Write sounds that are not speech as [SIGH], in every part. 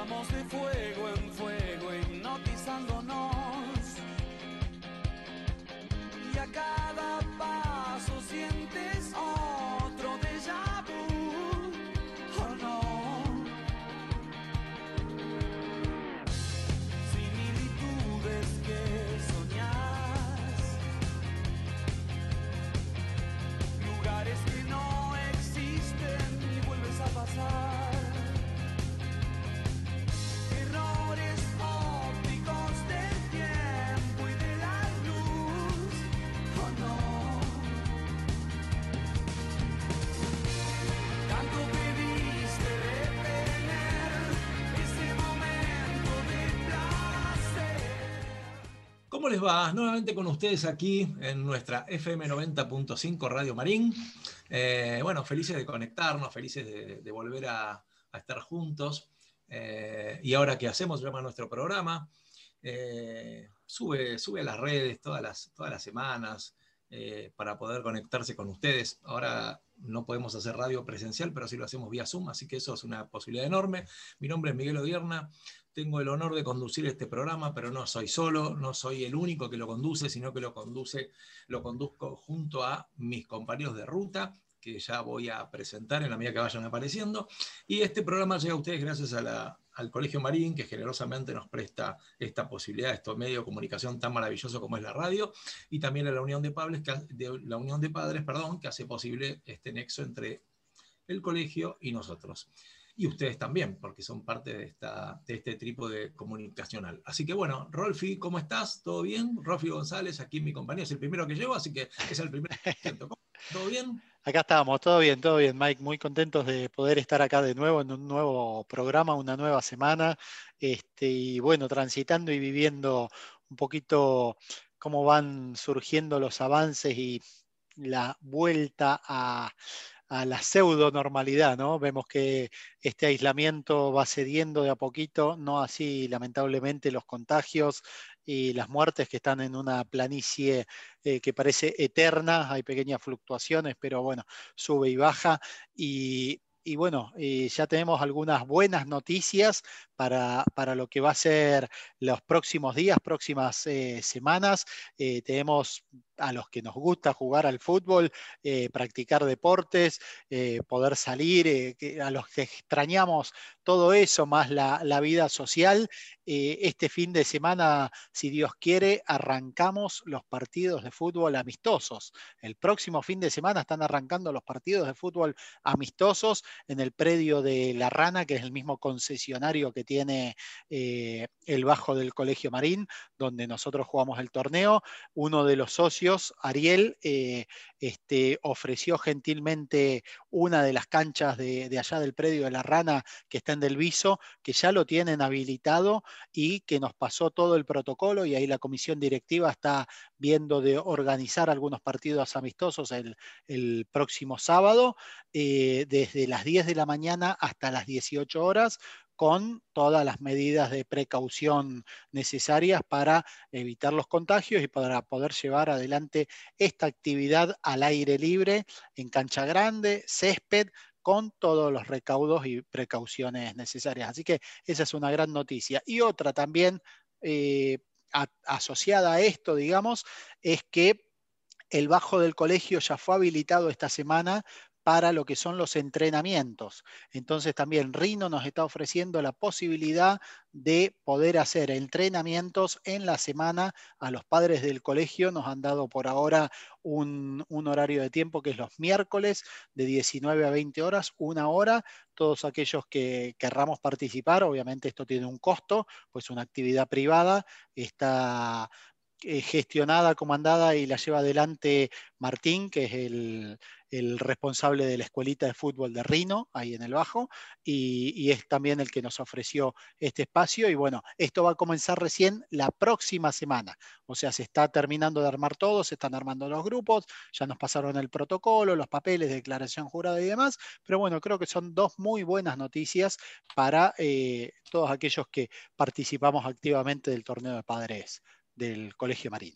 Vamos de fuego en fuego, hipnotizándonos. Y a ¿Cómo les va? Nuevamente con ustedes aquí en nuestra FM 90.5 Radio Marín. Eh, bueno, felices de conectarnos, felices de, de volver a, estar juntos. Eh, y ahora que hacemos, llama nuestro programa. Eh, sube, sube a las redes todas las, todas las semanas para poder conectarse con ustedes. Ahora no podemos hacer radio presencial, pero sí lo hacemos vía Zoom, así que eso es una posibilidad enorme. Mi nombre es Miguel Odierna, tengo el honor de conducir este programa, pero no soy solo, no soy el único que lo conduce, sino que lo conduce, lo conduzco junto a mis compañeros de ruta, que ya voy a presentar en la medida que vayan apareciendo. Y este programa llega a ustedes gracias al Colegio Marín, que generosamente nos presta esta posibilidad, este medio de comunicación tan maravilloso como es la radio, y también a la Unión de Padres, la Unión de Padres perdón, que hace posible este nexo entre el colegio y nosotros. Y ustedes también, porque son parte de, esta, de este trípode comunicacional. Así que bueno, Rolfi, ¿cómo estás? ¿Todo bien? Rolfi González, aquí mi compañero, es el primero que llevo, así que es el primer que siento. ¿Todo bien? Acá estamos, todo bien, todo bien, Mike. Muy contentos de poder estar acá de nuevo en un nuevo programa, una nueva semana. Este, y bueno, transitando y viviendo un poquito cómo van surgiendo los avances y la vuelta a, a la pseudo normalidad, ¿no? Vemos que este aislamiento va cediendo de a poquito, no así lamentablemente los contagios y las muertes que están en una planicie eh, que parece eterna, hay pequeñas fluctuaciones, pero bueno, sube y baja. Y, bueno, ya tenemos algunas buenas noticias para, para, lo que va a ser los próximos días, próximas eh, semanas. Eh, tenemos a los que nos gusta jugar al fútbol, eh, practicar deportes, eh, poder salir, eh, a los que extrañamos todo eso, más la, la vida social. Este fin de semana, si Dios quiere, arrancamos los partidos de fútbol amistosos. El próximo fin de semana están arrancando los partidos de fútbol amistosos en el predio de La Rana, que es el mismo concesionario que tiene el bajo del Colegio Marín, donde nosotros jugamos el torneo. Uno de los socios, Ariel, eh, este, ofreció gentilmente una de las canchas de, allá del predio de La Rana, que está en Del Viso, que ya lo tienen habilitado y que nos pasó todo el protocolo y ahí la comisión directiva está viendo de organizar algunos partidos amistosos el, el próximo sábado, eh, desde las 10 de la mañana hasta las 18 horas, con todas las medidas de precaución necesarias para evitar los contagios y para poder llevar adelante esta actividad al aire libre en cancha grande, césped, con todos los recaudos y precauciones necesarias. Así que esa es una gran noticia. Y otra también eh, asociada a esto, digamos, es que el bajo del colegio ya fue habilitado esta semana para lo que son los entrenamientos. Entonces también Rino nos está ofreciendo la posibilidad de poder hacer entrenamientos en la semana a los padres del colegio. Nos han dado por ahora un, horario de tiempo que es los miércoles de 19 a 20 horas, una hora. Todos aquellos que querramos participar, obviamente esto tiene un costo, pues una actividad privada está eh, gestionada, comandada y la lleva adelante Martín, que es el, el, responsable de la escuelita de fútbol de Rino, ahí en el Bajo, y, es también el que nos ofreció este espacio. Y bueno, esto va a comenzar recién la próxima semana. O sea, se está terminando de armar todo, se están armando los grupos, ya nos pasaron el protocolo, los papeles, declaración jurada y demás. Pero bueno, creo que son dos muy buenas noticias para eh, todos aquellos que participamos activamente del torneo de padres del Colegio Marín.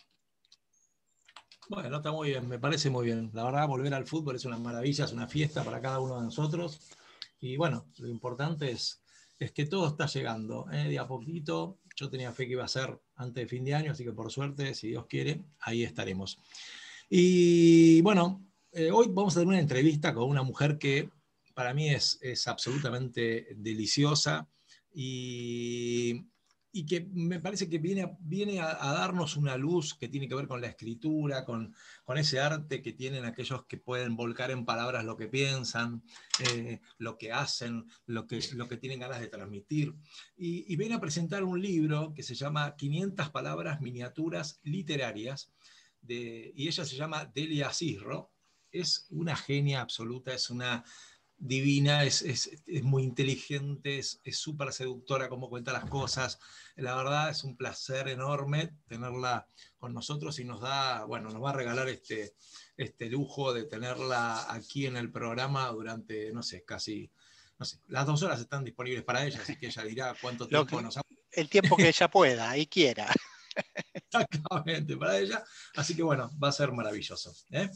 Bueno, está muy bien, me parece muy bien. La verdad, volver al fútbol es una maravilla, es una fiesta para cada uno de nosotros. Y bueno, lo importante es, es que todo está llegando, ¿eh? de a poquito. Yo tenía fe que iba a ser antes de fin de año, así que por suerte, si Dios quiere, ahí estaremos. Y bueno, eh, hoy vamos a tener una entrevista con una mujer que para mí es, es absolutamente deliciosa y y que me parece que viene, viene a, darnos una luz que tiene que ver con la escritura, con, con, ese arte que tienen aquellos que pueden volcar en palabras lo que piensan, eh, lo que hacen, lo que, lo que tienen ganas de transmitir. Y, viene a presentar un libro que se llama 500 palabras miniaturas literarias, de, y ella se llama Delia Cisro. Es una genia absoluta, es una divina, es, es, es, muy inteligente, es súper seductora como cuenta las cosas. La verdad es un placer enorme tenerla con nosotros y nos da, bueno, nos va a regalar este, este lujo de tenerla aquí en el programa durante, no sé, casi, no sé, las dos horas están disponibles para ella, así que ella dirá cuánto [LAUGHS] tiempo nos ha... El tiempo que ella pueda y quiera. [LAUGHS] Exactamente, para ella. Así que bueno, va a ser maravilloso. ¿eh?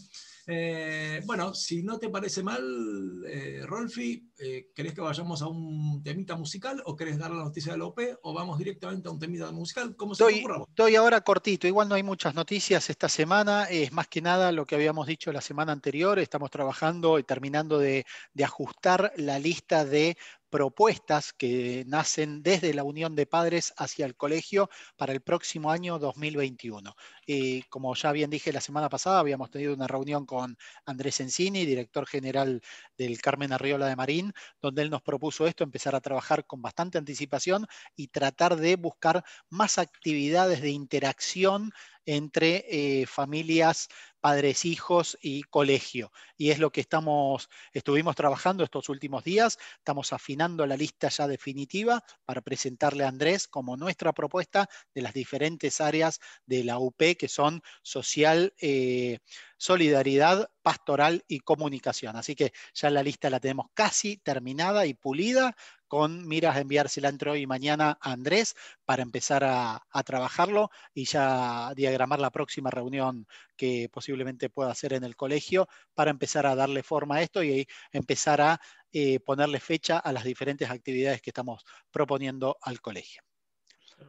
Eh, bueno, si no te parece mal, eh, Rolfi, eh, ¿querés que vayamos a un temita musical o querés dar la noticia de la OP o vamos directamente a un temita musical? ¿Cómo se estoy, estoy ahora cortito, igual no hay muchas noticias esta semana, es más que nada lo que habíamos dicho la semana anterior, estamos trabajando y terminando de, de ajustar la lista de propuestas que nacen desde la Unión de Padres hacia el colegio para el próximo año 2021. Y como ya bien dije la semana pasada, habíamos tenido una reunión con Andrés Encini, director general del Carmen Arriola de Marín, donde él nos propuso esto, empezar a trabajar con bastante anticipación y tratar de buscar más actividades de interacción entre eh, familias, padres, hijos y colegio. Y es lo que estamos, estuvimos trabajando estos últimos días. Estamos afinando la lista ya definitiva para presentarle a Andrés como nuestra propuesta de las diferentes áreas de la UP que son social, eh, solidaridad, pastoral y comunicación. Así que ya la lista la tenemos casi terminada y pulida con miras a enviársela entre hoy y mañana a Andrés para empezar a, trabajarlo y ya diagramar la próxima reunión que posiblemente pueda hacer en el colegio para empezar a darle forma a esto y empezar a eh, ponerle fecha a las diferentes actividades que estamos proponiendo al colegio.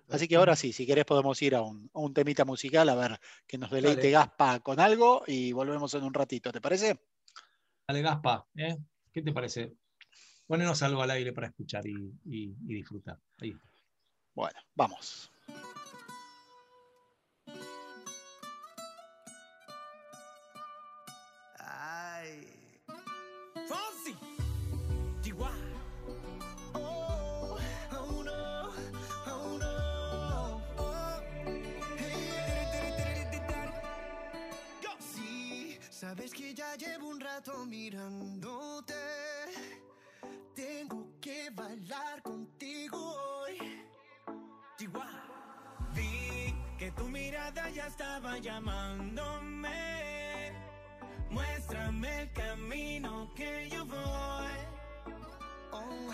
Así que ahora sí, si querés podemos ir a un, temita musical a ver que nos deleite Gaspa con algo y volvemos en un ratito, ¿te parece? Dale, Gaspa, ¿eh? ¿qué te parece? Ponenos algo al aire para escuchar y, disfrutar. Bueno, vamos. Sabes que ya llevo un rato mirándote bailar contigo hoy. Vi que tu mirada ya estaba llamándome. Muéstrame el camino que yo voy. Oh,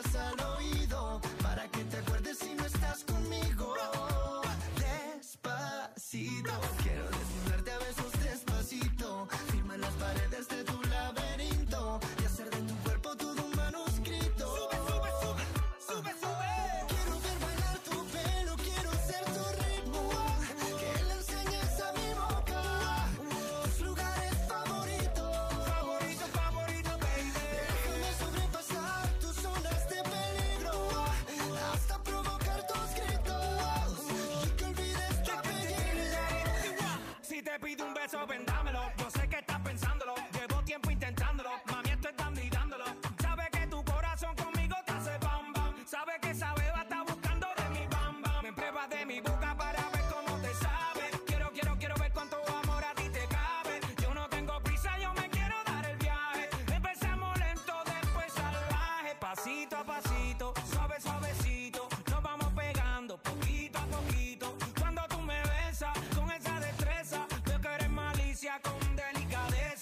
Despacito, quiero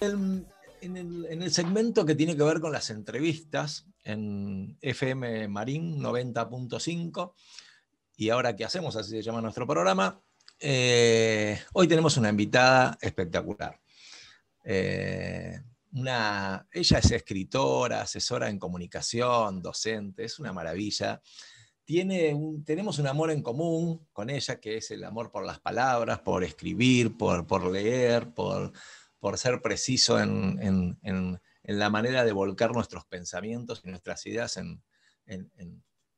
En, el, en el segmento que tiene que ver con las entrevistas en FM Marín 90.5, y ahora qué hacemos, así se llama nuestro programa, eh, hoy tenemos una invitada espectacular. Eh, una, ella es escritora, asesora en comunicación, docente, es una maravilla. Tiene tenemos un amor en común con ella, que es el amor por las palabras, por escribir, por, por leer, por, por ser preciso en, la manera de volcar nuestros pensamientos y nuestras ideas en,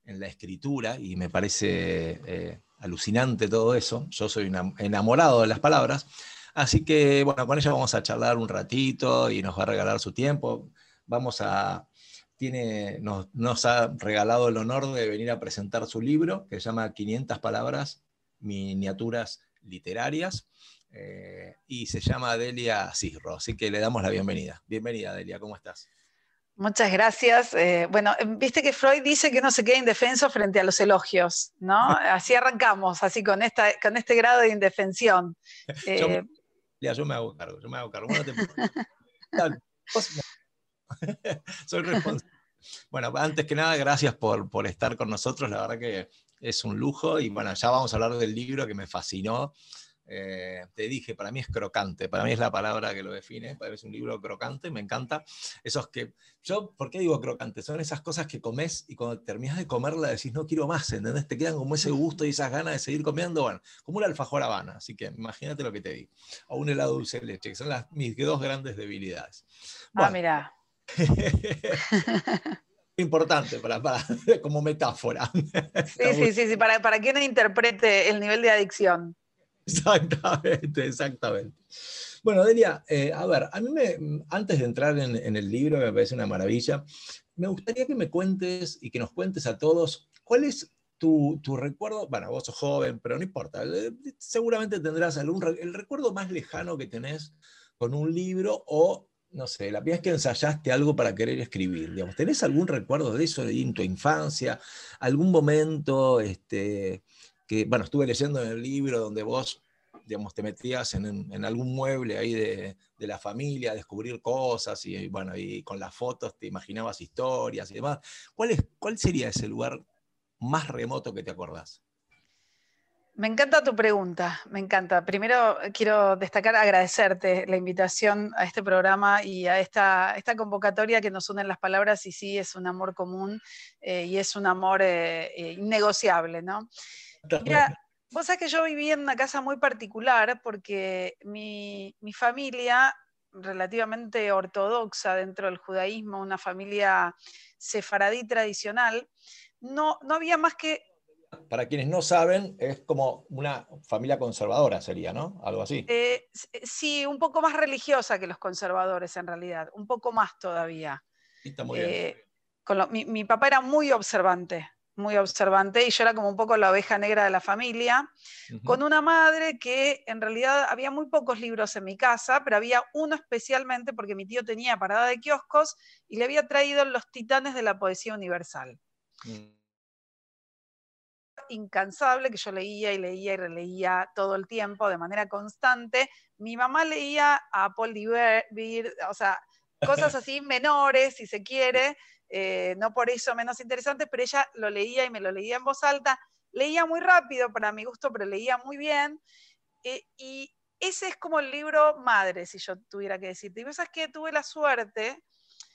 la escritura, y me parece eh, alucinante todo eso. Yo soy enamorado de las palabras. Así que, bueno, con ella vamos a charlar un ratito y nos va a regalar su tiempo. Vamos a, tiene, nos, nos ha regalado el honor de venir a presentar su libro, que se llama 500 palabras, miniaturas literarias, eh, y se llama Delia Cisro. Así que le damos la bienvenida. Bienvenida, Delia, ¿cómo estás? Muchas gracias. Eh, bueno, eh, viste que Freud dice que no se queda indefenso frente a los elogios, ¿no? [LAUGHS] Así arrancamos, así con, esta, con este grado de indefensión. [LAUGHS] Yo me- Eh, Delia, yo me hago cargo, yo me hago cargo. Te [LAUGHS] Soy responsable. Bueno, antes que nada, gracias por, por estar con nosotros. La verdad que es un lujo. Y bueno, ya vamos a hablar del libro que me fascinó. Eh, te dije, para mí es crocante, para mí es la palabra que lo define, para mí es un libro crocante, me encanta. Esos que, yo, ¿por qué digo crocante? Son esas cosas que comes y cuando terminas de comerla decís, no quiero más, ¿entendés? Te quedan como ese gusto y esas ganas de seguir comiendo, bueno, como un alfajor habana, así que imagínate lo que te digo. O un helado dulce de leche, que son las, mis dos grandes debilidades. ah, mira. [LAUGHS] importante para, para- como metáfora. Sí, sí, sí, sí, para, para que uno interprete el nivel de adicción. Exactamente, exactamente. Bueno, Delia, eh, a ver, a mí me, antes de entrar en, el libro, me parece una maravilla, me gustaría que me cuentes y que nos cuentes a todos cuál es tu, tu recuerdo, bueno, vos sos joven, pero no importa, eh, seguramente tendrás algún, el recuerdo más lejano que tenés con un libro o, no sé, la primera vez que ensayaste algo para querer escribir, ¿tenés algún recuerdo de eso en tu infancia? ¿Algún momento, este, bueno, estuve leyendo en el libro donde vos, digamos, te metías en, algún mueble ahí de, de la familia a descubrir cosas y, bueno, y con las fotos te imaginabas historias y demás. ¿Cuál, es, cuál sería ese lugar más remoto que te acordás? Me encanta tu pregunta, me encanta. Primero quiero destacar, agradecerte la invitación a este programa y a esta, esta convocatoria que nos unen las palabras y sí es un amor común eh, y es un amor eh, eh, innegociable, ¿no? Mira, vos sabés que yo viví en una casa muy particular porque mi, mi familia, relativamente ortodoxa dentro del judaísmo, una familia sefaradí tradicional, no, no había más que Para quienes no saben, es como una familia conservadora, sería, ¿no? Algo así. Eh, s- sí, un poco más religiosa que los conservadores en realidad, un poco más todavía. Está muy bien. Eh, con lo- mi, mi papá era muy observante, muy observante, y yo era como un poco la oveja negra de la familia, con una madre que en realidad había muy pocos libros en mi casa, pero había uno especialmente porque mi tío tenía parada de kioscos y le había traído Los Titanes de la Poesía Universal. Mm. incansable que yo leía y leía y releía todo el tiempo de manera constante. Mi mamá leía a Paul Divert, o sea, cosas [LAUGHS] así menores, si se quiere, eh, no por eso menos interesantes, pero ella lo leía y me lo leía en voz alta. Leía muy rápido para mi gusto, pero leía muy bien. eh, y ese es como el libro madre, si yo tuviera que decirte. Y vos sabes que tuve la suerte,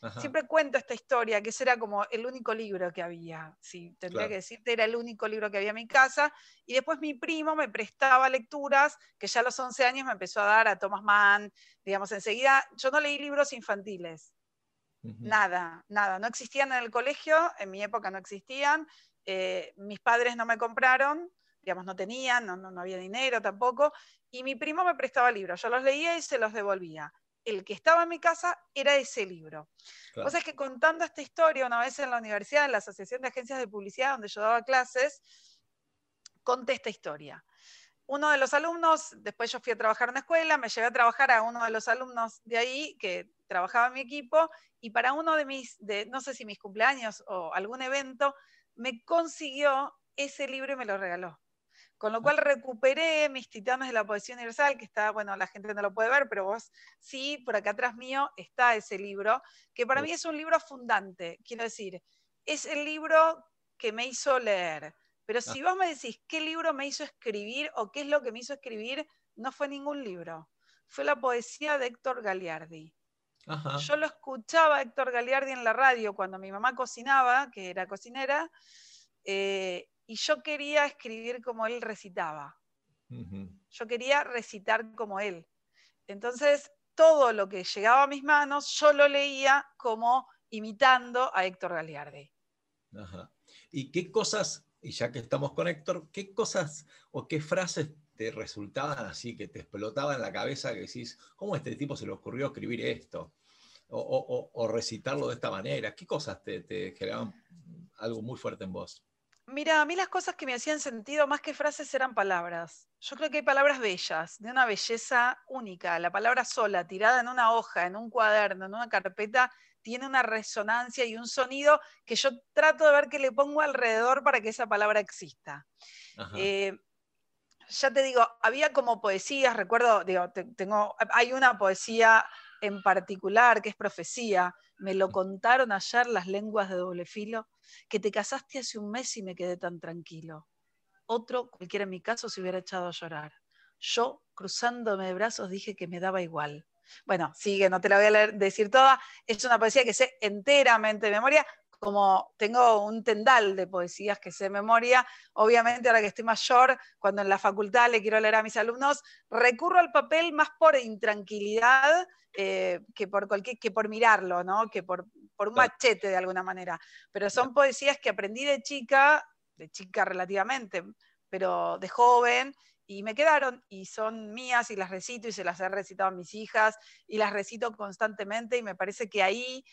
Ajá. Siempre cuento esta historia, que ese era como el único libro que había. Sí, tendría Claro. que decirte, era el único libro que había en mi casa. Y después mi primo me prestaba lecturas, que ya a los 11 años me empezó a dar a Thomas Mann, digamos, enseguida. Yo no leí libros infantiles. Nada, nada. No existían en el colegio, en mi época no existían. Eh, mis padres no me compraron, digamos, no tenían, no, no, había dinero tampoco. Y mi primo me prestaba libros. Yo los leía y se los devolvía. El que estaba en mi casa era ese libro. Claro. Cosa es que contando esta historia, una vez en la universidad, en la Asociación de Agencias de Publicidad, donde yo daba clases, conté esta historia uno de los alumnos, después yo fui a trabajar en una escuela, me llevé a trabajar a uno de los alumnos de ahí que trabajaba en mi equipo y para uno de mis, de, no sé si mis cumpleaños o algún evento, me consiguió ese libro y me lo regaló. Con lo cual recuperé mis titanes de la poesía universal, que está, bueno, la gente no lo puede ver, pero vos sí, por acá atrás mío está ese libro, que para mí es un libro fundante. Quiero decir, es el libro que me hizo leer pero ah. si vos me decís qué libro me hizo escribir o qué es lo que me hizo escribir, no fue ningún libro. Fue la poesía de Héctor Galiardi. Yo lo escuchaba a Héctor Galiardi en la radio cuando mi mamá cocinaba, que era cocinera, eh, y yo quería escribir como él recitaba. Yo quería recitar como él. Entonces, todo lo que llegaba a mis manos, yo lo leía como imitando a Héctor Galiardi. ¿Y qué cosas y ya que estamos con Héctor, ¿qué cosas o qué frases te resultaban así, que te explotaban en la cabeza, que decís, ¿cómo a este tipo se le ocurrió escribir esto? O, recitarlo de esta manera. ¿Qué cosas te, te generaban algo muy fuerte en vos? Mira, a mí las cosas que me hacían sentido más que frases eran palabras. Yo creo que hay palabras bellas, de una belleza única. La palabra sola, tirada en una hoja, en un cuaderno, en una carpeta, tiene una resonancia y un sonido que yo trato de ver que le pongo alrededor para que esa palabra exista. Eh, ya te digo, había como poesías, recuerdo, digo, tengo, hay una poesía en particular que es profecía, me lo contaron ayer las lenguas de doble filo, que te casaste hace un mes y me quedé tan tranquilo. Otro, cualquiera en mi caso, se hubiera echado a llorar. Yo, cruzándome de brazos, dije que me daba igual. Bueno, sigue, no te la voy a decir toda. Es una poesía que sé enteramente de memoria, como tengo un tendal de poesías que sé de memoria, obviamente ahora que estoy mayor, cuando en la facultad le quiero leer a mis alumnos, recurro al papel más por intranquilidad eh, que, por cualquier, que por mirarlo, ¿no? que por, por un machete de alguna manera. Pero son poesías que aprendí de chica, de chica relativamente, pero de joven, y me quedaron y son mías y las recito y se las he recitado a mis hijas y las recito constantemente y me parece que ahí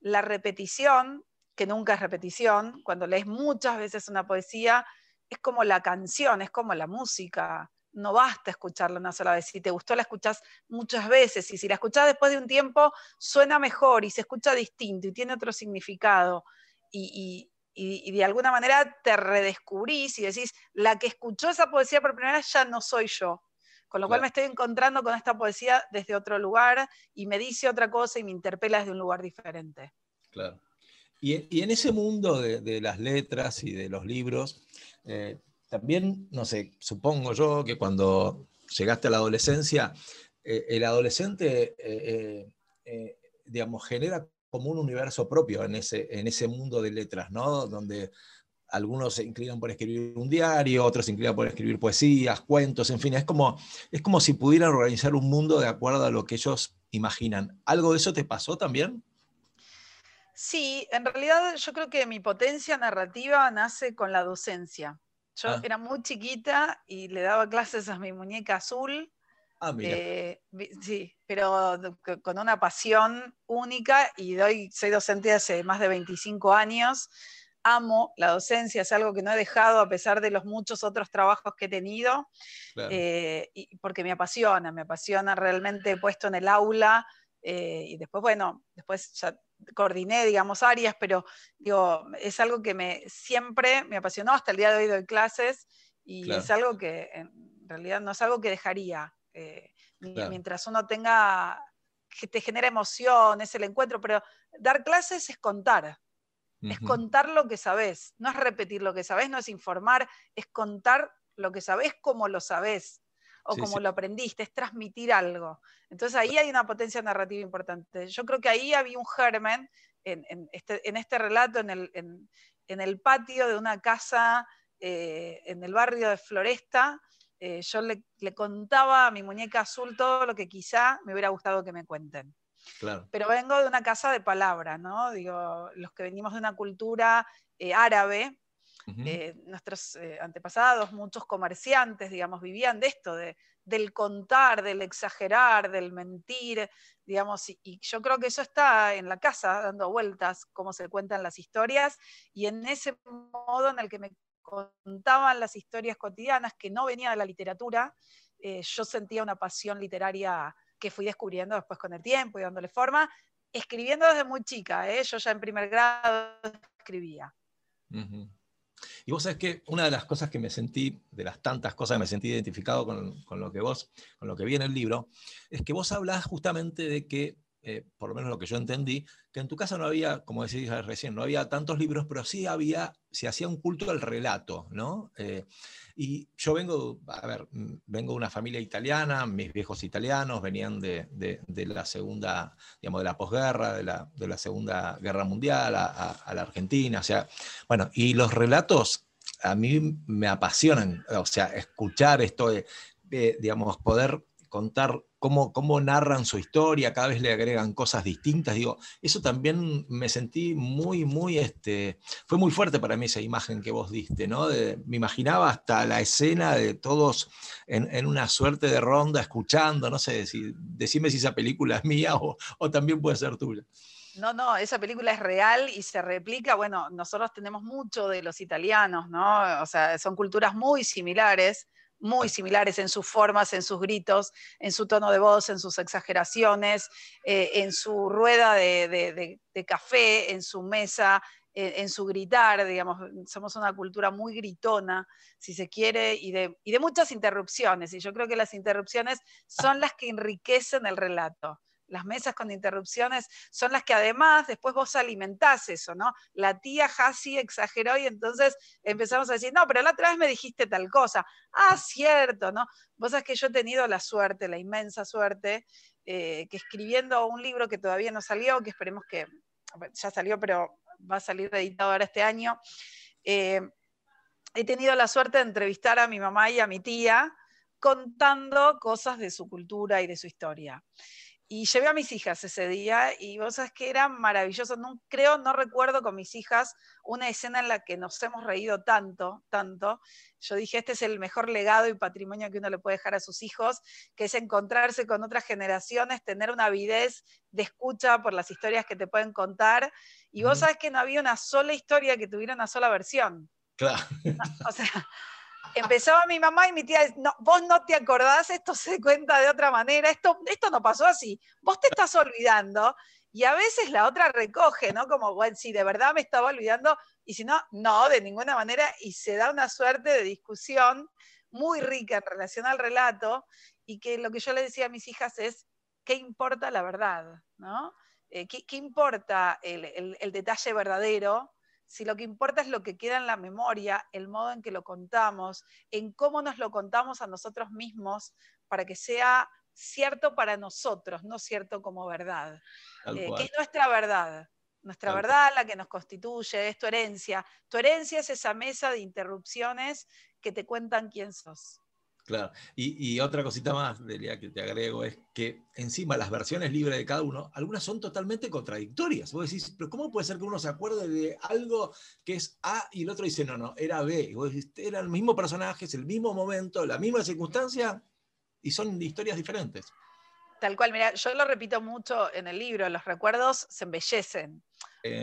la repetición, que nunca es repetición, cuando lees muchas veces una poesía, es como la canción, es como la música. No basta escucharla una sola vez. Si te gustó, la escuchás muchas veces. Y si la escuchás después de un tiempo, suena mejor y se escucha distinto y tiene otro significado. Y, y, de alguna manera te redescubrís y decís, la que escuchó esa poesía por primera vez ya no soy yo. Con lo cual me estoy encontrando con esta poesía desde otro lugar y me dice otra cosa y me interpela desde un lugar diferente. Claro. Y, en ese mundo de, las letras y de los libros, eh, también, no sé, supongo yo que cuando llegaste a la adolescencia, eh, el adolescente, eh, digamos, genera como un universo propio en ese, en ese mundo de letras, ¿no? Donde algunos se inclinan por escribir un diario, otros se inclinan por escribir poesías, cuentos, en fin, es como, es como si pudieran organizar un mundo de acuerdo a lo que ellos imaginan. ¿Algo de eso te pasó también? Sí, en realidad yo creo que mi potencia narrativa nace con la docencia. Yo ah. era muy chiquita y le daba clases a mi muñeca azul Ah, eh, sí, pero con una pasión única y doy, soy docente hace más de 25 años. Amo la docencia, es algo que no he dejado a pesar de los muchos otros trabajos que he tenido, eh, y porque me apasiona, me apasiona realmente puesto en el aula. Eh, y después, bueno, después ya coordiné, digamos, áreas, pero digo, es algo que me siempre me apasionó, hasta el día de hoy doy clases, y es algo que en realidad no es algo que dejaría. Eh, mientras uno tenga, que te genera emoción, es el encuentro, pero dar clases es contar, es contar lo que sabes, no es repetir lo que sabes, no es informar, es contar lo que sabes como lo sabes o como lo aprendiste, es transmitir algo. Entonces ahí hay una potencia narrativa importante. Yo creo que ahí había un germen en, este, este, relato, en el, patio de una casa eh, en el barrio de Floresta, eh, yo le, contaba a mi muñeca azul todo lo que quizá me hubiera gustado que me cuenten. Pero vengo de una casa de palabra, ¿no? Digo, los que venimos de una cultura eh, árabe, eh, nuestros eh, antepasados, muchos comerciantes, digamos, vivían de esto, de, del contar, del exagerar, del mentir, digamos, y, yo creo que eso está en la casa dando vueltas, cómo se cuentan las historias, y en ese modo en el que me contaban las historias cotidianas, que no venía de la literatura, yo sentía una pasión literaria que fui descubriendo después con el tiempo y dándole forma, escribiendo desde muy chica, ¿eh? yo ya en primer grado escribía. Y vos sabés que una de las cosas que me sentí, de las tantas cosas que me sentí identificado con, con, lo que vos, con lo que vi en el libro, es que vos hablás justamente de que eh, por lo menos lo que yo entendí, que en tu casa no había, como decís recién, no había tantos libros, pero sí había, se hacía un culto al relato, ¿no? Eh, y yo vengo, a ver, mm, vengo de una familia italiana, mis viejos italianos venían de, la segunda, digamos, de la posguerra, de la, de la segunda guerra mundial a, la Argentina, o sea, bueno, y los relatos a mí me apasionan, o sea, escuchar esto de, digamos, poder contar cómo, cómo narran su historia, cada vez le agregan cosas distintas. Digo, eso también me sentí muy, muy, este, fue muy fuerte para mí esa imagen que vos diste, ¿no? me imaginaba hasta la escena de todos en, una suerte de ronda escuchando, no sé, si, decime si esa película es mía o, o también puede ser tuya. No, no, esa película es real y se replica. Bueno, nosotros tenemos mucho de los italianos, ¿no? O sea, son culturas muy similares muy similares en sus formas, en sus gritos, en su tono de voz, en sus exageraciones, eh, en su rueda de, café, en su mesa, en, su gritar, digamos, somos una cultura muy gritona, si se quiere, y de, y de muchas interrupciones, y yo creo que las interrupciones son las que enriquecen el relato las mesas con interrupciones son las que además después vos alimentás eso, ¿no? La tía Hasi exageró y entonces empezamos a decir, no, pero la otra vez me dijiste tal cosa. Ah, cierto, ¿no? Vos sabés que yo he tenido la suerte, la inmensa suerte, eh, que escribiendo un libro que todavía no salió, que esperemos que ya salió, pero va a salir editado ahora este año, eh, he tenido la suerte de entrevistar a mi mamá y a mi tía contando cosas de su cultura y de su historia y llevé a mis hijas ese día y vos sabés que era maravilloso. No, creo, no recuerdo con mis hijas una escena en la que nos hemos reído tanto, tanto. Yo dije, este es el mejor legado y patrimonio que uno le puede dejar a sus hijos, que es encontrarse con otras generaciones, tener una avidez de escucha por las historias que te pueden contar. Y vos sabés que no había una sola historia que tuviera una sola versión. Claro. o sea, empezaba mi mamá y mi tía, no, vos no te acordás, esto se cuenta de otra manera, esto, esto no pasó así, vos te estás olvidando y a veces la otra recoge, ¿no? Como, bueno, si de verdad me estaba olvidando y si no, no, de ninguna manera y se da una suerte de discusión muy rica en relación al relato y que lo que yo le decía a mis hijas es, ¿qué importa la verdad? ¿no? Eh, ¿qué, importa el, el detalle verdadero? Si lo que importa es lo que queda en la memoria, el modo en que lo contamos, en cómo nos lo contamos a nosotros mismos para que sea cierto para nosotros, no cierto como verdad. Eh, que es nuestra verdad. Nuestra verdad, la que nos constituye, es tu herencia. Tu herencia es esa mesa de interrupciones que te cuentan quién sos. Claro. Y, otra cosita más, Delia, que te agrego, es que encima las versiones libres de cada uno, algunas son totalmente contradictorias. Vos decís, pero ¿cómo puede ser que uno se acuerde de algo que es A y el otro dice, no, no, era B? Y vos decís, eran el mismo personaje, es el mismo momento, la misma circunstancia, y son historias diferentes. Tal cual, mira, yo lo repito mucho en el libro, los recuerdos se embellecen.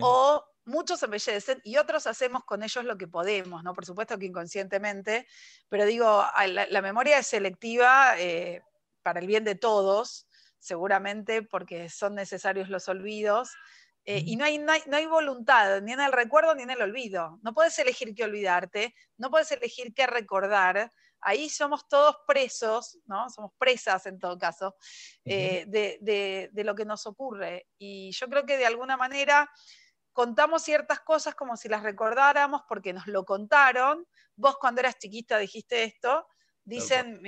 O muchos embellecen y otros hacemos con ellos lo que podemos, ¿no? Por supuesto que inconscientemente, pero digo, la, memoria es selectiva eh, para el bien de todos, seguramente porque son necesarios los olvidos. Eh, y no hay, no hay, voluntad ni en el recuerdo ni en el olvido. No puedes elegir qué olvidarte, no puedes elegir qué recordar. Ahí somos todos presos, ¿no? Somos presas en todo caso, eh, de, de, lo que nos ocurre. Y yo creo que de alguna manera contamos ciertas cosas como si las recordáramos porque nos lo contaron. Vos cuando eras chiquita dijiste esto, dicen,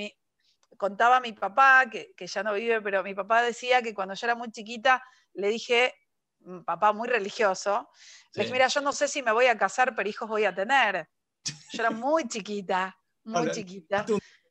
contaba mi papá, que, ya no vive, pero mi papá decía que cuando yo era muy chiquita le dije, mm, papá muy religioso, le dije, mira, yo no sé si me voy a casar, pero hijos voy a tener. Yo era muy chiquita, [LAUGHS] muy chiquita.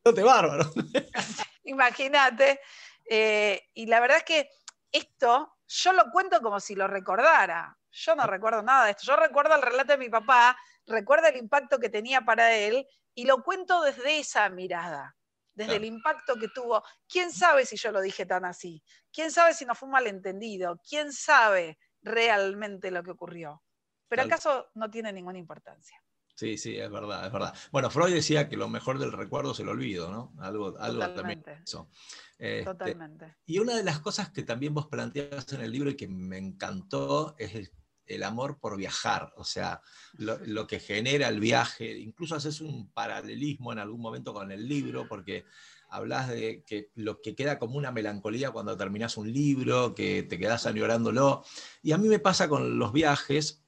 No te bárbaro. [LAUGHS] Imagínate. Eh, y la verdad es que esto yo lo cuento como si lo recordara. Yo no recuerdo nada de esto. Yo recuerdo el relato de mi papá, recuerdo el impacto que tenía para él y lo cuento desde esa mirada, desde el impacto que tuvo. ¿Quién sabe si yo lo dije tan así? ¿Quién sabe si no fue un malentendido? ¿Quién sabe realmente lo que ocurrió? Pero acaso no tiene ninguna importancia. Sí, sí, es verdad, es verdad. Bueno, Freud decía que lo mejor del recuerdo es el olvido, ¿no? Algo, algo también eso. Este, Totalmente. Y una de las cosas que también vos planteas en el libro y que me encantó es el, amor por viajar, o sea, lo, que genera el viaje. Incluso haces un paralelismo en algún momento con el libro, porque hablas de que lo que queda como una melancolía cuando terminas un libro, que te quedas añorándolo. Y a mí me pasa con los viajes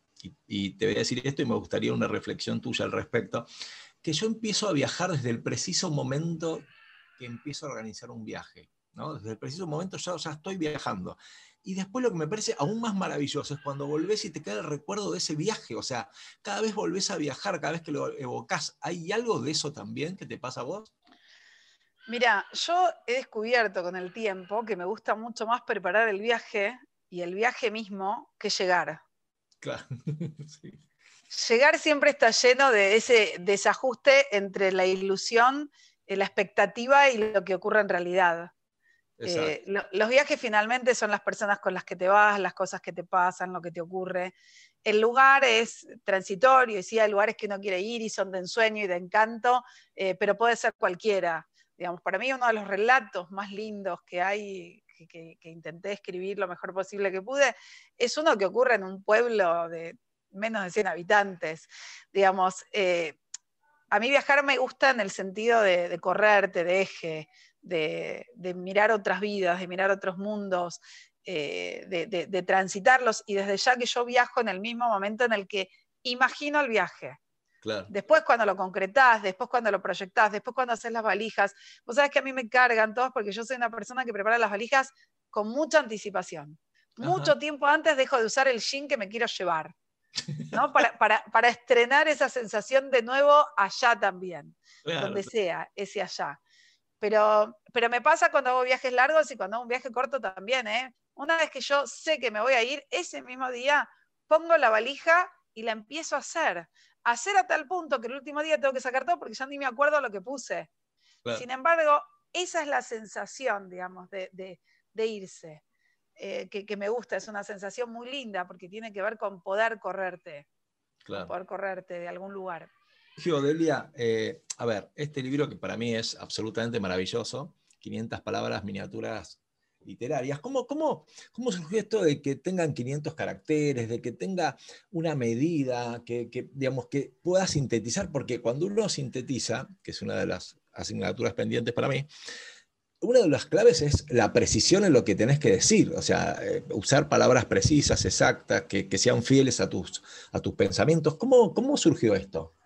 y, te voy a decir esto y me gustaría una reflexión tuya al respecto, que yo empiezo a viajar desde el preciso momento que empiezo a organizar un viaje. ¿no? Desde el preciso momento ya, ya estoy viajando. Y después lo que me parece aún más maravilloso es cuando volvés y te queda el recuerdo de ese viaje. O sea, cada vez volvés a viajar, cada vez que lo evocas. ¿Hay algo de eso también que te pasa a vos? Mira, yo he descubierto con el tiempo que me gusta mucho más preparar el viaje y el viaje mismo que llegar. Claro. [LAUGHS] Llegar siempre está lleno de ese desajuste entre la ilusión, eh, la expectativa y lo que ocurre en realidad. Eh, los viajes finalmente son las personas con las que te vas, las cosas que te pasan, lo que te ocurre. El lugar es transitorio y sí hay lugares que uno quiere ir y son de ensueño y de encanto, eh, pero puede ser cualquiera. Digamos, para mí uno de los relatos más lindos que hay que, intenté escribir lo mejor posible que pude, es uno que ocurre en un pueblo de menos de 100 habitantes. Digamos, eh, a mí viajar me gusta en el sentido de, correrte, de eje, de, mirar otras vidas, de mirar otros mundos, eh, de, transitarlos, y desde ya que yo viajo en el mismo momento en el que imagino el viaje. Después cuando lo concretás, después cuando lo proyectás, después cuando haces las valijas. Vos sabés que a mí me cargan todos porque yo soy una persona que prepara las valijas con mucha anticipación. Mucho tiempo antes dejo de usar el jean que me quiero llevar. [LAUGHS] ¿no? Para, estrenar esa sensación de nuevo allá también, donde sea, ese allá. Pero, pero me pasa cuando hago viajes largos y cuando hago un viaje corto también. ¿eh? Una vez que yo sé que me voy a ir, ese mismo día pongo la valija y la empiezo a hacer hacer a tal punto que el último día tengo que sacar todo porque ya ni me acuerdo lo que puse. Sin embargo, esa es la sensación, digamos, de, irse, eh, que, me gusta, es una sensación muy linda porque tiene que ver con poder correrte, poder correrte de algún lugar. Delia, eh, a ver, este libro que para mí es absolutamente maravilloso, 500 palabras, miniaturas literarias. ¿Cómo, cómo, cómo surgió esto de que tengan 500 caracteres, de que tenga una medida, que, digamos, que pueda sintetizar? Porque cuando uno sintetiza, que es una de las asignaturas pendientes para mí, una de las claves es la precisión en lo que tenés que decir, o sea, eh, usar palabras precisas, exactas, que, sean fieles a tus, a tus pensamientos. ¿Cómo, ¿Cómo surgió esto?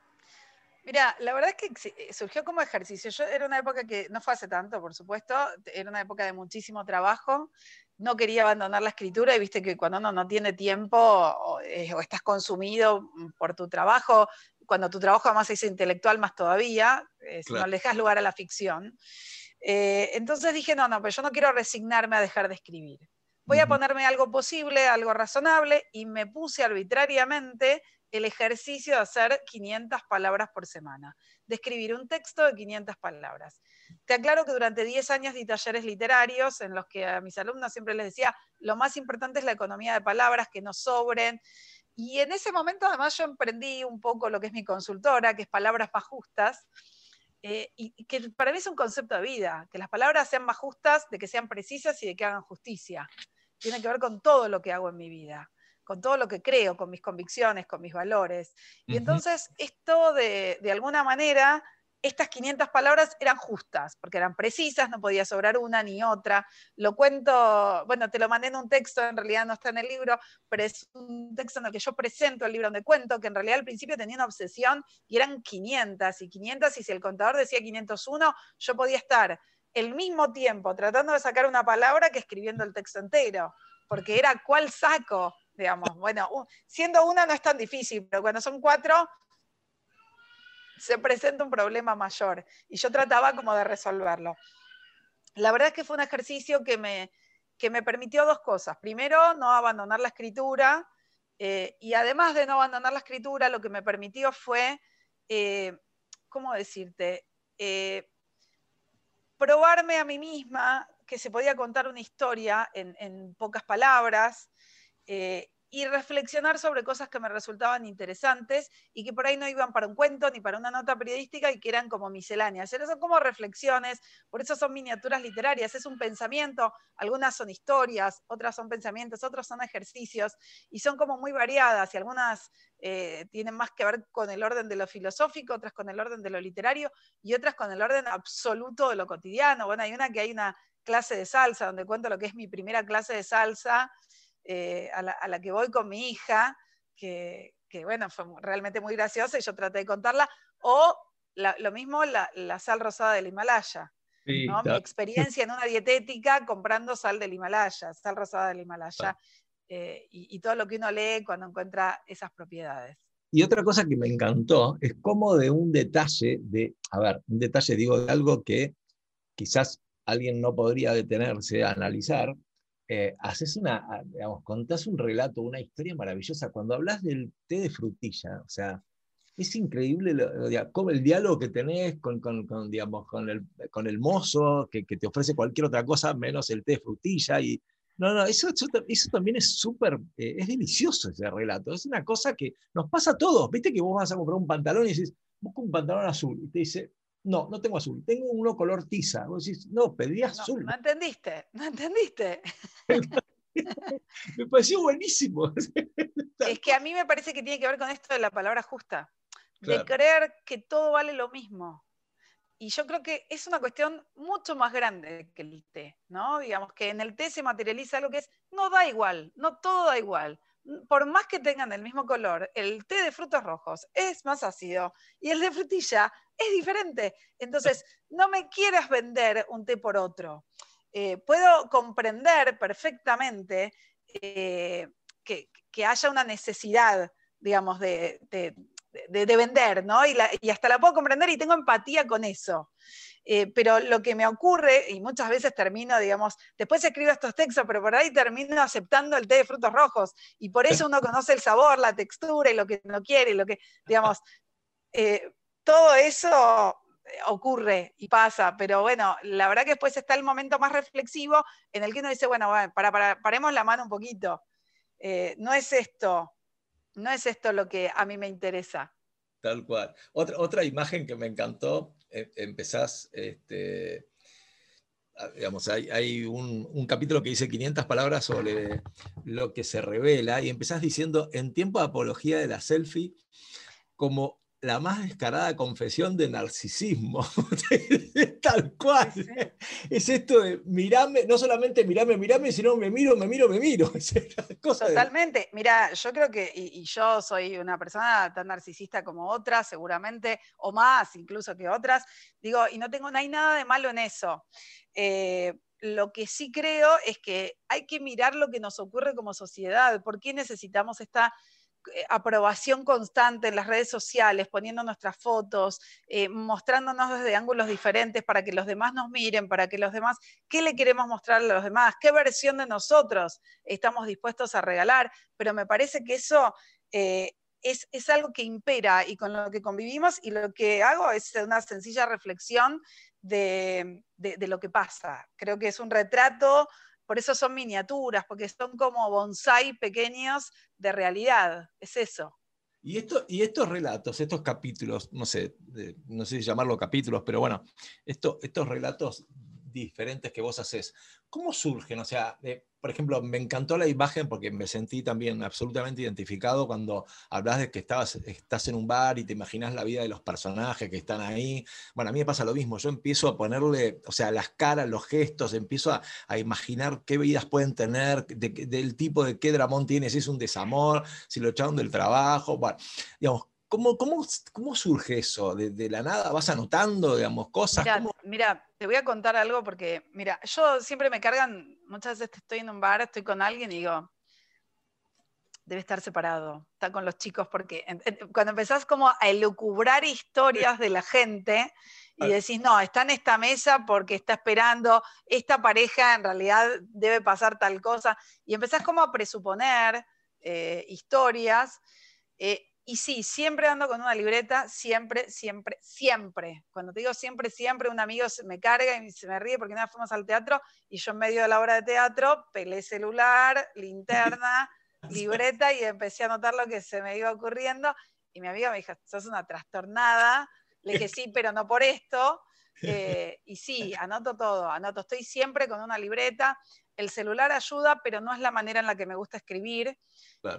Mira, la verdad es que eh, surgió como ejercicio. Yo era una época que no fue hace tanto, por supuesto, era una época de muchísimo trabajo. No quería abandonar la escritura y viste que cuando uno no tiene tiempo o, eh, estás consumido por tu trabajo, cuando tu trabajo además es intelectual más todavía, eh, no le dejas lugar a la ficción. entonces dije, no, no, pero yo no quiero resignarme a dejar de escribir. Voy a ponerme algo posible, algo razonable, y me puse arbitrariamente el ejercicio de hacer 500 palabras por semana, de escribir un texto de 500 palabras. Te aclaro que durante 10 años di talleres literarios en los que a mis alumnos siempre les decía, lo más importante es la economía de palabras, que no sobren. Y en ese momento además yo emprendí un poco lo que es mi consultora, que es Palabras Más Justas, eh, y que para mí es un concepto de vida, que las palabras sean más justas, de que sean precisas y de que hagan justicia. Tiene que ver con todo lo que hago en mi vida con todo lo que creo, con mis convicciones, con mis valores. Y entonces esto de, de alguna manera, estas 500 palabras eran justas, porque eran precisas, no podía sobrar una ni otra. Lo cuento, bueno, te lo mandé en un texto, en realidad no está en el libro, pero es un texto en el que yo presento el libro donde cuento que en realidad al principio tenía una obsesión y eran 500 y 500 y si el contador decía 501, yo podía estar el mismo tiempo tratando de sacar una palabra que escribiendo el texto entero, porque era cuál saco, digamos. Bueno, siendo una no es tan difícil, pero cuando son cuatro se presenta un problema mayor y yo trataba como de resolverlo. La verdad es que fue un ejercicio que me, que me permitió dos cosas. Primero, no abandonar la escritura, eh, y además de no abandonar la escritura, lo que me permitió fue, eh, ¿cómo decirte? Eh, probarme a mí misma que se podía contar una historia en, en pocas palabras y reflexionar sobre cosas que me resultaban interesantes y que por ahí no iban para un cuento ni para una nota periodística y que eran como misceláneas. Son como reflexiones, por eso son miniaturas literarias, es un pensamiento, algunas son historias, otras son pensamientos, otros son ejercicios y son como muy variadas y algunas eh, tienen más que ver con el orden de lo filosófico, otras con el orden de lo literario y otras con el orden absoluto de lo cotidiano. Bueno, hay una que hay una clase de salsa donde cuento lo que es mi primera clase de salsa eh, a, la, que voy con mi hija, que, bueno, fue realmente muy graciosa y yo traté de contarla, o lo mismo la, sal rosada del Himalaya. Mi experiencia en una dietética comprando sal del Himalaya, sal rosada del Himalaya, eh, y, todo lo que uno lee cuando encuentra esas propiedades. Y otra cosa que me encantó es cómo de un detalle, de, a ver, un detalle digo de algo que quizás alguien no podría detenerse a analizar, eh, haces una, ah, digamos, contás un relato, una historia maravillosa. Cuando hablas del té de frutilla, o sea, es increíble lo, el diálogo que tenés con, con, digamos, con, el, con el mozo, que, que, te ofrece cualquier otra cosa menos el té de frutilla. Y, no, no, eso, eso, también es súper, eh, es delicioso ese relato. Es una cosa que nos pasa a todos. Viste que vos vas a comprar un pantalón y dices, busco un pantalón azul. Y te dice, no, no tengo azul, tengo uno color tiza. Vos decís, no, pedí azul. No, entendiste, no entendiste. [LAUGHS] me pareció buenísimo. [LAUGHS] es que a mí me parece que tiene que ver con esto de la palabra justa, de creer que todo vale lo mismo. Y yo creo que es una cuestión mucho más grande que el té, ¿no? Digamos que en el té se materializa algo que es, no da igual, no todo da igual por más que tengan el mismo color, el té de frutos rojos es más ácido y el de frutilla es diferente. Entonces, [LAUGHS] no me quieras vender un té por otro. Eh, puedo comprender perfectamente eh, que, haya una necesidad, digamos, de, vender, ¿no? y, hasta la puedo comprender y tengo empatía con eso. Eh, pero lo que me ocurre, y muchas veces termino, digamos, después escribo estos textos, pero por ahí termino aceptando el té de frutos rojos, y por eso uno conoce el sabor, la textura y lo que no quiere, y lo que, digamos, eh, todo eso ocurre y pasa, pero bueno, la verdad que después está el momento más reflexivo en el que uno dice, bueno, para, paremos la mano un poquito, eh, no es esto, no es esto lo que a mí me interesa. Tal cual. Otra, otra imagen que me encantó, eh, empezás, este, digamos, hay, un, un, capítulo que dice 500 palabras sobre lo que se revela y empezás diciendo, en tiempo de apología de la selfie, como la más descarada confesión de narcisismo. [LAUGHS] Tal cual. Es esto de mirame, no solamente mirame, mirame, sino me miro, me miro, me miro. [LAUGHS] Totalmente. Mira, yo creo que, y, yo soy una persona tan narcisista como otras, seguramente, o más incluso que otras, digo, y no tengo, no hay nada de malo en eso. Eh, lo que sí creo es que hay que mirar lo que nos ocurre como sociedad. ¿Por qué necesitamos esta aprobación constante en las redes sociales, poniendo nuestras fotos, eh, mostrándonos desde ángulos diferentes para que los demás nos miren, para que los demás, ¿qué le queremos mostrar a los demás? ¿Qué versión de nosotros estamos dispuestos a regalar? Pero me parece que eso eh, es, algo que impera y con lo que convivimos y lo que hago es una sencilla reflexión de lo que pasa. Creo que es un retrato por eso son miniaturas, porque son como bonsai pequeños de realidad, es eso. Y, esto, y estos relatos, estos capítulos, no sé, no sé si llamarlo capítulos, pero bueno, esto, estos relatos diferentes que vos haces, ¿cómo surgen? O sea, por ejemplo, me encantó la imagen porque me sentí también absolutamente identificado cuando hablas de que estabas, estás en un bar y te imaginas la vida de los personajes que están ahí. Bueno, a mí me pasa lo mismo, yo empiezo a ponerle, o sea, las caras, los gestos, empiezo a, imaginar qué vidas pueden tener, del tipo de qué dramón tiene, si es un desamor, si lo echaron del trabajo, bueno, digamos, ¿Cómo, cómo, surge eso? ¿De, la nada vas anotando, digamos, cosas? Mira, te voy a contar algo porque, mira, yo siempre me cargan, muchas veces estoy en un bar, estoy con alguien y digo, debe estar separado, está con los chicos, porque cuando empezás como a elucubrar historias de la gente, y decís, no, está en esta mesa porque está esperando, esta pareja en realidad debe pasar tal cosa, y empezás como a presuponer eh, historias, eh, y sí, siempre ando con una libreta, siempre, siempre, siempre. Cuando te digo siempre, siempre, un amigo me carga y se me ríe porque vez fuimos al teatro y yo en medio de la obra de teatro pelé celular, linterna, [LAUGHS] libreta y empecé a notar lo que se me iba ocurriendo. Y mi amiga me dijo, sos una trastornada, le dije, sí, pero no por esto. [LAUGHS] Eh, y sí, anoto todo, anoto. Estoy siempre con una libreta. El celular ayuda, pero no es la manera en la que me gusta escribir.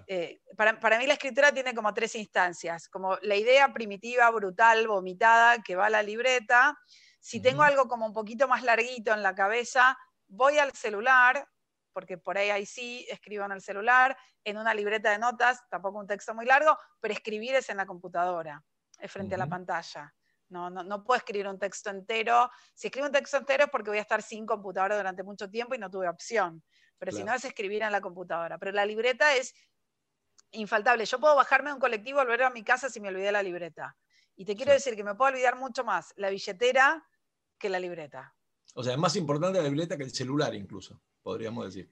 Eh, para, mí la escritura tiene como tres instancias, como la idea primitiva, brutal, vomitada, que va a la libreta. Si tengo algo como un poquito más larguito en la cabeza, voy al celular, porque por ahí ahí sí escribo en el celular, en una libreta de notas, tampoco un texto muy largo, pero escribir es en la computadora frente a la pantalla. No, no, no, puedo escribir un texto entero. Si escribo un texto entero es porque voy a estar sin computadora durante mucho tiempo y no tuve opción. Pero si no es escribir en la computadora. Pero la libreta es infaltable. Yo puedo bajarme de un colectivo, volver a mi casa si me olvidé la libreta. Y te quiero decir que me puedo olvidar mucho más la billetera que la libreta. O sea, es más importante la libreta que el celular incluso, podríamos decir.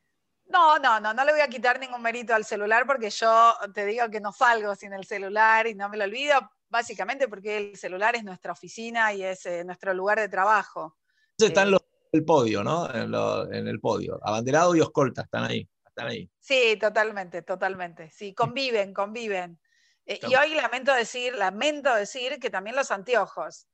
No, no, no, no le voy a quitar ningún mérito al celular porque yo te digo que no salgo sin el celular y no me lo olvido, básicamente porque el celular es nuestra oficina y es eh, nuestro lugar de trabajo. Entonces están eh, los el podio, ¿no? En, el podio. Abanderado y escolta están ahí, están ahí. Sí, totalmente, totalmente. Sí, conviven, conviven. Eh, y hoy lamento decir, lamento decir que también los anteojos.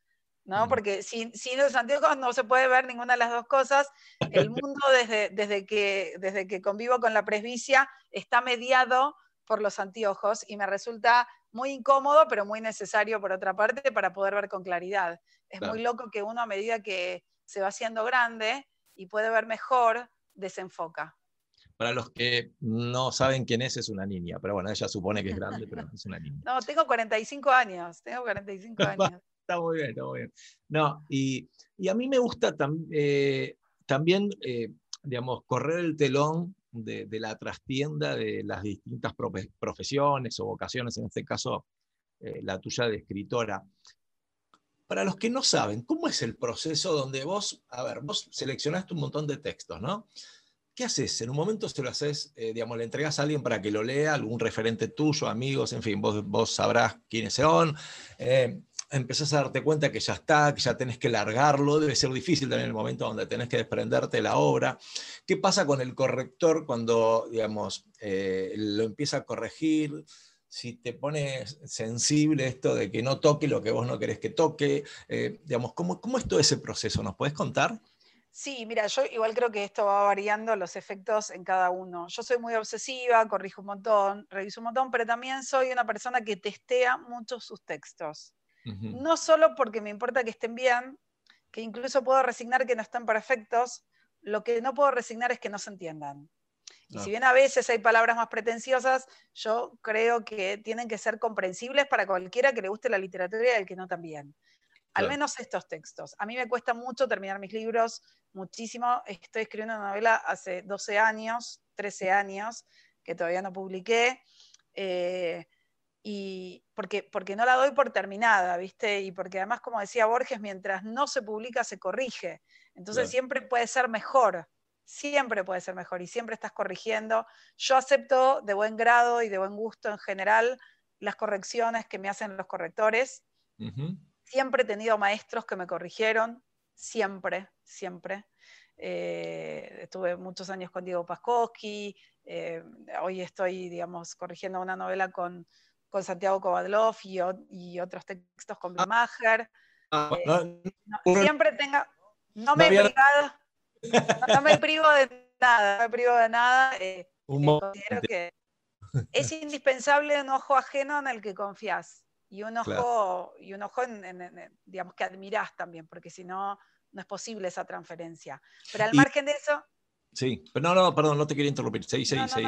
¿No? Porque sin, sin, los anteojos no se puede ver ninguna de las dos cosas. El mundo desde, desde, que, desde que convivo con la presbicia está mediado por los anteojos y me resulta muy incómodo, pero muy necesario por otra parte para poder ver con claridad. Es muy loco que uno a medida que se va haciendo grande y puede ver mejor, desenfoca. Para los que no saben quién es, es una niña, pero bueno, ella supone que es grande, pero [LAUGHS] es una niña. No, tengo 45 años, tengo 45 [LAUGHS] años está muy bien, está muy bien. No, y, a mí me gusta eh, también, eh, digamos, correr el telón de, la trastienda de las distintas profesiones o vocaciones, en este caso eh, la tuya de escritora. Para los que no saben, ¿cómo es el proceso donde vos, a ver, vos seleccionaste un montón de textos, ¿no? ¿Qué haces? En un momento se lo haces, digamos, le entregas a alguien para que lo lea, algún referente tuyo, amigos, en fin, vos, vos sabrás quiénes son empezás a darte cuenta que ya está, que ya tenés que largarlo, debe ser difícil también el momento donde tenés que desprenderte de la obra. ¿Qué pasa con el corrector cuando, digamos, eh, lo empieza a corregir? Si te pones sensible esto de que no toque lo que vos no querés que toque, eh, digamos, ¿cómo, ¿cómo es todo ese proceso? ¿Nos podés contar? Sí, mira, yo igual creo que esto va variando los efectos en cada uno. Yo soy muy obsesiva, corrijo un montón, reviso un montón, pero también soy una persona que testea mucho sus textos. No solo porque me importa que estén bien, que incluso puedo resignar que no están perfectos, lo que no puedo resignar es que no se entiendan. Y si bien a veces hay palabras más pretenciosas, yo creo que tienen que ser comprensibles para cualquiera que le guste la literatura y al que no también. Al menos estos textos. A mí me cuesta mucho terminar mis libros, muchísimo. Estoy escribiendo una novela hace 12 años, 13 años, que todavía no publiqué. Eh, y porque, porque no la doy por terminada, ¿viste? Y porque además, como decía Borges, mientras no se publica, se corrige. Entonces siempre puede ser mejor, siempre puede ser mejor y siempre estás corrigiendo. Yo acepto de buen grado y de buen gusto en general las correcciones que me hacen los correctores. Siempre he tenido maestros que me corrigieron, siempre, siempre. Eh, estuve muchos años con Diego Paskowski, eh, hoy estoy, digamos, corrigiendo una novela con con Santiago Kovadlov y, otros textos con Bimacher. Ah, eh, siempre tenga, no me, no, [LAUGHS] privo de nada, no me privo de nada. Eh, considero que [LAUGHS] es indispensable un ojo ajeno en el que confías y un ojo, y un ojo en, digamos, que admirás también, porque si no, no es posible esa transferencia. Pero al margen de eso... Sí, pero no, no, perdón, no te quería interrumpir. Sí, sí, sí.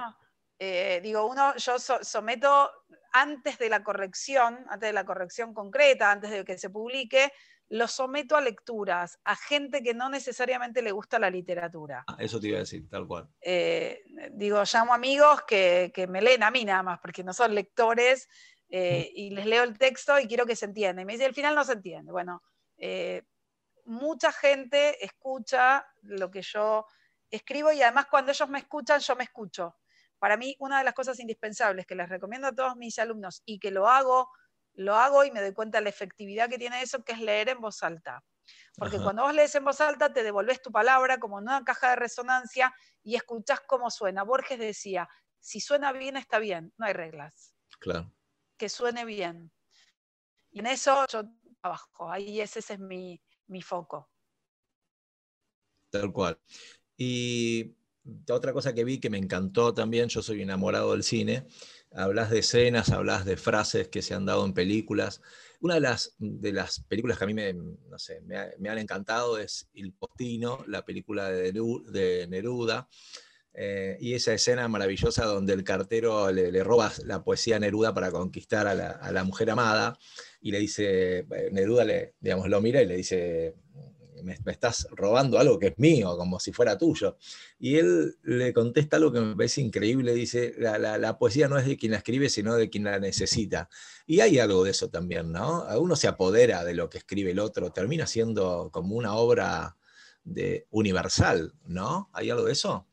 Eh, digo, uno, yo someto antes de la corrección, antes de la corrección concreta, antes de que se publique, lo someto a lecturas, a gente que no necesariamente le gusta la literatura. Ah, eso te iba a decir, tal cual. Eh, digo, llamo amigos que, me leen a mí nada más, porque no son lectores, eh, y les leo el texto y quiero que se entienda. Y me dice, al final no se entiende. Bueno, mucha gente escucha lo que yo escribo y además cuando ellos me escuchan, yo me escucho. Para mí, una de las cosas indispensables que les recomiendo a todos mis alumnos y que lo hago, lo hago y me doy cuenta de la efectividad que tiene eso, que es leer en voz alta. Porque cuando vos lees en voz alta, te devolves tu palabra como en una caja de resonancia y escuchás cómo suena. Borges decía, si suena bien, está bien, no hay reglas. Claro. Que suene bien. Y en eso yo trabajo, ahí ese, ese es mi, mi foco. Tal cual. Y otra cosa que vi que me encantó también, yo soy enamorado del cine, hablas de escenas, hablas de frases que se han dado en películas. Una de las, de las películas que a mí me, no sé, me, han encantado es Il Postino, la película de, Neruda. Eh, y esa escena maravillosa donde el cartero le, roba la poesía a Neruda para conquistar a la, a la, mujer amada y le dice, eh, Neruda le, digamos, lo mira y le dice, me, estás robando algo que es mío, como si fuera tuyo. Y él le contesta algo que me parece increíble, dice, la, poesía no es de quien la escribe, sino de quien la necesita. Y hay algo de eso también, ¿no? Uno se apodera de lo que escribe el otro, termina siendo como una obra de, universal, ¿no? ¿Hay algo de eso?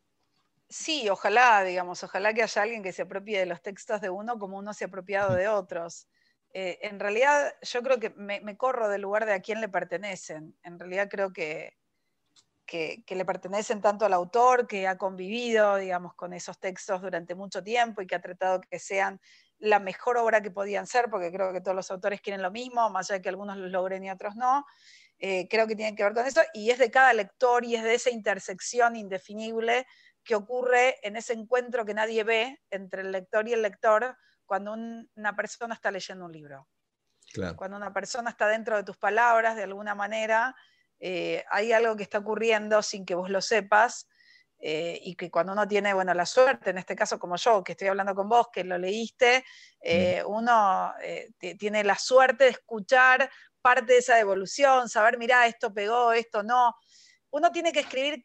Sí, ojalá, digamos, ojalá que haya alguien que se apropie de los textos de uno como uno se ha apropiado de otros. Eh, en realidad yo creo que me, corro del lugar de a quién le pertenecen. En realidad creo que, que, le pertenecen tanto al autor que ha convivido, digamos, con esos textos durante mucho tiempo y que ha tratado que sean la mejor obra que podían ser, porque creo que todos los autores quieren lo mismo, más allá de que algunos lo logren y otros no. Eh, creo que tienen que ver con eso, y es de cada lector y es de esa intersección indefinible que ocurre en ese encuentro que nadie ve entre el lector y el lector, cuando una persona está leyendo un libro. Cuando una persona está dentro de tus palabras, de alguna manera, eh, hay algo que está ocurriendo sin que vos lo sepas, eh, y que cuando uno tiene, bueno, la suerte, en este caso como yo, que estoy hablando con vos, que lo leíste, eh, mm. uno tiene la suerte de escuchar parte de esa evolución, saber, mira, esto pegó, esto no. Uno tiene que escribir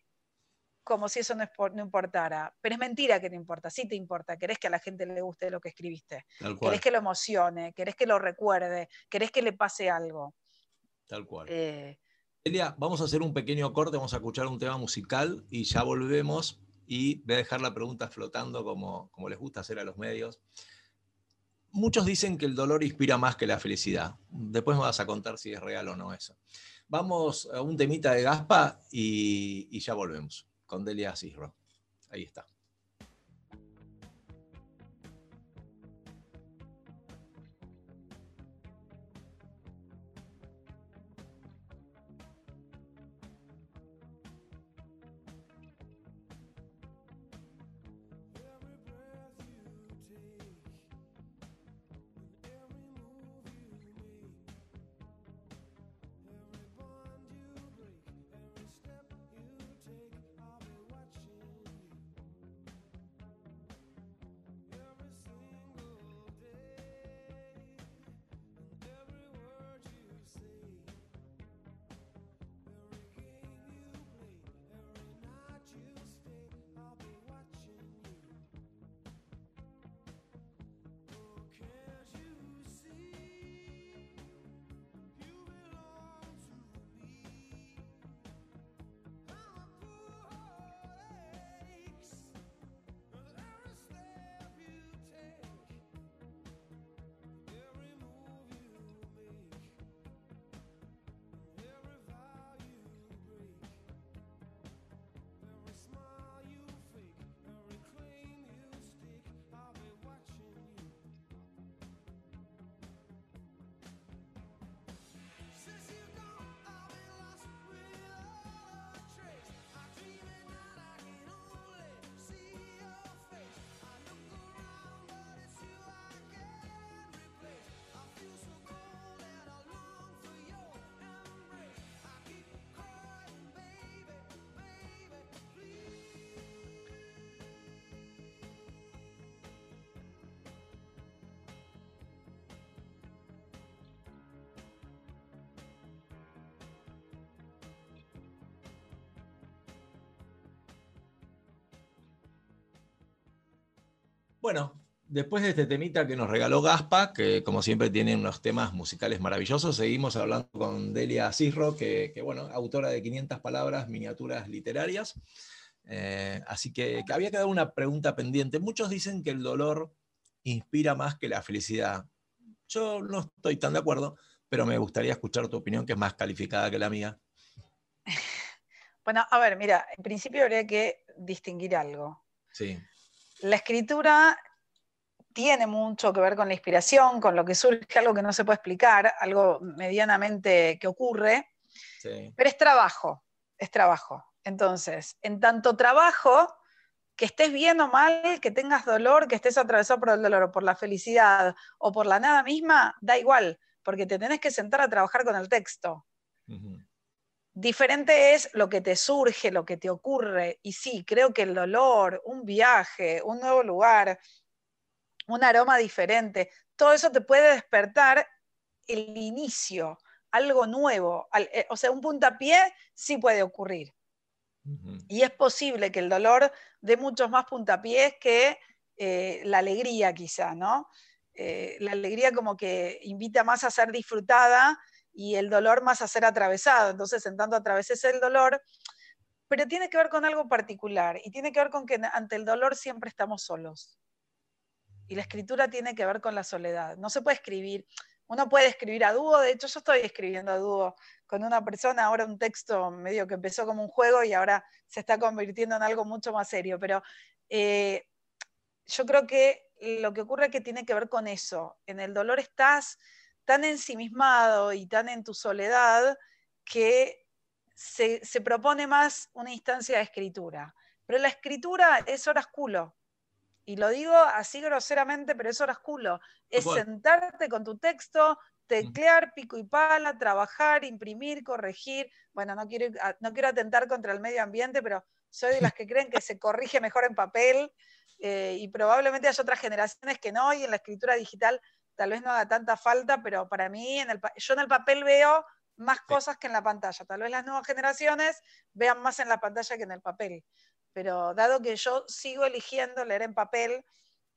como si eso no, importara. Pero es mentira que no importa, sí te importa. Querés que a la gente le guste lo que escribiste. Querés que lo emocione, querés que lo recuerde, querés que le pase algo. Tal cual. Eh, Elia, vamos a hacer un pequeño corte, vamos a escuchar un tema musical y ya volvemos. Y voy a dejar la pregunta flotando como, como les gusta hacer a los medios. Muchos dicen que el dolor inspira más que la felicidad. Después me vas a contar si es real o no eso. Vamos a un temita de Gaspa y ya volvemos con Delia Cisro. Ahí está. Después de este temita que nos regaló Gaspa, que como siempre tiene unos temas musicales maravillosos, seguimos hablando con Delia Cisro, que, bueno, autora de 500 palabras, miniaturas literarias. Eh, así que, que, había quedado una pregunta pendiente. Muchos dicen que el dolor inspira más que la felicidad. Yo no estoy tan de acuerdo, pero me gustaría escuchar tu opinión, que es más calificada que la mía. [LAUGHS] Bueno, a ver, mira, en principio habría que distinguir algo. Sí. La escritura tiene mucho que ver con la inspiración, con lo que surge, algo que no se puede explicar, algo medianamente que ocurre, pero es trabajo, es trabajo. Entonces, en tanto trabajo, que estés bien o mal, que tengas dolor, que estés atravesado por el dolor o por la felicidad o por la nada misma, da igual, porque te tenés que sentar a trabajar con el texto. Diferente es lo que te surge, lo que te ocurre. Y sí, creo que el dolor, un viaje, un nuevo lugar, un aroma diferente, todo eso te puede despertar el inicio, algo nuevo. Eh, o sea, un puntapié sí puede ocurrir. Y es posible que el dolor dé muchos más puntapiés que eh, la alegría quizá, ¿no? Eh, la alegría como que invita más a ser disfrutada y el dolor más a ser atravesado. Entonces, en tanto atraveses el dolor, pero tiene que ver con algo particular y tiene que ver con que ante el dolor siempre estamos solos. Y la escritura tiene que ver con la soledad. No se puede escribir, uno puede escribir a dúo, de hecho yo estoy escribiendo a dúo con una persona, ahora un texto medio que empezó como un juego y ahora se está convirtiendo en algo mucho más serio, pero eh, yo creo que lo que ocurre es que tiene que ver con eso. En el dolor estás tan ensimismado y tan en tu soledad que se, propone más una instancia de escritura. Pero la escritura es culo. Y lo digo así groseramente, pero es culo. Es sentarte con tu texto, teclear, pico y pala, trabajar, imprimir, corregir. Bueno, no quiero, no quiero atentar contra el medio ambiente, pero soy de las que creen que se corrige mejor en papel eh, y probablemente hay otras generaciones que no, y en la escritura digital tal vez no haga tanta falta, pero para mí, en el, yo en el papel veo más cosas que en la pantalla. Tal vez las nuevas generaciones vean más en la pantalla que en el papel. Pero dado que yo sigo eligiendo leer en papel,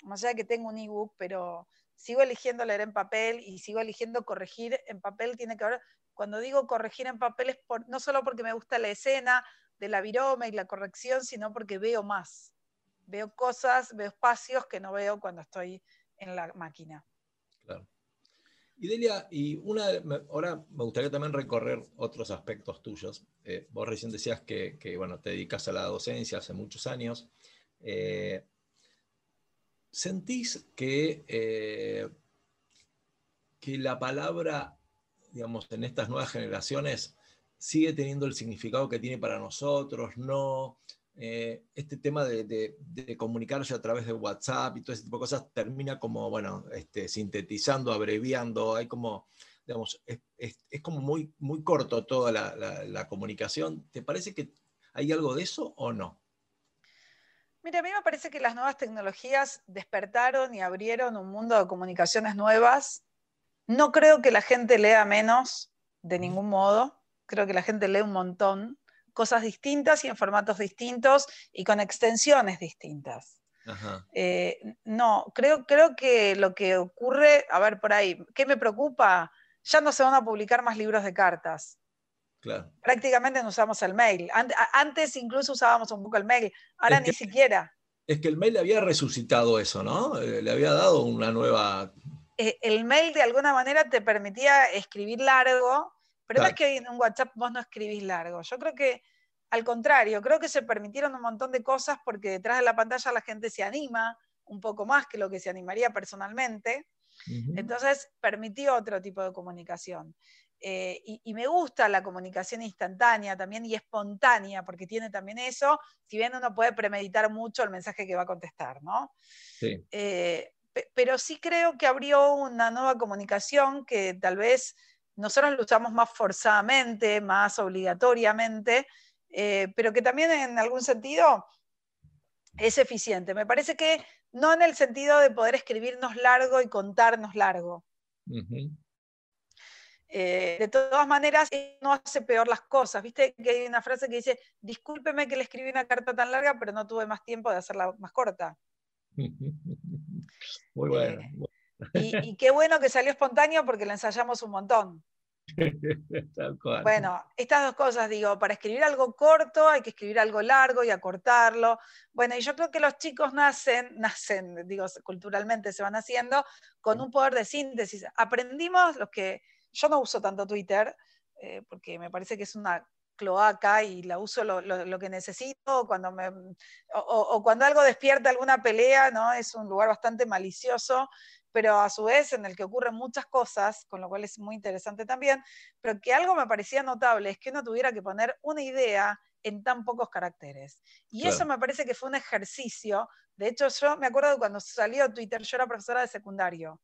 más allá de que tengo un ebook, pero sigo eligiendo leer en papel y sigo eligiendo corregir en papel, tiene que ver, cuando digo corregir en papel es no solo porque me gusta la escena de la viroma y la corrección, sino porque veo más. Veo cosas, veo espacios que no veo cuando estoy en la máquina. Claro. Y Delia, y una, ahora me gustaría también recorrer otros aspectos tuyos. Eh, vos recién decías que, bueno, te dedicas a la docencia hace muchos años. Eh, ¿Sentís que, eh, que la palabra, digamos, en estas nuevas generaciones sigue teniendo el significado que tiene para nosotros? ¿No? Eh, este tema de, comunicarse a través de WhatsApp y todo ese tipo de cosas termina como, bueno, este, sintetizando, abreviando, hay como, digamos, es, como muy, muy corto toda la, comunicación. ¿Te parece que hay algo de eso o no? Mira, a mí me parece que las nuevas tecnologías despertaron y abrieron un mundo de comunicaciones nuevas. No creo que la gente lea menos, de ningún modo. Creo que la gente lee un montón, cosas distintas y en formatos distintos y con extensiones distintas. Eh, no, creo, creo que lo que ocurre, a ver por ahí, ¿qué me preocupa? Ya no se van a publicar más libros de cartas. Prácticamente no usamos el mail. Antes incluso usábamos un poco el mail, ahora ni siquiera. Es que el mail había resucitado eso, ¿no? Eh, le había dado una nueva... Eh, el mail de alguna manera te permitía escribir largo, pero no es que en un WhatsApp vos no escribís largo. Yo creo que al contrario, creo que se permitieron un montón de cosas porque detrás de la pantalla la gente se anima un poco más que lo que se animaría personalmente. Entonces permitió otro tipo de comunicación. Eh, y, me gusta la comunicación instantánea también y espontánea, porque tiene también eso, si bien uno puede premeditar mucho el mensaje que va a contestar, ¿no? Eh, pero sí creo que abrió una nueva comunicación que tal vez nosotros lo usamos más forzadamente, más obligatoriamente, eh, pero que también en algún sentido es eficiente. Me parece que no en el sentido de poder escribirnos largo y contarnos largo. Eh, de todas maneras, no hace peor las cosas. Viste que hay una frase que dice, discúlpeme que le escribí una carta tan larga, pero no tuve más tiempo de hacerla más corta. [LAUGHS] Muy bueno. Eh, y, [LAUGHS] y, qué bueno que salió espontáneo porque lo ensayamos un montón. [LAUGHS] Bueno, estas dos cosas, digo, para escribir algo corto hay que escribir algo largo y acortarlo. Bueno, y yo creo que los chicos nacen, [LAUGHS] nacen, digo, culturalmente se van haciendo con un poder de síntesis. Aprendimos los que, yo no uso tanto Twitter, eh, porque me parece que es una cloaca y la uso lo, que necesito cuando me, o, cuando algo despierta alguna pelea, ¿no? Es un lugar bastante malicioso pero a su vez en el que ocurren muchas cosas, con lo cual es muy interesante también, pero que algo me parecía notable es que uno tuviera que poner una idea en tan pocos caracteres. Y eso me parece que fue un ejercicio. De hecho, yo me acuerdo de cuando salió Twitter, yo era profesora de secundario,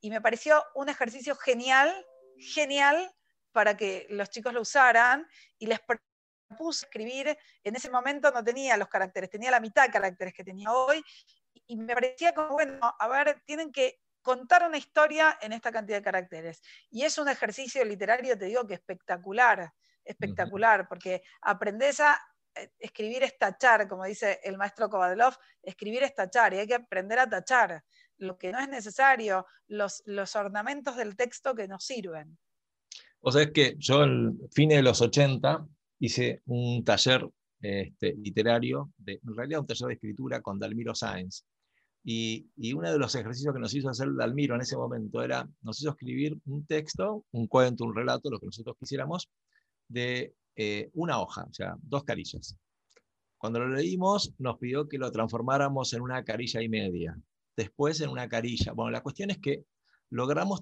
y me pareció un ejercicio genial, genial para que los chicos lo usaran, y les puse escribir, en ese momento no tenía los caracteres, tenía la mitad de caracteres que tenía hoy, y me parecía como, bueno, a ver, tienen que contar una historia en esta cantidad de caracteres. Y es un ejercicio literario, te digo que espectacular, espectacular, porque aprendes a eh, escribir es tachar, como dice el maestro Kovadlov, escribir es tachar, y hay que aprender a tachar lo que no es necesario, los, los ornamentos del texto que nos sirven. O sea, es que yo en fin de los 80 hice un taller este, literario, de, en realidad un taller de escritura con Dalmiro Sáenz, y, uno de los ejercicios que nos hizo hacer Dalmiro en ese momento era, nos hizo escribir un texto, un cuento, un relato, lo que nosotros quisiéramos, de eh, una hoja, o sea, dos carillas. Cuando lo leímos, nos pidió que lo transformáramos en una carilla y media, después en una carilla. Bueno, la cuestión es que logramos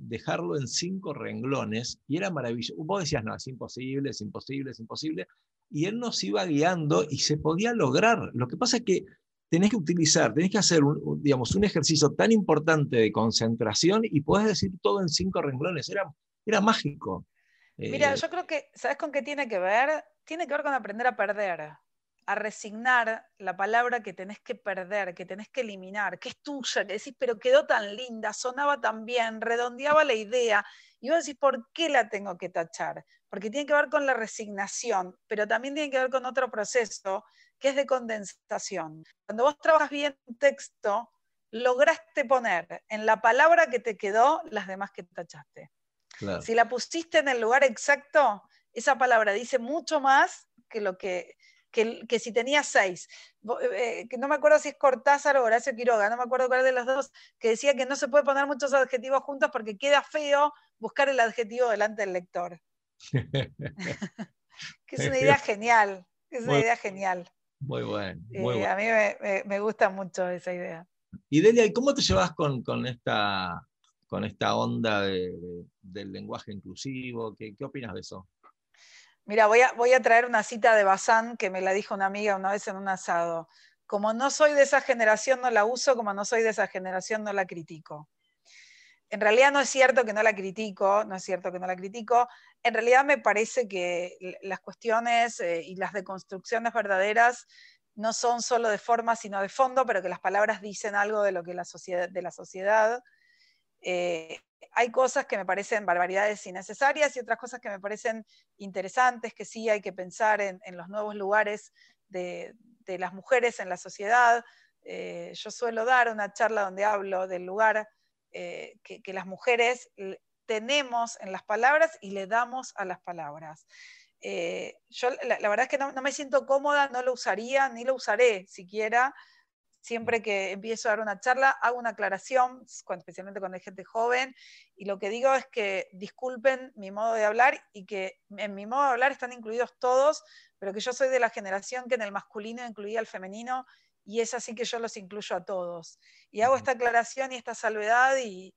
dejarlo en cinco renglones y era maravilloso. Vos decías, no, es imposible, es imposible, es imposible. Y él nos iba guiando y se podía lograr. Lo que pasa es que tenés que utilizar, tenés que hacer un, digamos, un ejercicio tan importante de concentración y podés decir todo en cinco renglones. Era, era mágico. Mira, eh, yo creo que, ¿sabes con qué tiene que ver? Tiene que ver con aprender a perder, a resignar la palabra que tenés que perder, que tenés que eliminar, que es tuya, que decís, pero quedó tan linda, sonaba tan bien, redondeaba la idea. Y vos decís, ¿por qué la tengo que tachar? Porque tiene que ver con la resignación, pero también tiene que ver con otro proceso que es de condensación. Cuando vos trabajas bien un texto, lograste poner en la palabra que te quedó las demás que tachaste. Si la pusiste en el lugar exacto, esa palabra dice mucho más que lo que, que, si tenía seis. Eh, que no me acuerdo si es Cortázar o Horacio Quiroga, no me acuerdo cuál de los dos, que decía que no se puede poner muchos adjetivos juntos porque queda feo buscar el adjetivo delante del lector. [LAUGHS] [LAUGHS] que es una idea genial, es una idea genial. Muy bueno. Eh, a mí me, gusta mucho esa idea. Y Delia, ¿cómo te llevas con, esta, con esta onda del lenguaje inclusivo? ¿Qué, ¿Qué, opinas de eso? Mira, voy a, voy a traer una cita de Bazán que me la dijo una amiga una vez en un asado. Como no soy de esa generación, no la uso, como no soy de esa generación, no la critico. En realidad no es cierto que no la critico, no es cierto que no la critico. En realidad me parece que las cuestiones eh, y las deconstrucciones verdaderas no son solo de forma, sino de fondo, pero que las palabras dicen algo de lo que la sociedad, de la sociedad. Eh, hay cosas que me parecen barbaridades innecesarias y otras cosas que me parecen interesantes, que sí hay que pensar en, los nuevos lugares de, las mujeres en la sociedad. Eh, yo suelo dar una charla donde hablo del lugar eh, que, las mujeres tenemos en las palabras y le damos a las palabras. Eh, yo la, verdad es que no, me siento cómoda, no lo usaría, ni lo usaré siquiera. Siempre que empiezo a dar una charla, hago una aclaración, especialmente cuando hay gente joven, y lo que digo es que disculpen mi modo de hablar y que en mi modo de hablar están incluidos todos, pero que yo soy de la generación que en el masculino incluía al femenino y es así que yo los incluyo a todos. Y hago esta aclaración y esta salvedad y,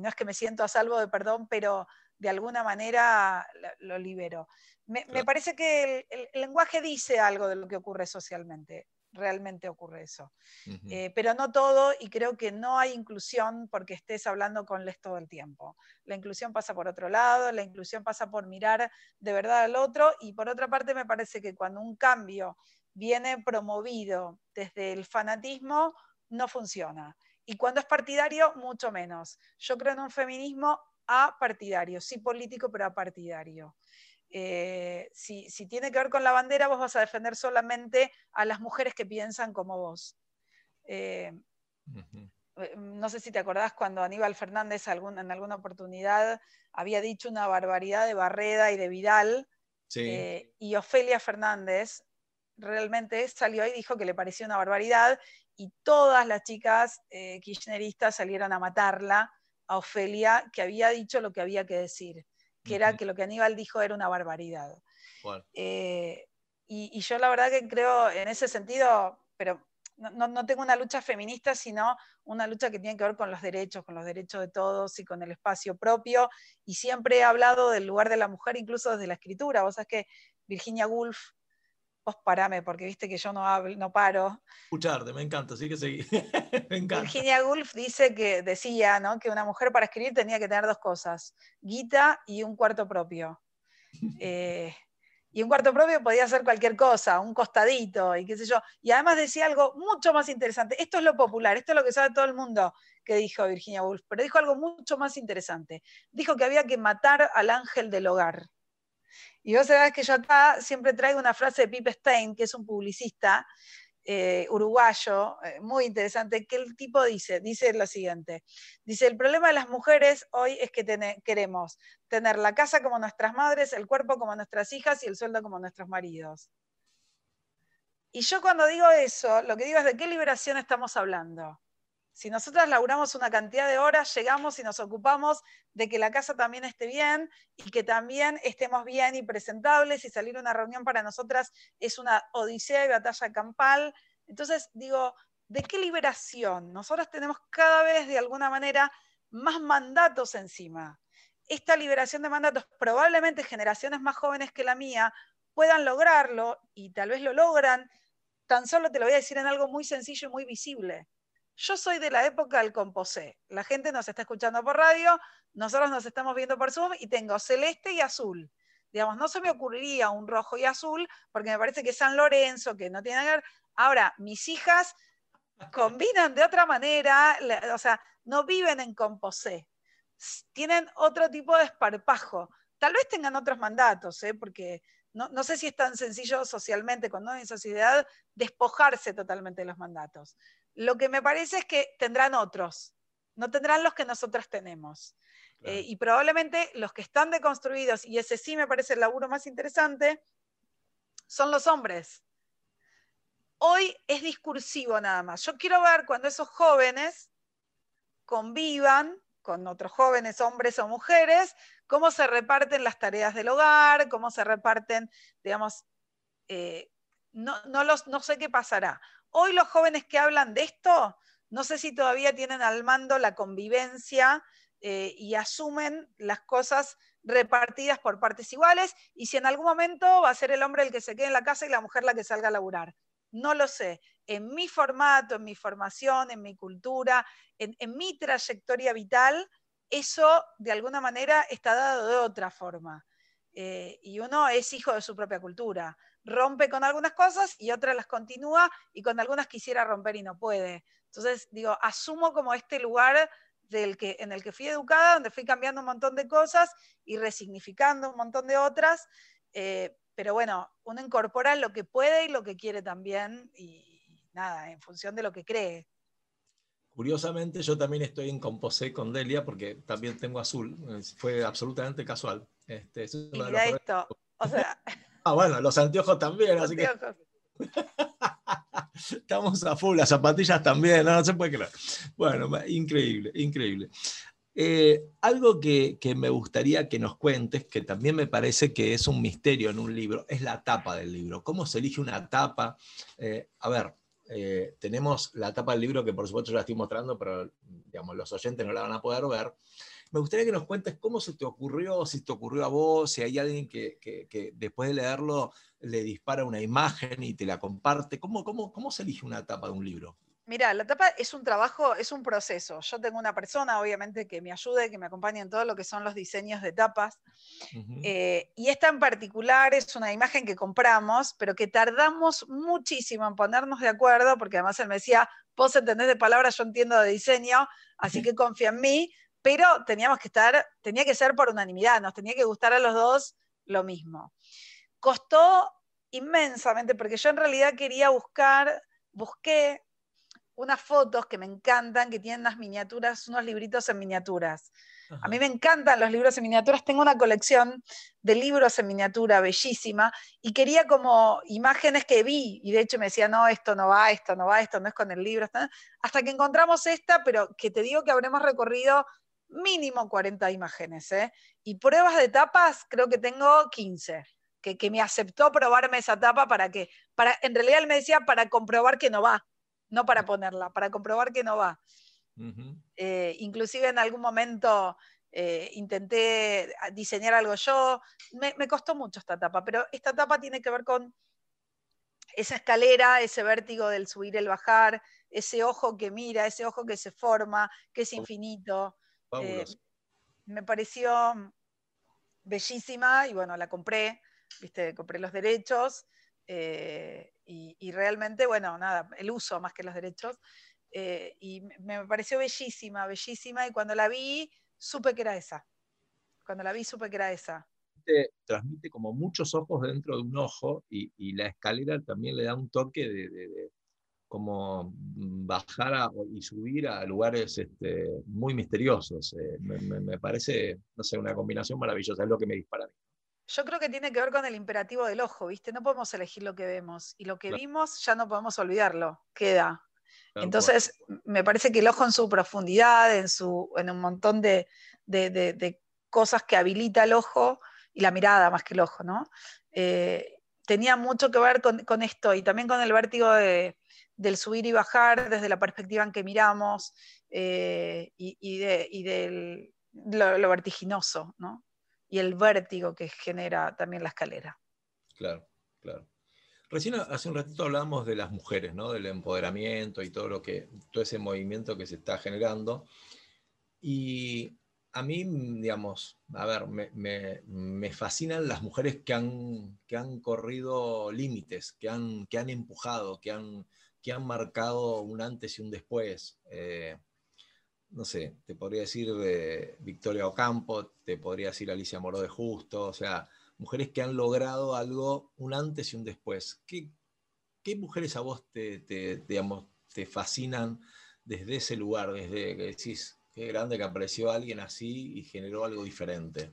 no es que me siento a salvo de perdón, pero de alguna manera lo libero. Me, parece que el, lenguaje dice algo de lo que ocurre socialmente, realmente ocurre eso. Eh, pero no todo, y creo que no hay inclusión porque estés hablando con les todo el tiempo. La inclusión pasa por otro lado, la inclusión pasa por mirar de verdad al otro, y por otra parte me parece que cuando un cambio viene promovido desde el fanatismo, no funciona. Y cuando es partidario, mucho menos. Yo creo en un feminismo apartidario, sí político, pero apartidario. Eh, si, tiene que ver con la bandera, vos vas a defender solamente a las mujeres que piensan como vos. Eh, Eh, no sé si te acordás cuando Aníbal Fernández en alguna oportunidad había dicho una barbaridad de Barreda y de Vidal, eh, y Ofelia Fernández realmente salió y dijo que le parecía una barbaridad, y todas las chicas eh, kirchneristas salieron a matarla a Ofelia, que había dicho lo que había que decir, que era que lo que Aníbal dijo era una barbaridad. y, y, yo la verdad que creo en ese sentido, pero no, tengo una lucha feminista, sino una lucha que tiene que ver con los derechos, con los derechos de todos y con el espacio propio. Y siempre he hablado del lugar de la mujer, incluso desde la escritura. Vos sabés que Virginia Woolf, vos parame, porque viste que yo no hablo, no paro. Escucharte, me encanta, sí que seguí. Virginia Woolf dice que decía ¿no? que una mujer para escribir tenía que tener dos cosas, guita y un cuarto propio. [LAUGHS] Eh, y un cuarto propio podía ser cualquier cosa, un costadito y qué sé yo. Y además decía algo mucho más interesante. Esto es lo popular, esto es lo que sabe todo el mundo que dijo Virginia Woolf, pero dijo algo mucho más interesante. Dijo que había que matar al ángel del hogar. Y vos sabés que yo acá siempre traigo una frase de Pip Stein, que es un publicista, eh, uruguayo, eh, muy interesante, que el tipo dice, dice lo siguiente, dice, el problema de las mujeres hoy es que queremos tener la casa como nuestras madres, el cuerpo como nuestras hijas y el sueldo como nuestros maridos. Y yo cuando digo eso, lo que digo es de qué liberación estamos hablando. Si nosotras laburamos una cantidad de horas, llegamos y nos ocupamos de que la casa también esté bien y que también estemos bien y presentables y salir a una reunión para nosotras es una odisea y batalla campal. Entonces digo, ¿de qué liberación? Nosotras tenemos cada vez de alguna manera más mandatos encima. Esta liberación de mandatos, probablemente generaciones más jóvenes que la mía puedan lograrlo y tal vez lo logran. Tan solo te lo voy a decir en algo muy sencillo y muy visible yo soy de la época del composé. La gente nos está escuchando por radio, nosotros nos estamos viendo por Zoom y tengo celeste y azul. Digamos, no se me ocurriría un rojo y azul porque me parece que San Lorenzo, que no tiene nada que ver. Ahora, mis hijas combinan de otra manera, o sea, no viven en composé. Tienen otro tipo de esparpajo. Tal vez tengan otros mandatos, ¿eh? porque no, sé si es tan sencillo socialmente, cuando hay sociedad, despojarse totalmente de los mandatos. Lo que me parece es que tendrán otros, no tendrán los que nosotras tenemos. Eh, y probablemente los que están deconstruidos, y ese sí me parece el laburo más interesante, son los hombres. Hoy es discursivo nada más. Yo quiero ver cuando esos jóvenes convivan con otros jóvenes, hombres o mujeres, cómo se reparten las tareas del hogar, cómo se reparten, digamos, eh, no, no, los, no sé qué pasará. Hoy los jóvenes que hablan de esto, no sé si todavía tienen al mando la convivencia eh, y asumen las cosas repartidas por partes iguales y si en algún momento va a ser el hombre el que se quede en la casa y la mujer la que salga a laburar. No lo sé. En mi formato, en mi formación, en mi cultura, en, mi trayectoria vital, eso de alguna manera está dado de otra forma. Eh, y uno es hijo de su propia cultura rompe con algunas cosas y otras las continúa y con algunas quisiera romper y no puede. Entonces, digo, asumo como este lugar del que, en el que fui educada, donde fui cambiando un montón de cosas y resignificando un montón de otras, eh, pero bueno, uno incorpora lo que puede y lo que quiere también y, nada, en función de lo que cree. Curiosamente, yo también estoy en composé con Delia porque también tengo azul. Fue absolutamente casual. Este, y mira esto, o sea... [LAUGHS] Ah, bueno, los anteojos también, así que. [LAUGHS] Estamos a full, las zapatillas también, no, se puede creer. Bueno, increíble, increíble. Eh, algo que, me gustaría que nos cuentes, que también me parece que es un misterio en un libro, es la tapa del libro. ¿Cómo se elige una tapa? Eh, a ver, eh, tenemos la tapa del libro que por supuesto yo la estoy mostrando, pero digamos, los oyentes no la van a poder ver. Me gustaría que nos cuentes cómo se te ocurrió, si te ocurrió a vos, si hay alguien que, después de leerlo le dispara una imagen y te la comparte. ¿Cómo, cómo, cómo se elige una tapa de un libro? Mira, la tapa es un trabajo, es un proceso. Yo tengo una persona, obviamente, que me ayude, que me acompañe en todo lo que son los diseños de tapas. Eh, y esta en particular es una imagen que compramos, pero que tardamos muchísimo en ponernos de acuerdo, porque además él me decía, vos entendés de palabras, yo entiendo de diseño, así [LAUGHS] que confía en mí pero teníamos que estar, tenía que ser por unanimidad, nos tenía que gustar a los dos lo mismo. Costó inmensamente, porque yo en realidad quería buscar, busqué unas fotos que me encantan, que tienen unas miniaturas, unos libritos en miniaturas. A mí me encantan los libros en miniaturas, tengo una colección de libros en miniatura bellísima y quería como imágenes que vi y de hecho me decía, no, esto no va, esto no va, esto no es con el libro, hasta que encontramos esta, pero que te digo que habremos recorrido mínimo 40 imágenes. ¿eh? Y pruebas de tapas creo que tengo 15. Que, que, me aceptó probarme esa tapa para que, para, en realidad él me decía para comprobar que no va, no para ponerla, para comprobar que no va. Eh, inclusive en algún momento eh, intenté diseñar algo yo, me, me, costó mucho esta etapa, pero esta etapa tiene que ver con esa escalera, ese vértigo del subir y el bajar, ese ojo que mira, ese ojo que se forma, que es infinito. Eh, me pareció bellísima y bueno, la compré, viste, compré los derechos y, y, realmente, bueno, nada, el uso más que los derechos. Eh, y me pareció bellísima, bellísima, y cuando la vi, supe que era esa. Cuando la vi, supe que era esa. Transmite como muchos ojos dentro de un ojo y, la escalera también le da un toque de, como bajar y subir a lugares este, muy misteriosos. Eh, me, parece, no sé, una combinación maravillosa, es lo que me dispara. Yo creo que tiene que ver con el imperativo del ojo, ¿viste? No podemos elegir lo que vemos y lo que vimos ya no podemos olvidarlo, queda. Entonces, me parece que el ojo en su profundidad, en, su, en un montón de, cosas que habilita el ojo, y la mirada más que el ojo, ¿no? Eh, tenía mucho que ver con, esto y también con el vértigo del subir y bajar desde la perspectiva en que miramos eh, y, de, lo, vertiginoso, ¿no? Y el vértigo que genera también la escalera. Claro, claro. Recién hace un ratito hablábamos de las mujeres, ¿no? del empoderamiento y todo, lo que, todo ese movimiento que se está generando. Y a mí, digamos, a ver, me, fascinan las mujeres que han, que han corrido límites, que han, que han empujado, que han, que han marcado un antes y un después. Eh, no sé, te podría decir de Victoria Ocampo, te podría decir Alicia Moro de Justo, o sea, mujeres que han logrado algo, un antes y un después. ¿Qué, mujeres a vos te, digamos, te fascinan desde ese lugar, desde que decís, qué grande que apareció alguien así y generó algo diferente?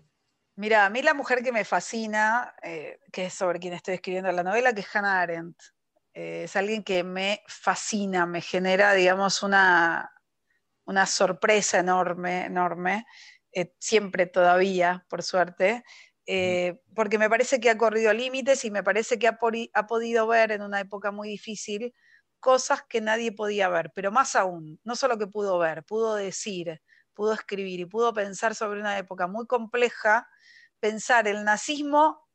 Mira, a mí la mujer que me fascina, eh, que es sobre quien estoy escribiendo la novela, que es Hannah Arendt. Eh, es alguien que me fascina, me genera, digamos, una, una sorpresa enorme, enorme, eh, siempre todavía, por suerte, eh, porque me parece que ha corrido límites y me parece que ha, podido ver en una época muy difícil cosas que nadie podía ver, pero más aún, no solo que pudo ver, pudo decir, pudo escribir y pudo pensar sobre una época muy compleja, pensar el nazismo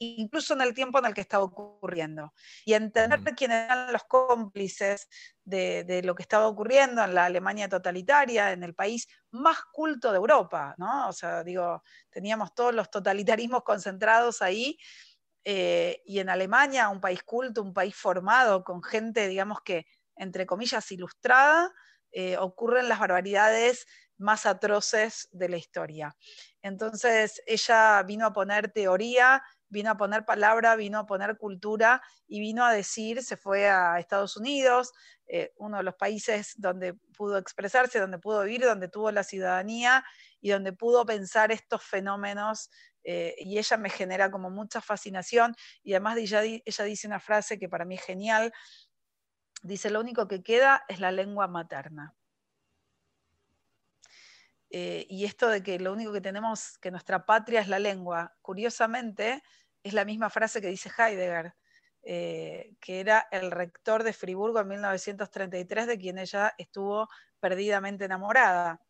incluso en el tiempo en el que estaba ocurriendo, y entender quiénes eran los cómplices de, lo que estaba ocurriendo en la Alemania totalitaria, en el país más culto de Europa, ¿no? O sea, digo, teníamos todos los totalitarismos concentrados ahí, eh, y en Alemania, un país culto, un país formado, con gente, digamos que, entre comillas, ilustrada, eh, ocurren las barbaridades más atroces de la historia. Entonces, ella vino a poner teoría vino a poner palabra, vino a poner cultura y vino a decir, se fue a Estados Unidos, eh, uno de los países donde pudo expresarse, donde pudo vivir, donde tuvo la ciudadanía y donde pudo pensar estos fenómenos. Eh, y ella me genera como mucha fascinación y además ella, dice una frase que para mí es genial, dice, lo único que queda es la lengua materna. Eh, y esto de que lo único que tenemos, que nuestra patria es la lengua, curiosamente es la misma frase que dice Heidegger, eh, que era el rector de Friburgo en 1933, de quien ella estuvo perdidamente enamorada,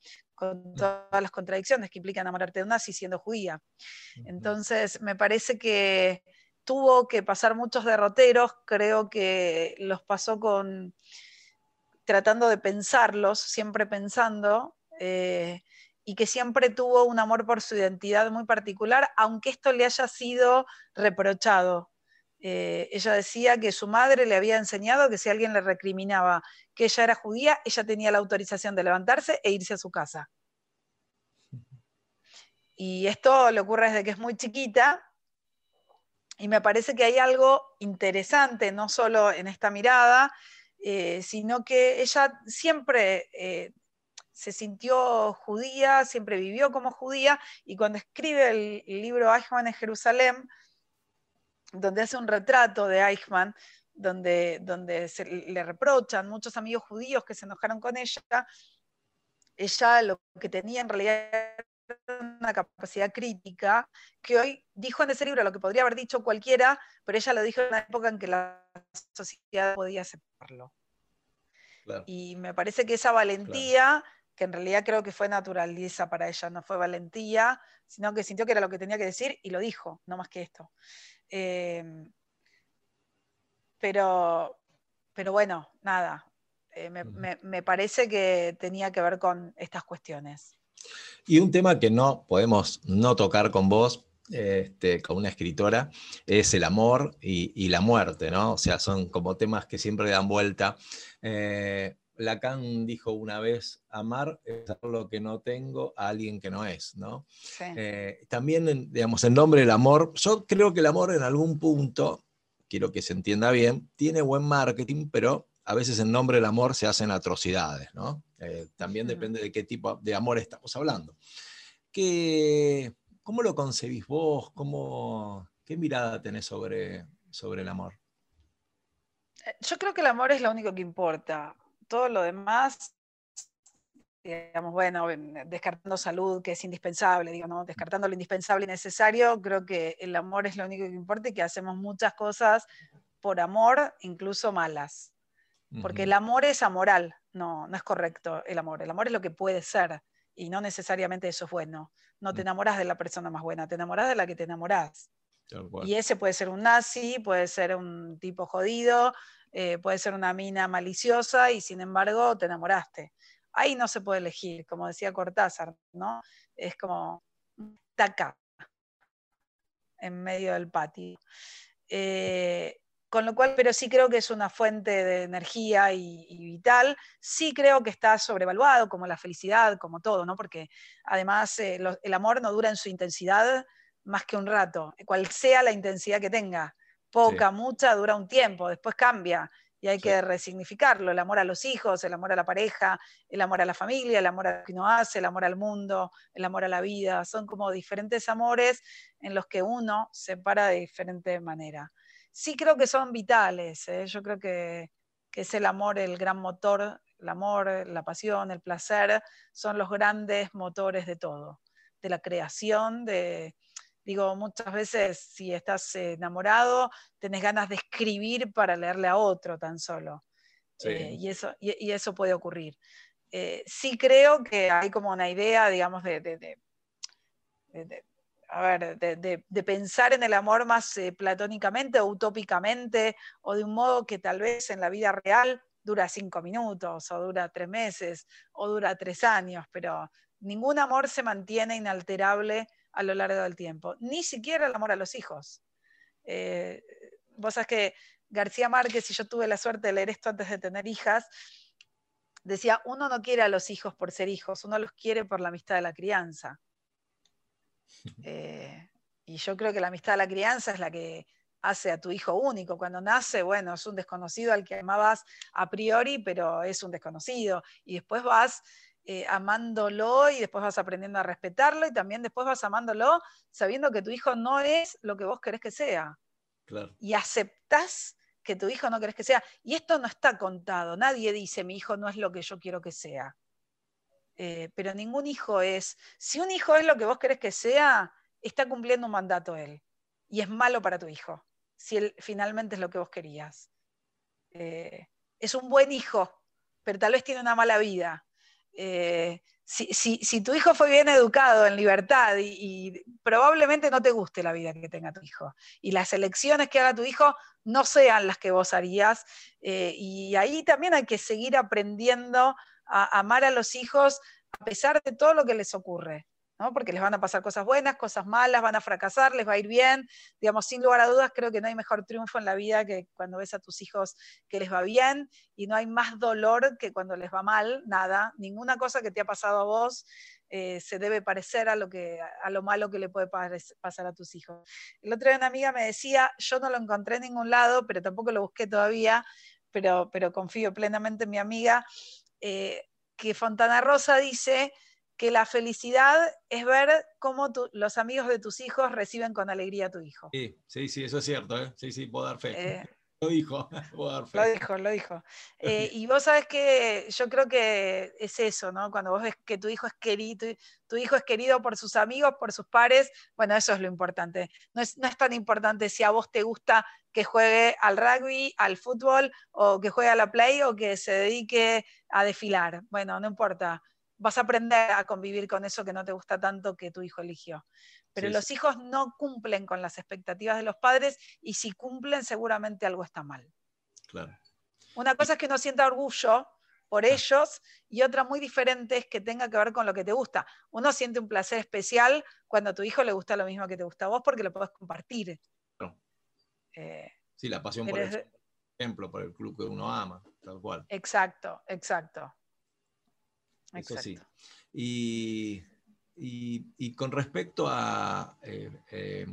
con todas las contradicciones que implica enamorarte de un nazi siendo judía. Entonces, me parece que tuvo que pasar muchos derroteros, creo que los pasó con tratando de pensarlos, siempre pensando, eh, y que siempre tuvo un amor por su identidad muy particular, aunque esto le haya sido reprochado. Eh, ella decía que su madre le había enseñado que si alguien le recriminaba que ella era judía, ella tenía la autorización de levantarse e irse a su casa. Y esto le ocurre desde que es muy chiquita, y me parece que hay algo interesante, no solo en esta mirada, eh, sino que ella siempre eh, se sintió judía, siempre vivió como judía, y cuando escribe el, libro Eichmann en Jerusalén, donde hace un retrato de Eichmann, donde, donde se le reprochan muchos amigos judíos que se enojaron con ella, ella lo que tenía en realidad era una capacidad crítica que hoy dijo en ese libro lo que podría haber dicho cualquiera, pero ella lo dijo en una época en que la sociedad podía aceptarlo. Y me parece que esa valentía que en realidad creo que fue naturaleza para ella, no fue valentía, sino que sintió que era lo que tenía que decir y lo dijo, no más que esto. Em, pero, pero bueno, nada, eh, me, parece que tenía que ver con estas cuestiones. Y un tema que no podemos no tocar con vos, este, con una escritora, es el amor y, la muerte, ¿no? O sea, son como temas que siempre dan vuelta. Eh, Lacan dijo una vez, amar es dar lo que no tengo a alguien que no es, ¿no? Eh, también, digamos, en nombre del amor, yo creo que el amor en algún punto, quiero que se entienda bien, tiene buen marketing, pero a veces en nombre del amor se hacen atrocidades, ¿no? Eh, también depende de qué tipo de amor estamos hablando. ¿Qué, ¿Cómo lo concebís vos? ¿Cómo, ¿Qué mirada tenés sobre, sobre el amor? Eh, yo creo que el amor es lo único que importa todo lo demás, digamos, bueno, descartando salud, que es indispensable, digo, ¿no? descartando lo indispensable y necesario, creo que el amor es lo único que importa y que hacemos muchas cosas por amor, incluso malas. Porque el amor es amoral, no, no es correcto el amor. El amor es lo que puede ser y no necesariamente eso es bueno. No te mm. enamoras de la persona más buena, te enamoras de la que te enamorás. Y ese puede ser un nazi, puede ser un tipo jodido, eh, puede ser una mina maliciosa y sin embargo te enamoraste. Ahí no se puede elegir, como decía Cortázar, ¿no? Es como taca en medio del patio. Eh, con lo cual, pero sí creo que es una fuente de energía y, vital. Sí creo que está sobrevaluado, como la felicidad, como todo, ¿no? Porque además eh, el amor no dura en su intensidad más que un rato, cual sea la intensidad que tenga poca, mucha, dura un tiempo, después cambia y hay que resignificarlo, el amor a los hijos, el amor a la pareja, el amor a la familia, el amor a lo que uno hace, el amor al mundo, el amor a la vida, son como diferentes amores en los que uno se para de diferente manera. Sí creo que son vitales, ¿eh? yo creo que, que es el amor el gran motor, el amor, la pasión, el placer, son los grandes motores de todo, de la creación, de, Digo, muchas veces si estás enamorado, tenés ganas de escribir para leerle a otro tan solo. Eh, y, eso, y, eso puede ocurrir. Eh, sí creo que hay como una idea, digamos, de, de, a ver, de, pensar en el amor más eh, platónicamente o utópicamente, o de un modo que tal vez en la vida real dura cinco minutos, o dura tres meses, o dura tres años, pero ningún amor se mantiene inalterable a lo largo del tiempo, ni siquiera el amor a los hijos. Eh, vos sabés que García Márquez, y yo tuve la suerte de leer esto antes de tener hijas, decía, uno no quiere a los hijos por ser hijos, uno los quiere por la amistad de la crianza. [LAUGHS] Eh, y yo creo que la amistad de la crianza es la que hace a tu hijo único. Cuando nace, bueno, es un desconocido al que amabas a priori, pero es un desconocido. Y después vas eh, amándolo y después vas aprendiendo a respetarlo y también después vas amándolo sabiendo que tu hijo no es lo que vos querés que sea. Y aceptás que tu hijo no querés que sea. Y esto no está contado. Nadie dice mi hijo no es lo que yo quiero que sea. Eh, pero ningún hijo es. Si un hijo es lo que vos querés que sea, está cumpliendo un mandato él. Y es malo para tu hijo, si él finalmente es lo que vos querías. Eh, es un buen hijo, pero tal vez tiene una mala vida. Eh, si, tu hijo fue bien educado en libertad y, probablemente no te guste la vida que tenga tu hijo y las elecciones que haga tu hijo no sean las que vos harías eh, y ahí también hay que seguir aprendiendo a amar a los hijos a pesar de todo lo que les ocurre porque les van a pasar cosas buenas, cosas malas, van a fracasar, les va a ir bien. Digamos, sin lugar a dudas, creo que no hay mejor triunfo en la vida que cuando ves a tus hijos que les va bien y no hay más dolor que cuando les va mal, nada. Ninguna cosa que te ha pasado a vos eh, se debe parecer a lo, que, a lo malo que le puede pasar a tus hijos. El otro día una amiga me decía, yo no lo encontré en ningún lado, pero tampoco lo busqué todavía, pero, pero confío plenamente en mi amiga, eh, que Fontana Rosa dice que la felicidad es ver cómo los amigos de tus hijos reciben con alegría a tu hijo. Sí, sí, sí, eso es cierto, ¿eh? sí, sí, puedo dar fe. Eh, [LAUGHS] lo dijo, [LAUGHS] puedo dar fe. Lo dijo, lo dijo. [LAUGHS] Eh, y vos sabes que yo creo que es eso, ¿no? Cuando vos ves que tu hijo es querido, tu hijo es querido por sus amigos, por sus pares, bueno, eso es lo importante. No es, no es tan importante si a vos te gusta que juegue al rugby, al fútbol, o que juegue a la play, o que se dedique a desfilar. Bueno, no importa vas a aprender a convivir con eso que no te gusta tanto que tu hijo eligió. Pero los hijos no cumplen con las expectativas de los padres y si cumplen seguramente algo está mal. Claro. Una cosa es que uno sienta orgullo por ellos y otra muy diferente es que tenga que ver con lo que te gusta. Uno siente un placer especial cuando a tu hijo le gusta lo mismo que te gusta a vos porque lo podés compartir. Eh, sí, la pasión por el ejemplo, por el club que uno ama, tal cual. Exacto, exacto. Eso sí. Y, con respecto eh, eh,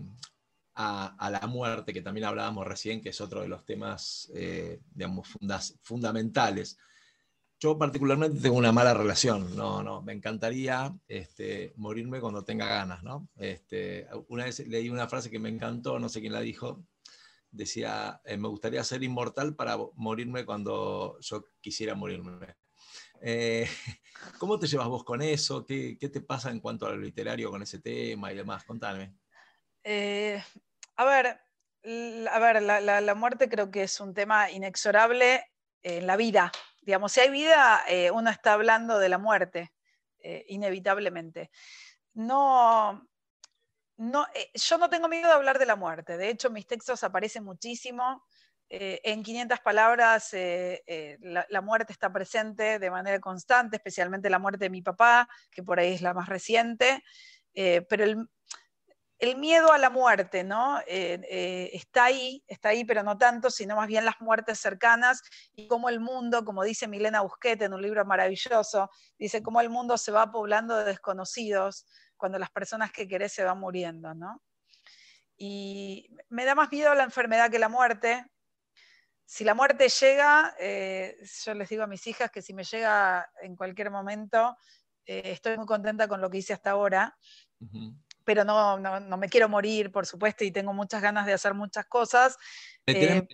a, a, la muerte, que también hablábamos recién, que es otro de los temas, eh, digamos, fundamentales. Yo particularmente tengo una mala relación, no, no, me encantaría este, morirme cuando tenga ganas, ¿no? Este, una vez leí una frase que me encantó, no sé quién la dijo, decía, me gustaría ser inmortal para morirme cuando yo quisiera morirme. Eh, [LAUGHS] ¿Cómo te llevas vos con eso? ¿Qué, te pasa en cuanto a lo literario con ese tema y demás? Contame. Eh, a ver, a ver la, muerte creo que es un tema inexorable en la vida. Digamos, si hay vida, eh, uno está hablando de la muerte, inevitablemente. No, no, yo no tengo miedo de hablar de la muerte. De hecho, mis textos aparecen muchísimo. Eh, en 500 palabras, eh, eh, la, muerte está presente de manera constante, especialmente la muerte de mi papá, que por ahí es la más reciente, pero el, miedo a la muerte, ¿no? está ahí, está ahí, pero no tanto, sino más bien las muertes cercanas y cómo el mundo, como dice Milena Busquete en un libro maravilloso, dice cómo el mundo se va poblando de desconocidos cuando las personas que querés se van muriendo, ¿no? Y me da más miedo la enfermedad que la muerte, si la muerte llega, eh, yo les digo a mis hijas que si me llega en cualquier momento, eh, estoy muy contenta con lo que hice hasta ahora, pero no, no, me quiero morir, por supuesto, y tengo muchas ganas de hacer muchas cosas. Eh,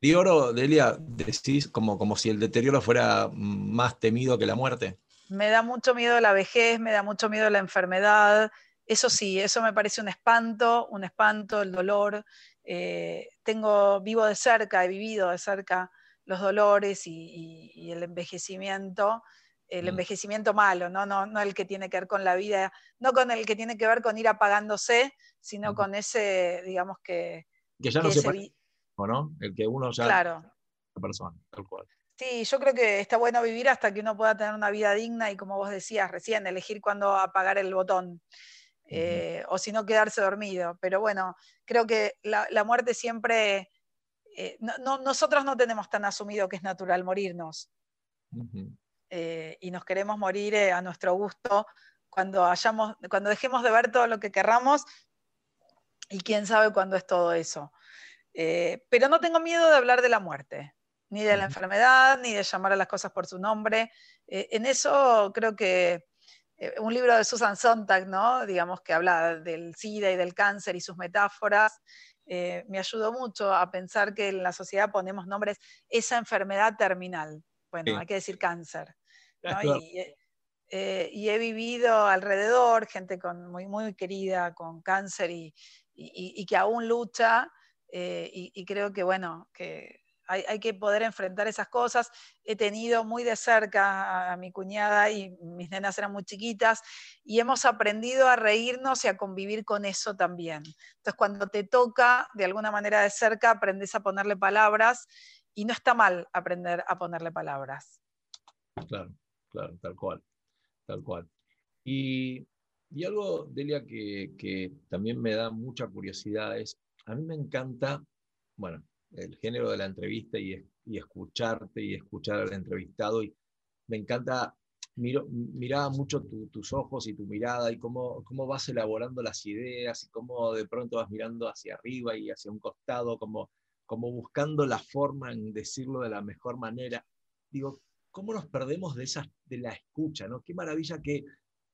deterioro, Delia, decís como, como si el deterioro fuera más temido que la muerte. Me da mucho miedo la vejez, me da mucho miedo la enfermedad. Eso sí, eso me parece un espanto, un espanto, el dolor. Eh, tengo, vivo de cerca, he vivido de cerca los dolores y, el envejecimiento, el mm. envejecimiento malo, ¿no? No, no el que tiene que ver con la vida, no con el que tiene que ver con ir apagándose, sino con ese, digamos que... Que ya no se ¿o no? El que uno ya... Claro. La persona, tal cual. Sí, yo creo que está bueno vivir hasta que uno pueda tener una vida digna y como vos decías recién, elegir cuándo apagar el botón. Eh, o si no quedarse dormido. Pero bueno, creo que la, muerte siempre, eh, nosotros no tenemos tan asumido que es natural morirnos. Eh, y nos queremos morir a nuestro gusto cuando, hayamos, cuando dejemos de ver todo lo que querramos y quién sabe cuándo es todo eso. pero no tengo miedo de hablar de la muerte, ni de la enfermedad, ni de llamar a las cosas por su nombre. en eso creo que un libro de Susan Sontag, ¿no? digamos, que habla del SIDA y del cáncer y sus metáforas, eh, me ayudó mucho a pensar que en la sociedad ponemos nombres, esa enfermedad terminal. Bueno, hay que decir cáncer. Eh, y, he vivido alrededor gente con, muy, muy querida con cáncer y, que aún lucha. y, creo que, bueno, que hay, que poder enfrentar esas cosas. He tenido muy de cerca a, mi cuñada y mis nenas eran muy chiquitas y hemos aprendido a reírnos y a convivir con eso también. Entonces, cuando te toca de alguna manera de cerca, aprendes a ponerle palabras y no está mal aprender a ponerle palabras. Claro, claro, tal cual, tal cual. Y, algo, Delia, que, que también me da mucha curiosidad es, a mí me encanta, bueno, el género de la entrevista y, escucharte y escuchar al entrevistado. Y me encanta, miro, miraba mucho tus ojos y tu mirada y cómo, cómo vas elaborando las ideas y cómo de pronto vas mirando hacia arriba y hacia un costado, como, como buscando la forma en decirlo de la mejor manera. Digo, ¿cómo nos perdemos de, esa, de la escucha? ¿no? Qué maravilla, qué,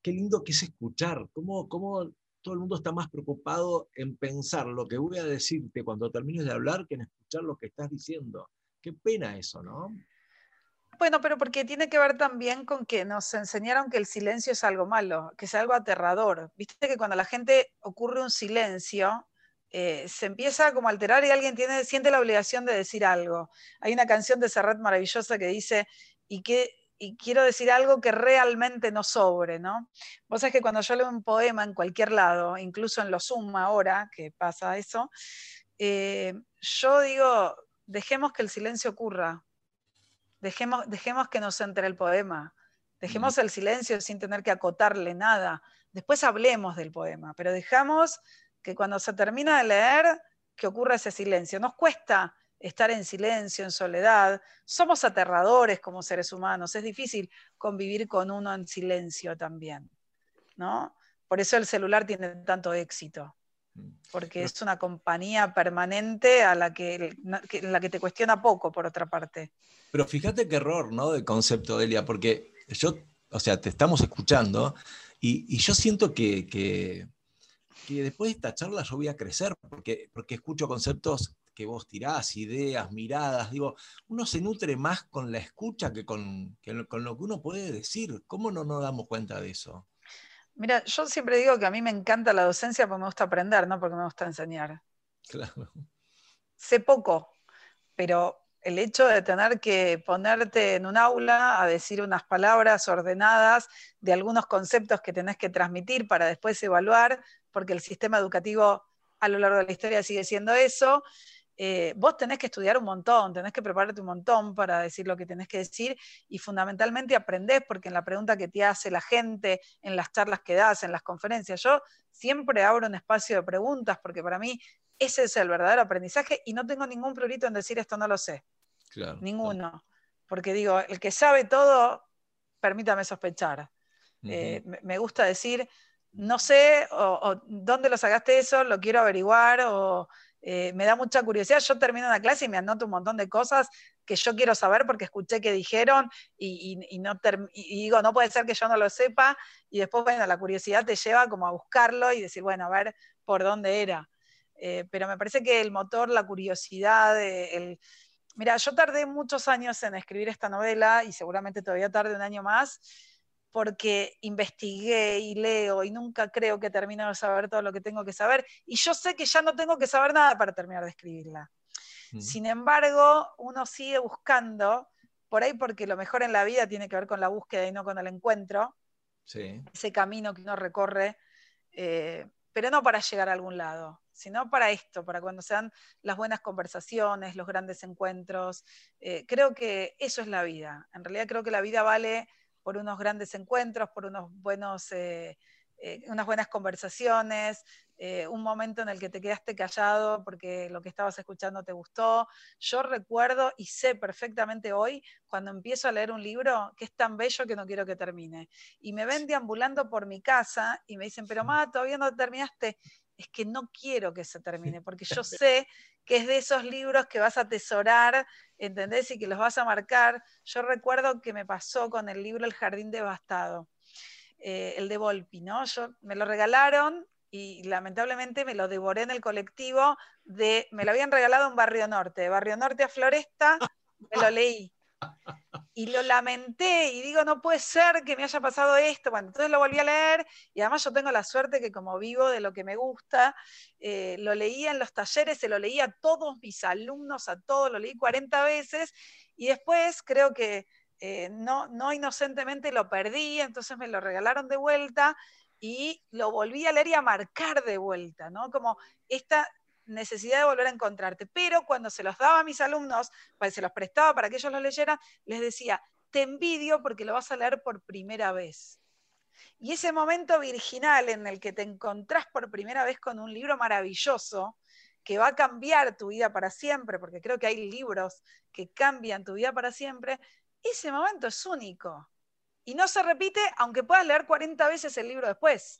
qué lindo que es escuchar, cómo, cómo todo el mundo está más preocupado en pensar lo que voy a decirte cuando termines de hablar que en escuchar lo que estás diciendo. Qué pena eso, ¿no? Bueno, pero porque tiene que ver también con que nos enseñaron que el silencio es algo malo, que es algo aterrador. Viste que cuando la gente ocurre un silencio, eh, se empieza como a alterar y alguien siente la obligación de decir algo. Hay una canción de Serrat maravillosa que dice, y, que, y quiero decir algo que realmente no sobre, ¿no? Vos sabés que cuando yo leo un poema en cualquier lado, incluso en lo suma ahora, que pasa eso, eh, yo digo, dejemos que el silencio ocurra, dejemos, dejemos que nos entre el poema, dejemos el silencio sin tener que acotarle nada, después hablemos del poema, pero dejamos que cuando se termina de leer, que ocurra ese silencio. Nos cuesta estar en silencio, en soledad. Somos aterradores como seres humanos. Es difícil convivir con uno en silencio también. ¿no? Por eso el celular tiene tanto éxito. Porque es una compañía permanente a la que, la que te cuestiona poco, por otra parte. Pero fíjate qué error, ¿no? De concepto, Delia, porque yo, o sea, te estamos escuchando y, yo siento que que después de esta charla yo voy a crecer, porque, porque escucho conceptos que vos tirás, ideas, miradas, digo, uno se nutre más con la escucha que con, con lo que uno puede decir. ¿Cómo no nos damos cuenta de eso? Mira, yo siempre digo que a mí me encanta la docencia porque me gusta aprender, no porque me gusta enseñar. Claro. Sé poco, pero el hecho de tener que ponerte en un aula a decir unas palabras ordenadas de algunos conceptos que tenés que transmitir para después evaluar, porque el sistema educativo a lo largo de la historia sigue siendo eso, eh, vos tenés que estudiar un montón, tenés que prepararte un montón para decir lo que tenés que decir y fundamentalmente aprendés, porque en la pregunta que te hace la gente, en las charlas que das, en las conferencias, yo siempre abro un espacio de preguntas, porque para mí ese es el verdadero aprendizaje y no tengo ningún prurito en decir esto no lo sé. Ninguno. Porque digo, el que sabe todo, permítame sospechar. Eh, me gusta decir, no sé, o, dónde lo sacaste eso, lo quiero averiguar, o eh, me da mucha curiosidad. Yo termino una clase y me anoto un montón de cosas que yo quiero saber porque escuché que dijeron y, no digo, no puede ser que yo no lo sepa, y después, bueno, la curiosidad te lleva como a buscarlo y decir, bueno, a ver por dónde era. Eh, pero me parece que el motor, la curiosidad, el... Mira, yo tardé muchos años en escribir esta novela y seguramente todavía tarde un año más, porque investigué y leo y nunca creo que termino de saber todo lo que tengo que saber. Y yo sé que ya no tengo que saber nada para terminar de escribirla. Mm. Sin embargo, uno sigue buscando, por ahí porque lo mejor en la vida tiene que ver con la búsqueda y no con el encuentro. Ese camino que uno recorre. Eh, pero no para llegar a algún lado, sino para esto, para cuando sean las buenas conversaciones, los grandes encuentros. Eh, creo que eso es la vida. En realidad creo que la vida vale por unos grandes encuentros, por unos buenos, eh, eh, unas buenas conversaciones, un momento en el que te quedaste callado porque lo que estabas escuchando te gustó. Yo recuerdo y sé perfectamente hoy, cuando empiezo a leer un libro, que es tan bello que no quiero que termine. Y me ven deambulando por mi casa y me dicen, pero ma, todavía no terminaste. Es que no quiero que se termine, porque yo [LAUGHS] sé que es de esos libros que vas a atesorar, ¿entendés? Y que los vas a marcar. Yo recuerdo que me pasó con el libro El Jardín Devastado, eh, el de Volpi, ¿no? Yo, me lo regalaron y lamentablemente me lo devoré en el colectivo de, me lo habían regalado en Barrio Norte, de Barrio Norte a Floresta, me lo leí y lo lamenté y digo, no puede ser que me haya pasado esto. Bueno, entonces lo volví a leer y además yo tengo la suerte que como vivo de lo que me gusta, eh, lo leía en los talleres, se lo leía a todos mis alumnos, a todos, lo leí 40 veces y después creo que eh, no, no inocentemente lo perdí, entonces me lo regalaron de vuelta y lo volví a leer y a marcar de vuelta, ¿no? Como esta necesidad de volver a encontrarte. Pero cuando se los daba a mis alumnos, pues, se los prestaba para que ellos lo leyeran, les decía, te envidio porque lo vas a leer por primera vez. Y ese momento virginal en el que te encontrás por primera vez con un libro maravilloso, que va a cambiar tu vida para siempre, porque creo que hay libros que cambian tu vida para siempre, ese momento es único. Y no se repite aunque puedas leer 40 veces el libro después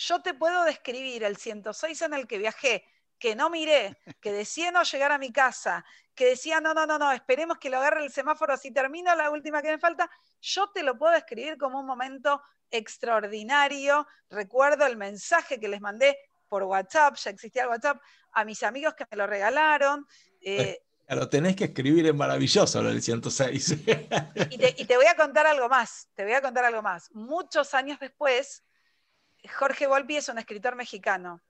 yo te puedo describir el 106 en el que viajé que no miré, que decía no llegar a mi casa, que decía, no, no, no, no, esperemos que lo agarre el semáforo, si termino la última que me falta, yo te lo puedo escribir como un momento extraordinario. Recuerdo el mensaje que les mandé por WhatsApp, ya existía el WhatsApp, a mis amigos que me lo regalaron. Eh, lo tenés que escribir en maravilloso lo del 106. y, te, y te voy a contar algo más, te voy a contar algo más. Muchos años después, Jorge Volpi es un escritor mexicano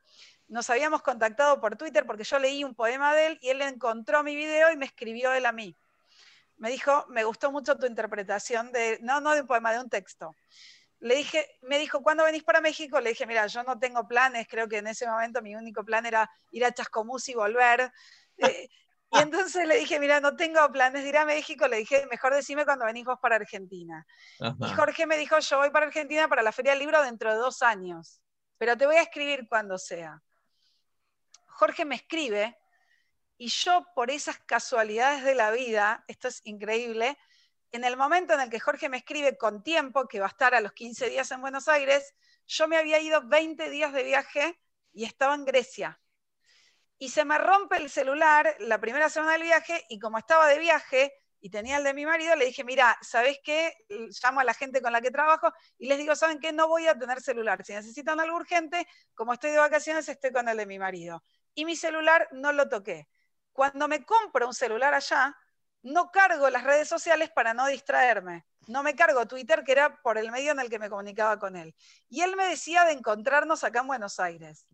nos habíamos contactado por Twitter porque yo leí un poema de él y él encontró mi video y me escribió él a mí. Me dijo, me gustó mucho tu interpretación de, no, no de un poema, de un texto. Le dije, me dijo, ¿cuándo venís para México? Le dije, mira, yo no tengo planes, creo que en ese momento mi único plan era ir a Chascomús y volver. [LAUGHS] y entonces le dije, mira, no tengo planes de ir a México. Le dije, mejor decime cuando venís vos para Argentina. Y Jorge me dijo, yo voy para Argentina para la Feria del Libro dentro de dos años, pero te voy a escribir cuando sea. Jorge me escribe y yo por esas casualidades de la vida, esto es increíble, en el momento en el que Jorge me escribe con tiempo, que va a estar a los 15 días en Buenos Aires, yo me había ido 20 días de viaje y estaba en Grecia. Y se me rompe el celular la primera semana del viaje y como estaba de viaje y tenía el de mi marido, le dije, mira, ¿sabes qué? Llamo a la gente con la que trabajo y les digo, ¿saben qué? No voy a tener celular. Si necesitan algo urgente, como estoy de vacaciones, estoy con el de mi marido y mi celular no lo toqué. Cuando me compro un celular allá, no cargo las redes sociales para no distraerme. No me cargo Twitter, que era por el medio en el que me comunicaba con él. Y él me decía de encontrarnos acá en Buenos Aires.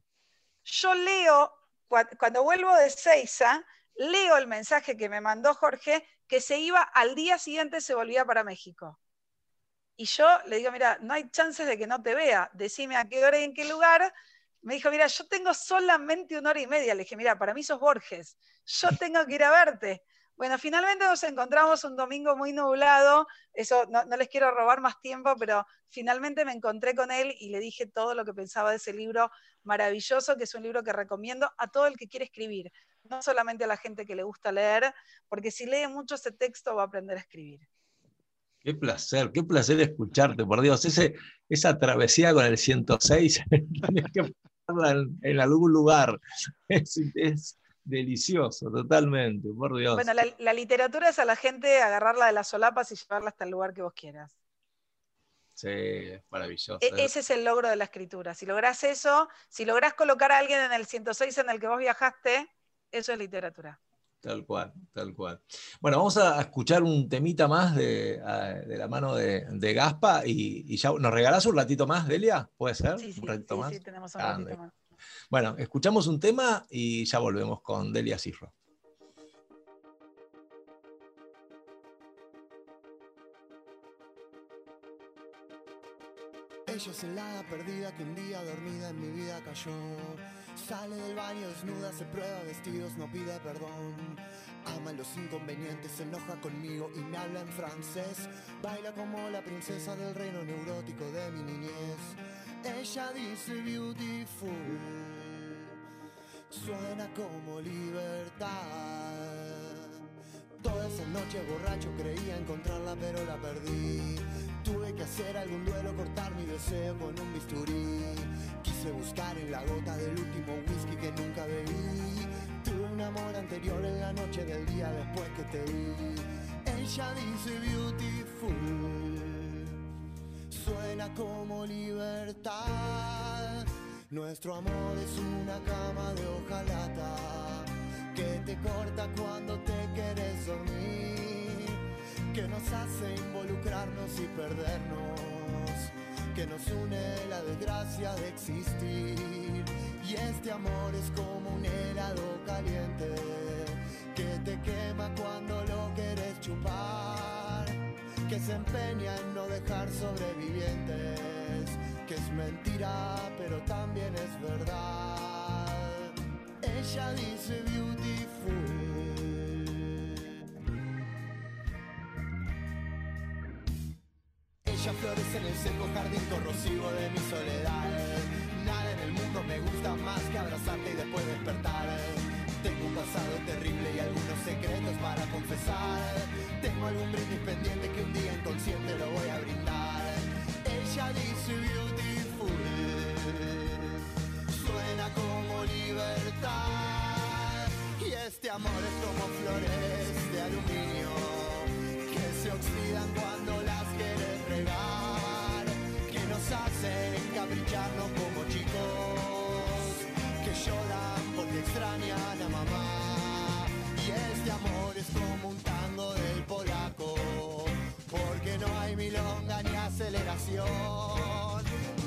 Yo leo, cuando vuelvo de Seiza, leo el mensaje que me mandó Jorge, que se iba al día siguiente, se volvía para México. Y yo le digo, mira, no hay chances de que no te vea. Decime a qué hora y en qué lugar, me dijo, mira, yo tengo solamente una hora y media. Le dije, mira, para mí sos Borges, yo tengo que ir a verte. Bueno, finalmente nos encontramos un domingo muy nublado, eso no, les quiero robar más tiempo, pero finalmente me encontré con él y le dije todo lo que pensaba de ese libro maravilloso, que es un libro que recomiendo a todo el que quiere escribir, no solamente a la gente que le gusta leer, porque si lee mucho ese texto va a aprender a escribir. Qué placer, qué placer escucharte, por Dios. Esa travesía con el 106, [LAUGHS] que en, algún lugar. Es, delicioso, totalmente, por Dios. Bueno, la, literatura es a la gente agarrarla de las solapas y llevarla hasta el lugar que vos quieras. Sí, es maravilloso. E, ese es el logro de la escritura. Si lográs eso, si lográs colocar a alguien en el 106 en el que vos viajaste, eso es literatura. Tal cual, tal cual. Bueno, vamos a escuchar un temita más de, la mano de, Gaspa y, ya nos regalás un ratito más, Delia, ¿puede ser? Sí, sí, un ratito más. sí tenemos un ratito más. Bueno, escuchamos un tema y ya volvemos con Delia Cifro. Ella es la perdida que un día dormida en mi vida cayó. Sale del baño desnuda, se prueba vestidos, no pide perdón. Ama los inconvenientes, se enoja conmigo y me habla en francés. Baila como la princesa del reino neurótico de mi niñez. Ella dice beautiful, suena como libertad. Toda esa noche borracho creía encontrarla pero la perdí. Tuve que hacer algún duelo, cortar mi deseo con un bisturí. Quise buscar en la gota del último whisky que nunca bebí. Tuve un amor anterior en la noche del día después que te vi. Ella dice beautiful, suena como libertad. Nuestro amor es una cama de hojalata que te corta cuando te quieres dormir que nos hace involucrarnos y perdernos, que nos une la desgracia de existir. Y este amor es como un helado caliente que te quema cuando lo quieres chupar, que se empeña en no dejar sobrevivientes, que es mentira pero también es verdad. Ella dice beautiful florece en el seco jardín corrosivo de mi soledad. Nada en el mundo me gusta más que abrazarte y después despertar. Tengo un pasado terrible y algunos secretos para confesar. Tengo algún brindis pendiente que un día inconsciente lo voy a brindar. Ella dice beautiful, suena como libertad. este amor es como flores de aluminio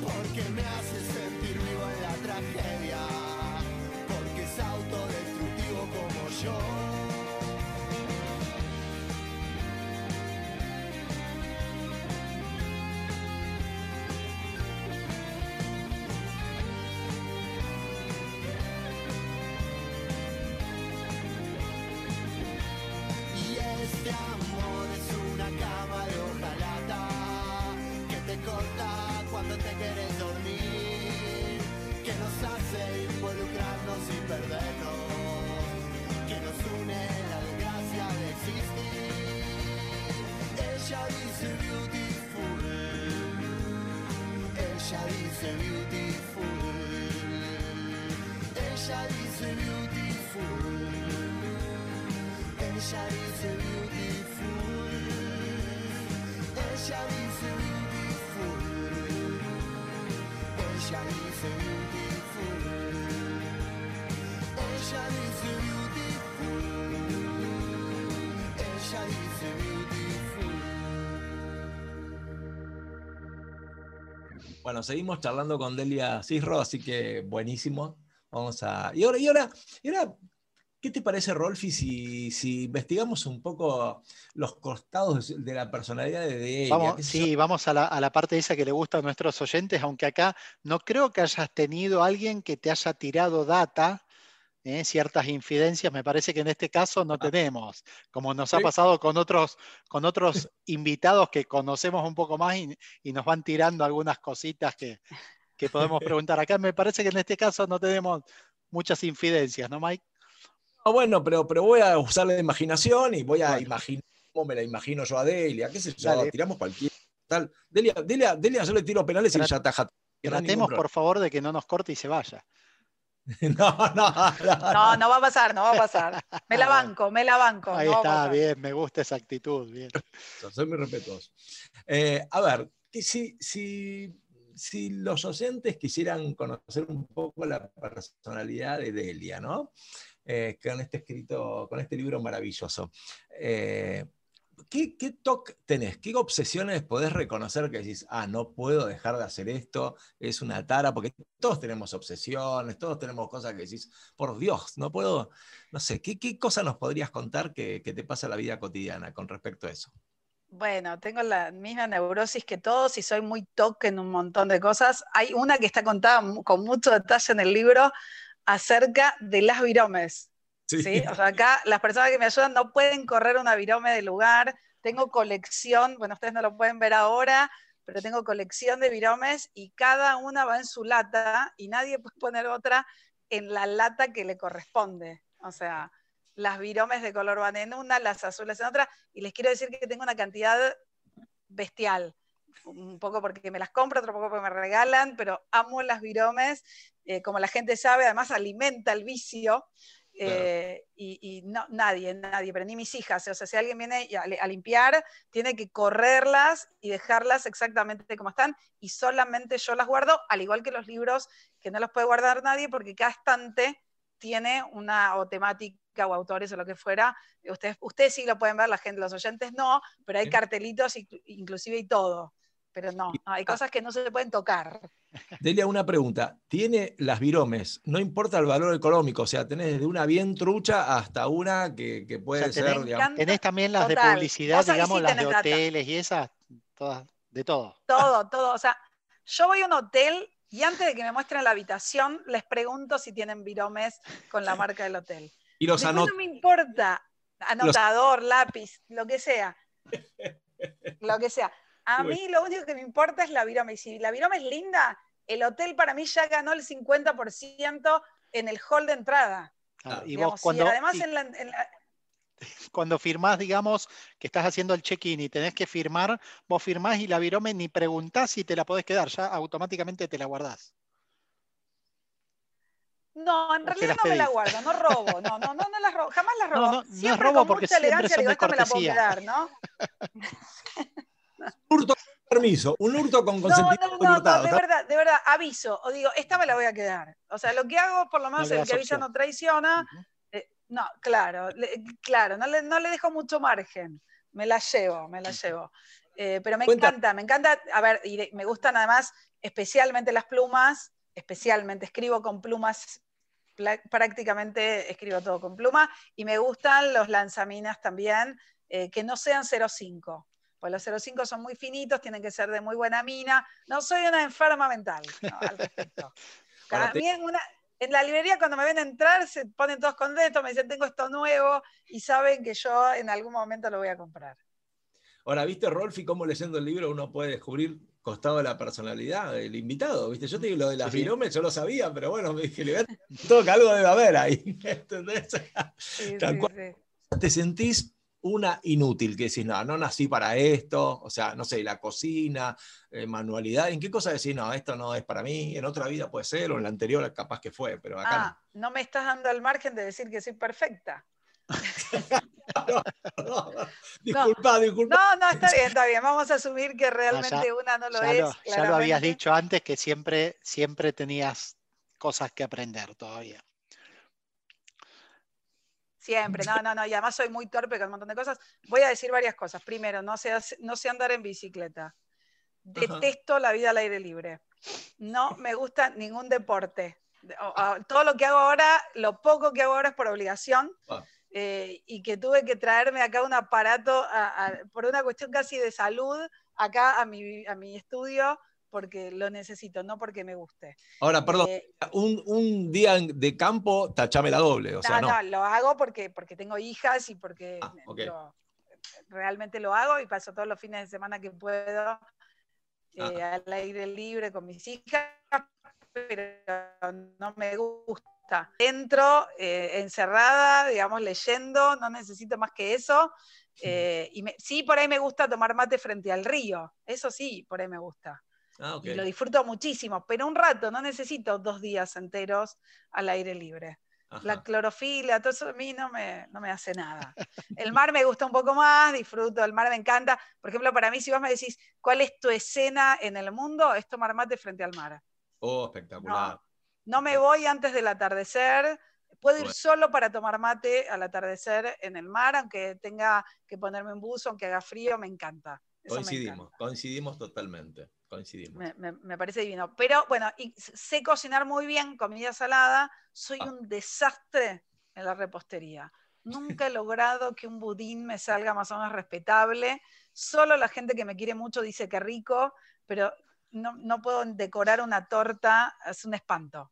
porque me hace sentir vivo en la tragedia, porque es autodestructivo como yo. Ella dice beautiful, ella dice beautiful. Ella dice beautiful. Ella dice beautiful. Ella dice beautiful. Ella dice beautiful. Bueno, seguimos charlando con Delia Cisro, así que buenísimo. Vamos a. Y ahora, y ahora, y ahora ¿qué te parece, Rolfi, si, si investigamos un poco los costados de la personalidad de Delia? Vamos, ¿Qué sé sí, vamos a la, a la parte esa que le gusta a nuestros oyentes, aunque acá no creo que hayas tenido alguien que te haya tirado data, ¿eh? ciertas infidencias, me parece que en este caso no tenemos, como nos ha Ah. Pasado con otros, con otros invitados que conocemos un poco más y, y nos van tirando algunas cositas que, que podemos [LAUGHS] preguntar. Acá me parece que en este caso no tenemos muchas infidencias, ¿no, Mike? No, bueno, pero, pero voy a usar la imaginación y voy a Bueno. imaginar cómo me la imagino yo a Delia, qué sé yo, Dale. tiramos cualquier tal. Delia, Delia, Delia, yo le tiro penales y hay ningún Tratemos, por favor, de que no nos corte y se vaya. [LAUGHS] No, no, no. No, no va a pasar, no va a pasar. Me la banco, me la banco. Ahí no está, bien, me gusta esa actitud, bien. Soy muy respetuoso. Eh, a ver, que si, si, si los oyentes quisieran conocer un poco la personalidad de Delia, ¿no? Eh, con este escrito, con este libro maravilloso. Eh, ¿Qué, toque tenés? ¿Qué obsesiones podés reconocer que decís, ah, no puedo dejar de hacer esto, es una tara? Porque todos tenemos obsesiones, todos tenemos cosas que decís, por Dios, no puedo, no sé, ¿qué, cosa nos podrías contar que, que te pasa en la vida cotidiana con respecto a eso? Bueno, tengo la misma neurosis que todos y soy muy toque en un montón de cosas. Hay una que está contada con mucho detalle en el libro acerca de las viromes. ¿Sí? O sea, acá las personas que me ayudan no pueden correr una virome de lugar. Tengo colección, bueno, ustedes no lo pueden ver ahora, pero tengo colección de viromes y cada una va en su lata y nadie puede poner otra en la lata que le corresponde. O sea, las viromes de color van en una, las azules en otra, y les quiero decir que tengo una cantidad bestial. Un poco porque me las compro, otro poco porque me regalan, pero amo las viromes. eh, como la gente sabe, además alimenta el vicio. Eh, y, y no, nadie, nadie, pero ni mis hijas. O sea, si alguien viene a, a limpiar, tiene que correrlas y dejarlas exactamente como están. Y solamente yo las guardo, al igual que los libros que no los puede guardar nadie, porque cada estante tiene una o temática o autores o lo que fuera. Ustedes, ustedes sí lo pueden ver, la gente, los oyentes no, pero hay cartelitos inclu- inclusive y todo. Pero no, no, hay ah. cosas que no se pueden tocar. Delia, una pregunta. ¿Tiene las viromes? No importa el valor económico, o sea, tenés desde una bien trucha hasta una que, que puede O sea, ser, tenés- digamos. Tenés también las de publicidad, digamos, sí las de hoteles y esas, todas, de todo. Todo, todo. O sea, yo voy a un hotel y antes de que me muestren la habitación, les pregunto si tienen viromes con la marca del hotel. y los anot no me importa, anotador, lápiz, lo que sea. [LAUGHS] Lo que sea. A mí lo único que me importa es la virome. Y si la virome es linda, el hotel para mí ya ganó el 50% en el hall de entrada. Y digamos. vos cuando, y además y en la- en la- [LAUGHS] cuando firmás, digamos, que estás haciendo el check-in y tenés que firmar, vos firmás y la virome ni preguntás si te la podés quedar, ya automáticamente te la guardás. No, en ¿O se realidad no me la guardo, no robo, no, no, no, no las robo, jamás las No, robo. no, no es Siempre robo con porque mucha elegancia digo, esta me la puedo cortesía". quedar, ¿no? [LAUGHS] Hurto con permiso, un hurto con No, consentimiento no, no, hurtado, no, de verdad, de verdad, aviso, o digo, esta me la voy a quedar. O sea, lo que hago, por lo menos le el que avisa opción. no traiciona, eh, no, claro, le- claro, no le, no le dejo mucho margen, me la llevo, me la llevo. Eh, pero me Cuenta- encanta, me encanta, a ver, y de- me gustan además especialmente las plumas, especialmente escribo con plumas, pla- prácticamente escribo todo con pluma, y me gustan los lanzaminas también, eh, que no sean 0,5. Pues los 0,5 son muy finitos, tienen que ser de muy buena mina. No soy una enferma mental no, al respecto. [LAUGHS] A mí en, una- en la librería cuando me ven entrar se ponen todos contentos, me dicen tengo esto nuevo y saben que yo en algún momento lo voy a comprar. Ahora, ¿viste, Rolfi, cómo leyendo el libro uno puede descubrir costado de la personalidad del invitado? ¿Viste? Yo te digo lo de las Sí, viromes, yo lo sabía, pero bueno, me dije, le voy a- [LAUGHS] todo que algo debe haber ahí. [LAUGHS] ¿entendés? Sí, Tal sí, cual. sí. ¿Te sentís una inútil que decís, no, no nací para esto? O sea, no sé, la cocina, eh, manualidad, ¿en qué cosa decís, no, esto no es para mí? En otra vida puede ser, o en la anterior capaz que fue, pero acá Ah, no me estás dando el margen de decir que soy perfecta. [LAUGHS] no. no. Disculpa, [LAUGHS] disculpa. No, no, está bien, está bien. Vamos a asumir que realmente ya- una no lo ya, es. lo, ya lo habías dicho antes que siempre, siempre tenías cosas que aprender todavía. Siempre, no, no, no, y además soy muy torpe con un montón de cosas. Voy a decir varias cosas. Primero, no sé, no sé andar en bicicleta. Detesto la vida al aire libre. No me gusta ningún deporte. Todo lo que hago ahora, lo poco que hago ahora es por obligación. Ah. eh, y que tuve que traerme acá un aparato a- a- por una cuestión casi de salud acá a mi, a mi estudio porque lo necesito, no porque me guste. Ahora, perdón, Eh, un, un día de campo, tachame la doble, o sea, no, no. no, lo hago porque, porque tengo hijas y porque Ah, ok. lo- realmente lo hago y paso todos los fines de semana que puedo eh, Ah. al aire libre con mis hijas, pero no me gusta. Entro eh, encerrada, digamos, leyendo, no necesito más que eso. eh, y me- sí, por ahí me gusta tomar mate frente al río, eso sí, por ahí me gusta. Ah. Y lo disfruto muchísimo, pero un rato, no necesito dos días enteros al aire libre. Ajá. La clorofila, todo eso a mí no me, no me hace nada. El mar me gusta un poco más, disfruto, el mar me encanta. Por ejemplo, para mí, si vos me decís, ¿cuál es tu escena en el mundo? Es tomar mate frente al mar. Oh, espectacular. No me voy antes del atardecer. Puedo ir solo para tomar mate al atardecer en el mar, aunque tenga que ponerme un buzo, aunque haga frío, me encanta. Eso me Coincidimos, encanta. coincidimos totalmente. Coincidimos. Me, me- me parece divino. Pero bueno, y sé cocinar muy bien comida salada. Soy Ah. un desastre en la repostería. Nunca he logrado que un budín me salga más o menos respetable. Solo la gente que me quiere mucho dice que rico, pero no, no puedo decorar una torta. Es un espanto.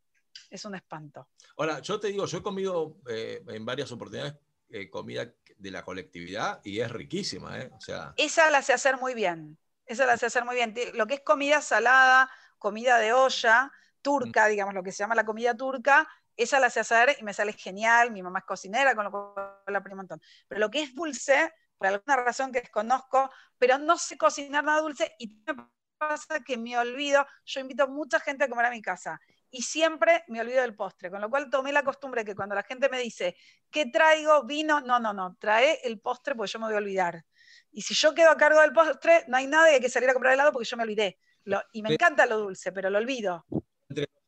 Es un espanto. Ahora, yo te digo, yo he comido eh, en varias oportunidades eh, comida de la colectividad y es riquísima, ¿eh? O sea, Esa la sé hacer muy bien. Esa la sé hacer muy bien. Lo que es comida salada, comida de olla, turca, digamos, lo que se llama la comida turca, esa la sé hacer y me sale genial. Mi mamá es cocinera, con lo cual la aprendí un montón. Pero lo que es dulce, por alguna razón que desconozco, pero no sé cocinar nada dulce y me pasa que me olvido. Yo invito a mucha gente a comer a mi casa y siempre me olvido del postre, con lo cual tomé la costumbre que cuando la gente me dice, ¿qué traigo? Vino, no, no, no, trae el postre porque yo me voy a olvidar. Y si yo quedo a cargo del postre, no hay nadie que salir a comprar helado porque yo me olvidé. Lo- y me encanta lo dulce, pero lo olvido.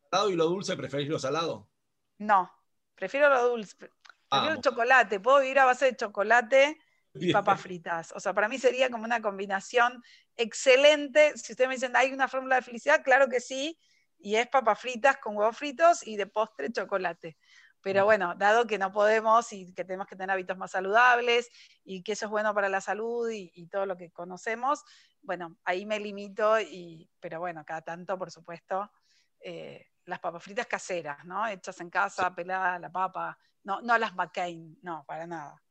salado y lo dulce, ¿preferís lo salado? No, prefiero lo dulce. Prefiero el chocolate. Puedo vivir a base de chocolate y Bien. papas fritas. O sea, para mí sería como una combinación excelente. Si ustedes me dicen, ¿hay una fórmula de felicidad? Claro que sí. Y es papas fritas con huevos fritos y de postre chocolate. Pero bueno, dado que no podemos y que tenemos que tener hábitos más saludables y que eso es bueno para la salud y, y todo lo que conocemos, bueno, ahí me limito, y, pero bueno, cada tanto, por supuesto, eh, las papas fritas caseras, ¿no? Hechas en casa, pelada la papa, no, no las McCain, no, para nada.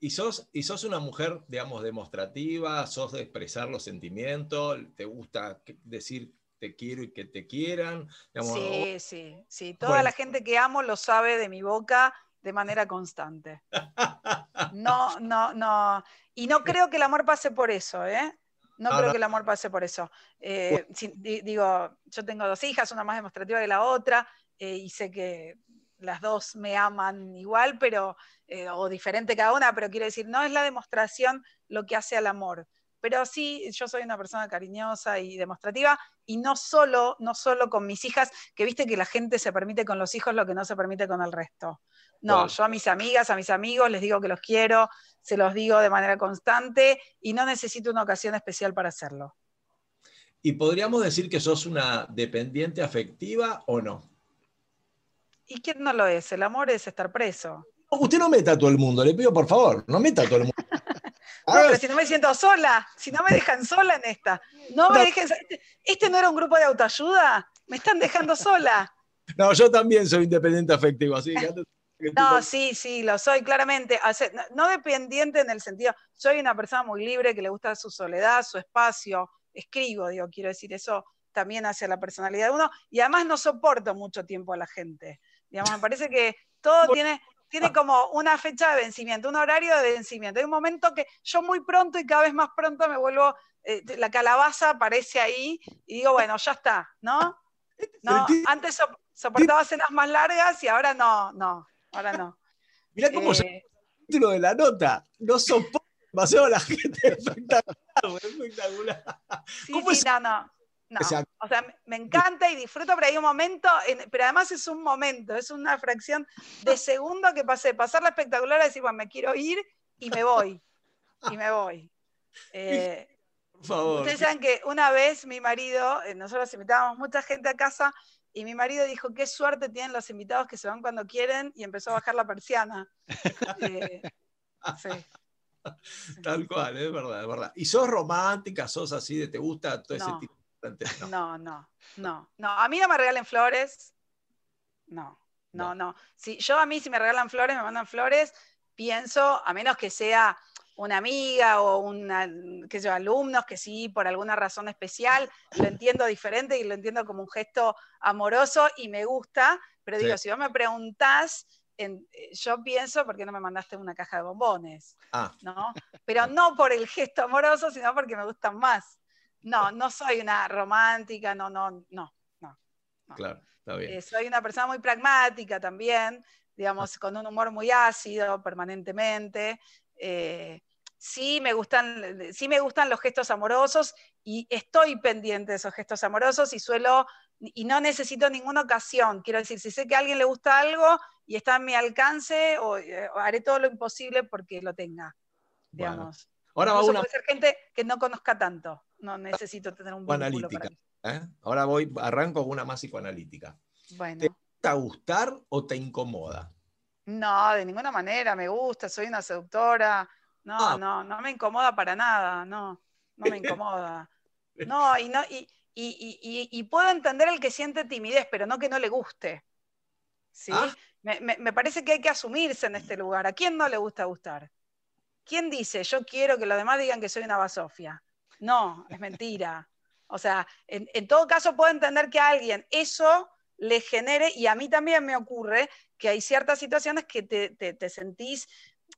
¿Y sos, ¿Y sos una mujer, digamos, demostrativa? ¿Sos de expresar los sentimientos? ¿Te gusta decir te quiero y que te quieran? Digamos, Sí, sí, sí. Toda Bueno. la gente que amo lo sabe de mi boca de manera constante. [LAUGHS] No, no, no. Y no creo que el amor pase por eso, ¿eh? No No, creo que el amor pase por eso. Eh, si- di- digo, yo tengo dos hijas, una más demostrativa que la otra, eh, y sé que las dos me aman igual, pero, eh, o diferente cada una, pero quiero decir, no es la demostración lo que hace al amor. Pero sí, yo soy una persona cariñosa y demostrativa, y no solo, no solo con mis hijas, que viste que la gente se permite con los hijos lo que no se permite con el resto. No, yo a mis amigas, a mis amigos les digo que los quiero, se los digo de manera constante y no necesito una ocasión especial para hacerlo. ¿Y podríamos decir que sos una dependiente afectiva o no? ¿Y quién no lo es? El amor es estar preso. Usted no meta a todo el mundo, le pido por favor, no meta a todo el mundo. [LAUGHS] No, pero si no me siento sola, si no me dejan sola en esta. No me dejen. ¿Este no era un grupo de autoayuda? Me están dejando sola. No, yo también soy independiente afectivo, así que No, sí, sí, lo soy claramente. No dependiente en el sentido, soy una persona muy libre que le gusta su soledad, su espacio. Escribo, digo, quiero decir, eso también hacia la personalidad de uno. Y además no soporto mucho tiempo a la gente. Digamos, me parece que todo tiene, tiene como una fecha de vencimiento, un horario de vencimiento. Hay un momento que yo muy pronto y cada vez más pronto me vuelvo, eh, la calabaza aparece ahí y digo, bueno, ya está, ¿no? no antes soportaba cenas más largas y ahora no, no, ahora no. Mirá cómo se eh, el título de la nota, no soporto demasiado la gente, [LAUGHS] espectacular, espectacular. Sí, sí, no, no. No, o sea, me encanta y disfruto, pero hay un momento, pero además es un momento, es una fracción de segundo que pasé, pasar la espectacular a decir, bueno, me quiero ir y me voy, y me voy. [LAUGHS] Eh, Por favor. Ustedes saben que una vez mi marido, eh, nosotros invitábamos mucha gente a casa y mi marido dijo, qué suerte tienen los invitados que se van cuando quieren y empezó a bajar la persiana. [LAUGHS] Eh, sí. Tal cual, es verdad, es verdad. ¿Y sos romántica, sos así de te gusta todo ese tipo no. no, no, no, A mí no me regalen flores. No, no, no. Si, yo a mí si me regalan flores, me mandan flores, pienso, a menos que sea una amiga o una, que yo, alumnos que sí, por alguna razón especial, lo entiendo diferente y lo entiendo como un gesto amoroso y me gusta, pero digo, si vos me preguntás, yo pienso, ¿por qué no me mandaste una caja de bombones? Ah. ¿no? Pero no por el gesto amoroso, sino porque me gustan más. No, no soy una romántica, no, no, no, no. Claro, está bien. Eh, soy una persona muy pragmática también, digamos, con un humor muy ácido permanentemente. Eh, sí me gustan, sí me gustan los gestos amorosos y estoy pendiente de esos gestos amorosos y suelo, y no necesito ninguna ocasión. Quiero decir, si sé que a alguien le gusta algo y está a mi alcance, o, eh, haré todo lo imposible porque lo tenga. Digamos. Ahora va una... puede ser gente que no conozca tanto. No necesito tener un vínculo para ¿eh? Ahora voy, arranco con una más psicoanalítica. ¿Te gusta gustar o te incomoda? No, de ninguna manera, me gusta, soy una seductora. No, ah. no, no me incomoda para nada, no, no me [LAUGHS] incomoda. No, y no, y, puedo entender el que siente timidez, pero no que no le guste. ¿sí? Ah. Me, me, parece que hay que asumirse en este lugar. ¿A quién no le gusta gustar? ¿Quién dice, yo quiero que los demás digan que soy una basofia? No, es mentira. O sea, en, todo caso puedo entender que a alguien eso le genere, y a mí también me ocurre, que hay ciertas situaciones que te, sentís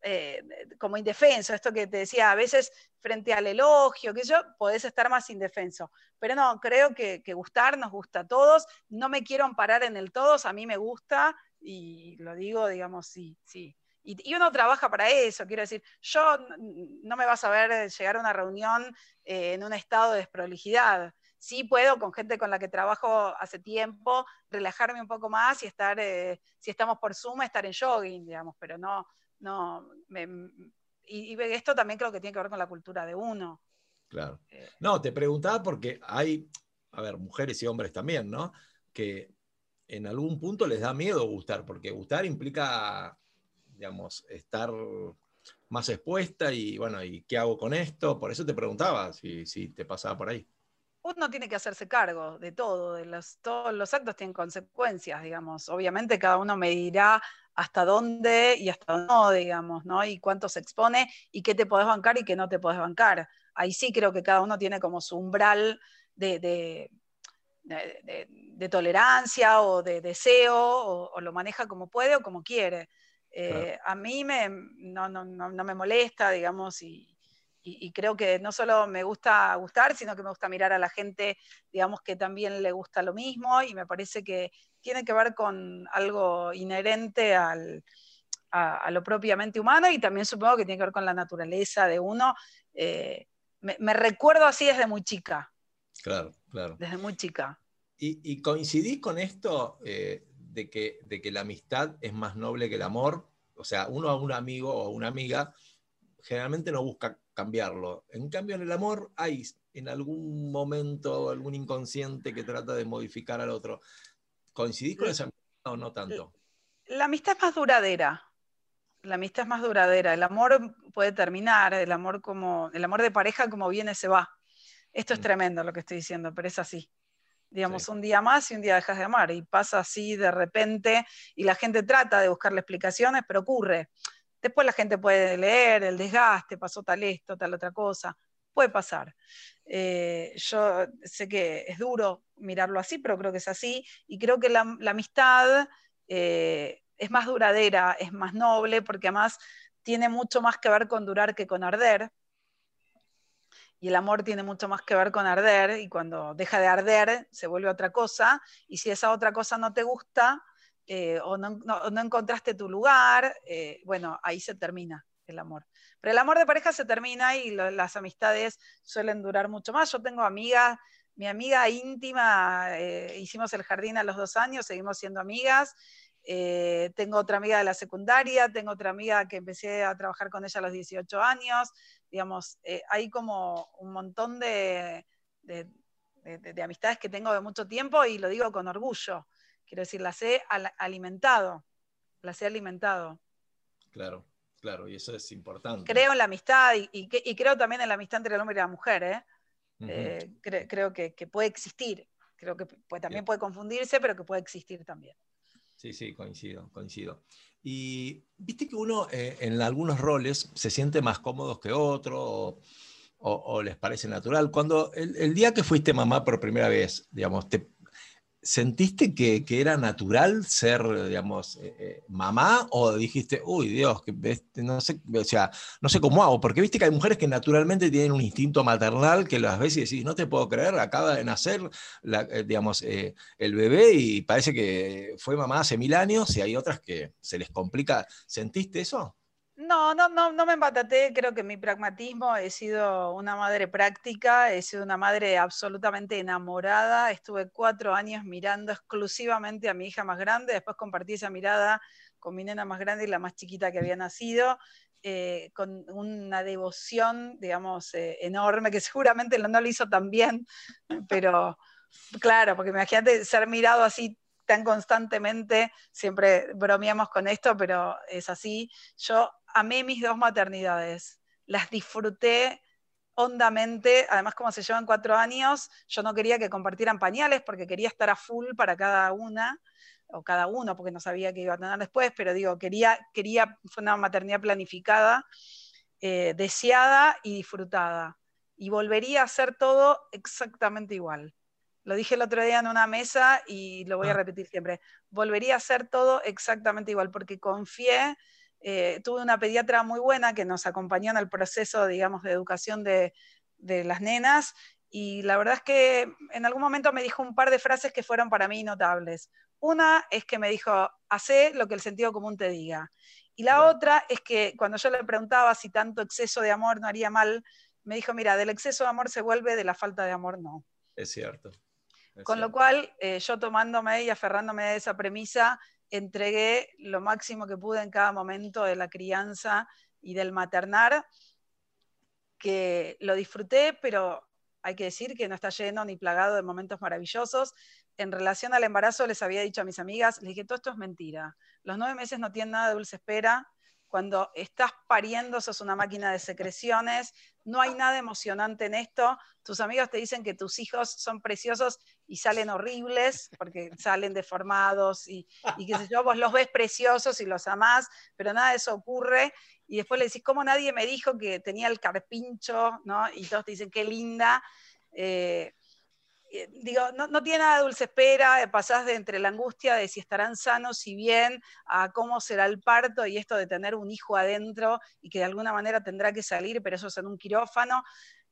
eh, como indefenso, esto que te decía, a veces frente al elogio, que yo, podés estar más indefenso. Pero no, creo que, que, gustar nos gusta a todos, no me quiero amparar en el todos, a mí me gusta, y lo digo, digamos, sí, sí. Y, uno trabaja para eso, quiero decir, yo no me vas a ver llegar a una reunión eh, en un estado de desprolijidad. Sí puedo con gente con la que trabajo hace tiempo relajarme un poco más y estar, eh, si estamos por Zoom, estar en jogging, digamos, pero no, no, y, esto también creo que tiene que ver con la cultura de uno. Claro. Eh, no, te preguntaba porque hay, a ver, mujeres y hombres también, ¿no? Que en algún punto les da miedo gustar, porque gustar implica digamos, estar más expuesta y bueno, ¿y qué hago con esto? Por eso te preguntaba si, si te pasaba por ahí. Uno tiene que hacerse cargo de todo, de los, todos los actos tienen consecuencias, digamos. Obviamente cada uno me dirá hasta dónde y hasta no, digamos, ¿no? Y cuánto se expone y qué te podés bancar y qué no te podés bancar. Ahí sí creo que cada uno tiene como su umbral de, de, de, tolerancia o de deseo o, o, lo maneja como puede o como quiere. Eh, a mí me, no, no, no, me molesta, digamos, y, y, creo que no solo me gusta gustar, sino que me gusta mirar a la gente, digamos, que también le gusta lo mismo, y me parece que, tiene que ver con algo inherente al, a, lo propiamente humano y también supongo que tiene que ver con la naturaleza de uno. Eh, me, recuerdo así desde muy chica. Claro, claro. Desde muy chica. ¿Y, y coincidís con esto eh, de, que, de que la amistad es más noble que el amor? O sea, uno a un amigo o a una amiga generalmente no busca cambiarlo. En cambio, en el amor hay en algún momento algún inconsciente que trata de modificar al otro. ¿Coincidís con esa amistad o no tanto? La amistad es más duradera. La amistad es más duradera. El amor puede terminar, el amor como el amor de pareja como viene se va. Esto es mm. tremendo lo que estoy diciendo, pero es así. Digamos, un día más y un día dejas de amar. Y pasa así de repente y la gente trata de buscarle explicaciones, pero ocurre. Después la gente puede leer el desgaste, pasó tal esto, tal otra cosa. Puede pasar. Eh, yo sé que es duro mirarlo así, pero creo que es así. Y creo que la, amistad eh, es más duradera, es más noble, porque además tiene mucho más que ver con durar que con arder. Y el amor tiene mucho más que ver con arder, y cuando deja de arder se vuelve otra cosa. Y si esa otra cosa no te gusta, eh, o, no, encontraste tu lugar, eh, bueno, ahí se termina el amor. Pero el amor de pareja se termina y las amistades suelen durar mucho más. Yo tengo amigas, mi amiga íntima, eh, hicimos el jardín a los dos años, seguimos siendo amigas. tengo otra amiga de la secundaria, tengo otra amiga que empecé a trabajar con ella a los 18 años. Digamos, hay como un montón de, de amistades que tengo de mucho tiempo y lo digo con orgullo. Quiero decir, las he alimentado, las he alimentado. Claro, claro, y eso es importante. Creo en la amistad y, creo también en la amistad entre el hombre y la mujer. ¿eh? Eh, creo que, puede existir. Creo que también puede confundirse, pero que puede existir también. Sí, sí, coincido, coincido. Y viste que uno eh, en algunos roles se siente más cómodo que otro o, les parece natural. Cuando el, el, día que fuiste mamá por primera vez, digamos, te, ¿Sentiste que, era natural ser, digamos, eh, eh, mamá? ¿O dijiste, uy, Dios, que no sé, o sea, no sé cómo hago? Porque viste que hay mujeres que naturalmente tienen un instinto maternal que las ves y decís, no te puedo creer, acaba de nacer, eh, digamos, el bebé y parece que fue mamá hace mil años y hay otras que se les complica. ¿Sentiste eso? No, no, no, no me embataté, creo que mi pragmatismo, he sido una madre práctica, he sido una madre absolutamente enamorada, estuve cuatro años mirando exclusivamente a mi hija más grande, después compartí esa mirada con mi nena más grande y la más chiquita que había nacido, eh, con una devoción, digamos, eh, enorme, que [LAUGHS] seguramente no lo hizo tan bien, pero claro, porque imagínate ser mirado así tan constantemente, siempre bromeamos con esto, pero es así. Yo amé mis dos maternidades, las disfruté hondamente, además como se llevan cuatro años, yo no quería que compartieran pañales porque quería estar a full para cada una, o cada uno, porque no sabía que iba a tener después, pero digo, quería, quería fue una maternidad planificada, eh, deseada y disfrutada. Y volvería a hacer todo exactamente igual. Lo dije el otro día en una mesa y lo voy a ah. repetir siempre. Volvería a hacer todo exactamente igual, porque confié eh, tuve una pediatra muy buena que nos acompañó en el proceso, digamos, de educación de, las nenas y la verdad es que en algún momento me dijo un par de frases que fueron para mí notables. Una es que me dijo, hace lo que el sentido común te diga. Y la otra es que cuando yo le preguntaba si tanto exceso de amor no haría mal, me dijo, mira, del exceso de amor se vuelve, de la falta de amor no. Es cierto. Con lo cual, eh, yo tomándome y aferrándome de esa premisa, entregué lo máximo que pude en cada momento de la crianza y del maternar, que lo disfruté, pero hay que decir que no está lleno ni plagado de momentos maravillosos. En relación al embarazo les había dicho a mis amigas, les dije, todo esto es mentira. Los nueve meses no tienen nada de dulce espera. Cuando estás pariendo, sos una máquina de secreciones. No hay nada emocionante en esto. Tus amigos te dicen que tus hijos son preciosos y salen horribles porque [LAUGHS] salen deformados y, y qué sé yo, [LAUGHS] vos los ves preciosos y los amás, pero nada de eso ocurre. Y después le decís, ¿cómo nadie me dijo que tenía el carpincho? ¿no? Y todos te dicen, qué linda. Eh, eh, digo, no, tiene nada de dulce espera, pasás de entre la angustia de si estarán sanos y bien, a cómo será el parto y esto de tener un hijo adentro y que de alguna manera tendrá que salir, pero eso es en un quirófano.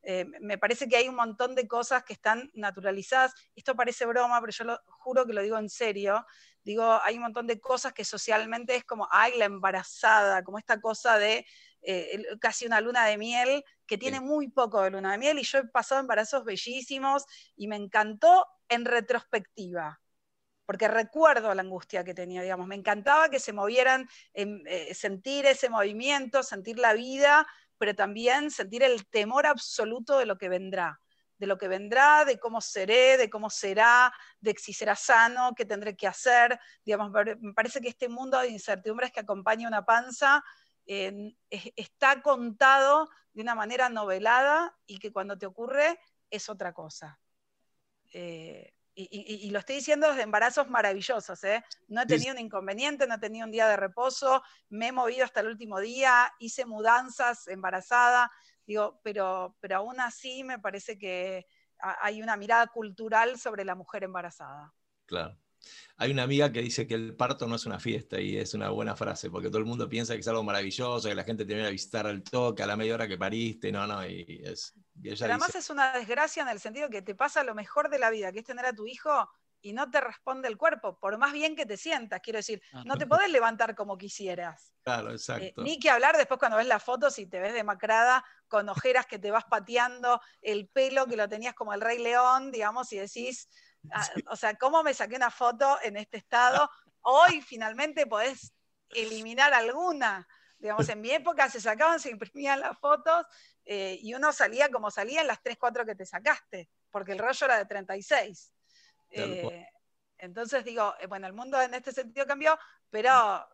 Eh, me parece que hay un montón de cosas que están naturalizadas. Esto parece broma, pero yo lo juro que lo digo en serio. Digo, hay un montón de cosas que socialmente es como, ay, la embarazada, como esta cosa de eh, casi una luna de miel, que tiene muy poco de luna de miel, y yo he pasado embarazos bellísimos y me encantó en retrospectiva porque recuerdo la angustia que tenía, digamos, me encantaba que se movieran, eh, sentir ese movimiento, sentir la vida, pero también sentir el temor absoluto de lo que vendrá, de lo que vendrá, de cómo seré, de cómo será, de si será sano, qué tendré que hacer, digamos, me parece que este mundo de incertidumbres que acompaña una panza está contado de una manera novelada y que cuando te ocurre es otra cosa. Eh, y, lo estoy diciendo desde embarazos maravillosos, ¿eh? No he tenido un inconveniente, no he tenido un día de reposo, me he movido hasta el último día, hice mudanzas embarazada, digo, pero, pero aún así me parece que hay una mirada cultural sobre la mujer embarazada. Claro. Hay una amiga que dice que el parto no es una fiesta y es una buena frase, porque todo el mundo piensa que es algo maravilloso, que la gente te viene a visitar al toque, a la media hora que pariste, no, no, y es... Pero además es una desgracia en el sentido que te pasa lo mejor de la vida, que es tener a tu hijo y no te responde el cuerpo, por más bien que te sientas, quiero decir, no te podés levantar como quisieras. Claro, exacto. Eh, ni que hablar después cuando ves las fotos y te ves demacrada, con ojeras que te vas pateando, el pelo que lo tenías como el Rey León, digamos, y decís, Ah, o sea, ¿cómo me saqué una foto en este estado? Hoy finalmente podés eliminar alguna. Digamos, en mi época se sacaban, se imprimían las fotos eh, y uno salía como salía en las 3, 4 que te sacaste, porque el rollo era de 36. Eh, entonces digo, eh, bueno, el mundo en este sentido cambió, pero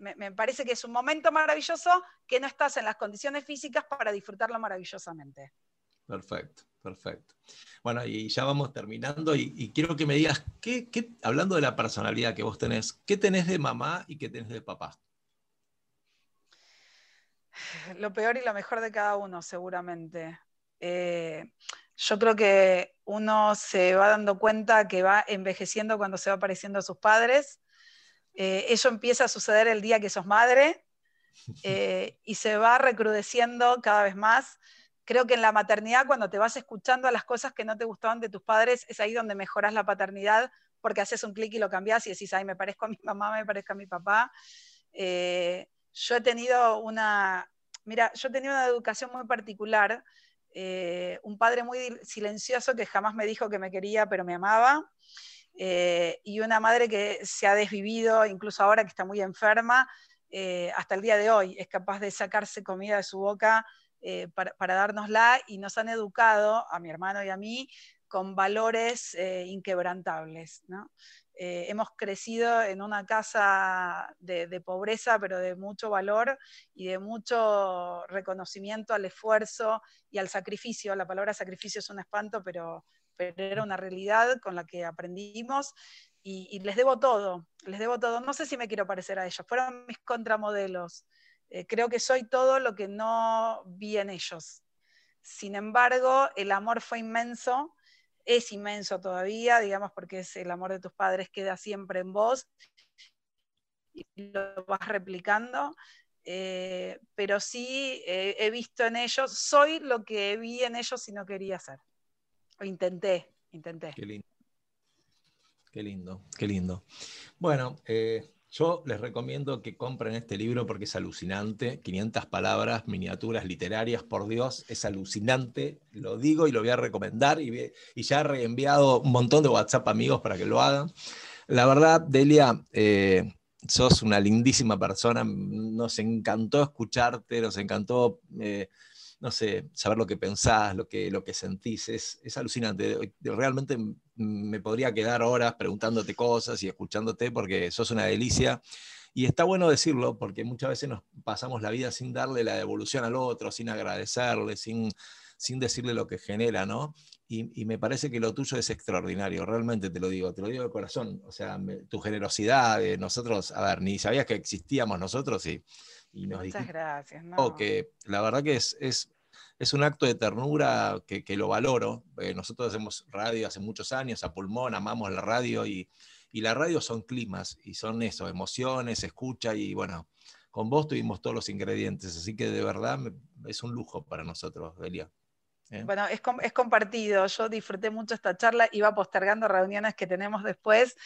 me, me, parece que es un momento maravilloso que no estás en las condiciones físicas para disfrutarlo maravillosamente. Perfecto. Perfecto. Bueno, y ya vamos terminando y, quiero que me digas, ¿qué, hablando de la personalidad que vos tenés, ¿qué tenés de mamá y qué tenés de papá? Lo peor y lo mejor de cada uno, seguramente. Eh, yo creo que uno se va dando cuenta que va envejeciendo cuando se va pareciendo a sus padres. Eh, eso empieza a suceder el día que sos madre [LAUGHS] eh, y se va recrudeciendo cada vez más creo que en la maternidad, cuando te vas escuchando a las cosas que no te gustaban de tus padres, es ahí donde mejoras la paternidad, porque haces un clic y lo cambias y decís, ay, me parezco a mi mamá, me parezco a mi papá. Eh, yo he tenido una, mira, yo he tenido una educación muy particular, eh, un padre muy silencioso que jamás me dijo que me quería, pero me amaba. Eh, y una madre que se ha desvivido, incluso ahora que está muy enferma, hasta el día de hoy es capaz de sacarse comida de su boca eh, para, dárnosla y nos han educado, a mi hermano y a mí, con valores eh, inquebrantables. Eh, hemos crecido en una casa de, pobreza, pero de mucho valor y de mucho reconocimiento al esfuerzo y al sacrificio. La palabra sacrificio es un espanto, pero, pero era una realidad con la que aprendimos y, y, les debo todo, les debo todo. No sé si me quiero parecer a ellos, fueron mis contramodelos. Eh, creo que soy todo lo que no vi en ellos. Sin embargo, el amor fue inmenso, es inmenso todavía, digamos, porque es el amor de tus padres queda siempre en vos y lo vas replicando. Eh, pero sí eh, he visto en ellos, soy lo que vi en ellos y no quería ser. O intenté, intenté. Qué lindo. Qué lindo, qué lindo. Bueno, yo les recomiendo que compren este libro porque es alucinante. 500 palabras, miniaturas literarias, por Dios, es alucinante. Lo digo y lo voy a recomendar y, ya he reenviado un montón de WhatsApp amigos para que lo hagan. La verdad, Delia, eh, sos una lindísima persona. Nos encantó escucharte, nos encantó... Eh, no sé, saber lo que pensás, lo que, lo que sentís, es, es alucinante. Realmente me podría quedar horas preguntándote cosas y escuchándote porque sos una delicia. Y está bueno decirlo porque muchas veces nos pasamos la vida sin darle la devolución al otro, sin agradecerle, sin, sin decirle lo que genera, ¿no? Y, me parece que lo tuyo es extraordinario, realmente te lo digo, te lo digo de corazón. O sea, tu generosidad, nosotros, a ver, ni sabías que existíamos nosotros y Muchas gracias. Que la verdad que es, es, es un acto de ternura que, que lo valoro. Eh, nosotros hacemos radio hace muchos años, a pulmón, amamos la radio y, y la radio son climas y son eso, emociones, escucha y bueno, con vos tuvimos todos los ingredientes, así que de verdad es un lujo para nosotros, Delia. ¿eh? Bueno, es, es, compartido. Yo disfruté mucho esta charla, iba postergando reuniones que tenemos después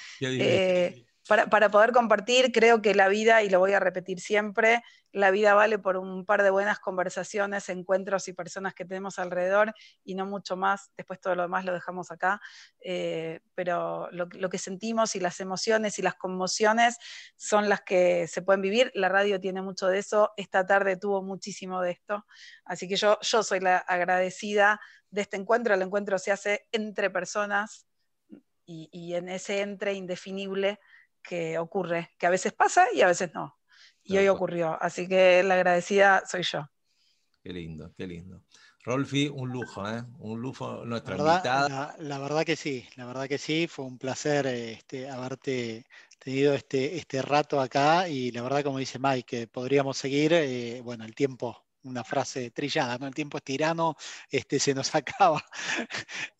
para, poder compartir, creo que la vida, y lo voy a repetir siempre, la vida vale por un par de buenas conversaciones, encuentros y personas que tenemos alrededor y no mucho más. Después todo lo demás lo dejamos acá. Eh, pero lo, que sentimos y las emociones y las conmociones son las que se pueden vivir. La radio tiene mucho de eso. Esta tarde tuvo muchísimo de esto. Así que yo, yo soy la agradecida de este encuentro. El encuentro se hace entre personas y, y en ese entre indefinible que ocurre, que a veces pasa y a veces no. Y hoy ocurrió, así que la agradecida soy yo. Qué lindo, qué lindo. Rolfi, un lujo, ¿eh? un lujo nuestra la verdad, invitada. La, verdad que sí, la verdad que sí, fue un placer este, haberte tenido este, este rato acá y la verdad, como dice Mike, que podríamos seguir, eh, bueno, el tiempo una frase trillada, ¿no? El tiempo es tirano, este, se nos [LAUGHS] acaba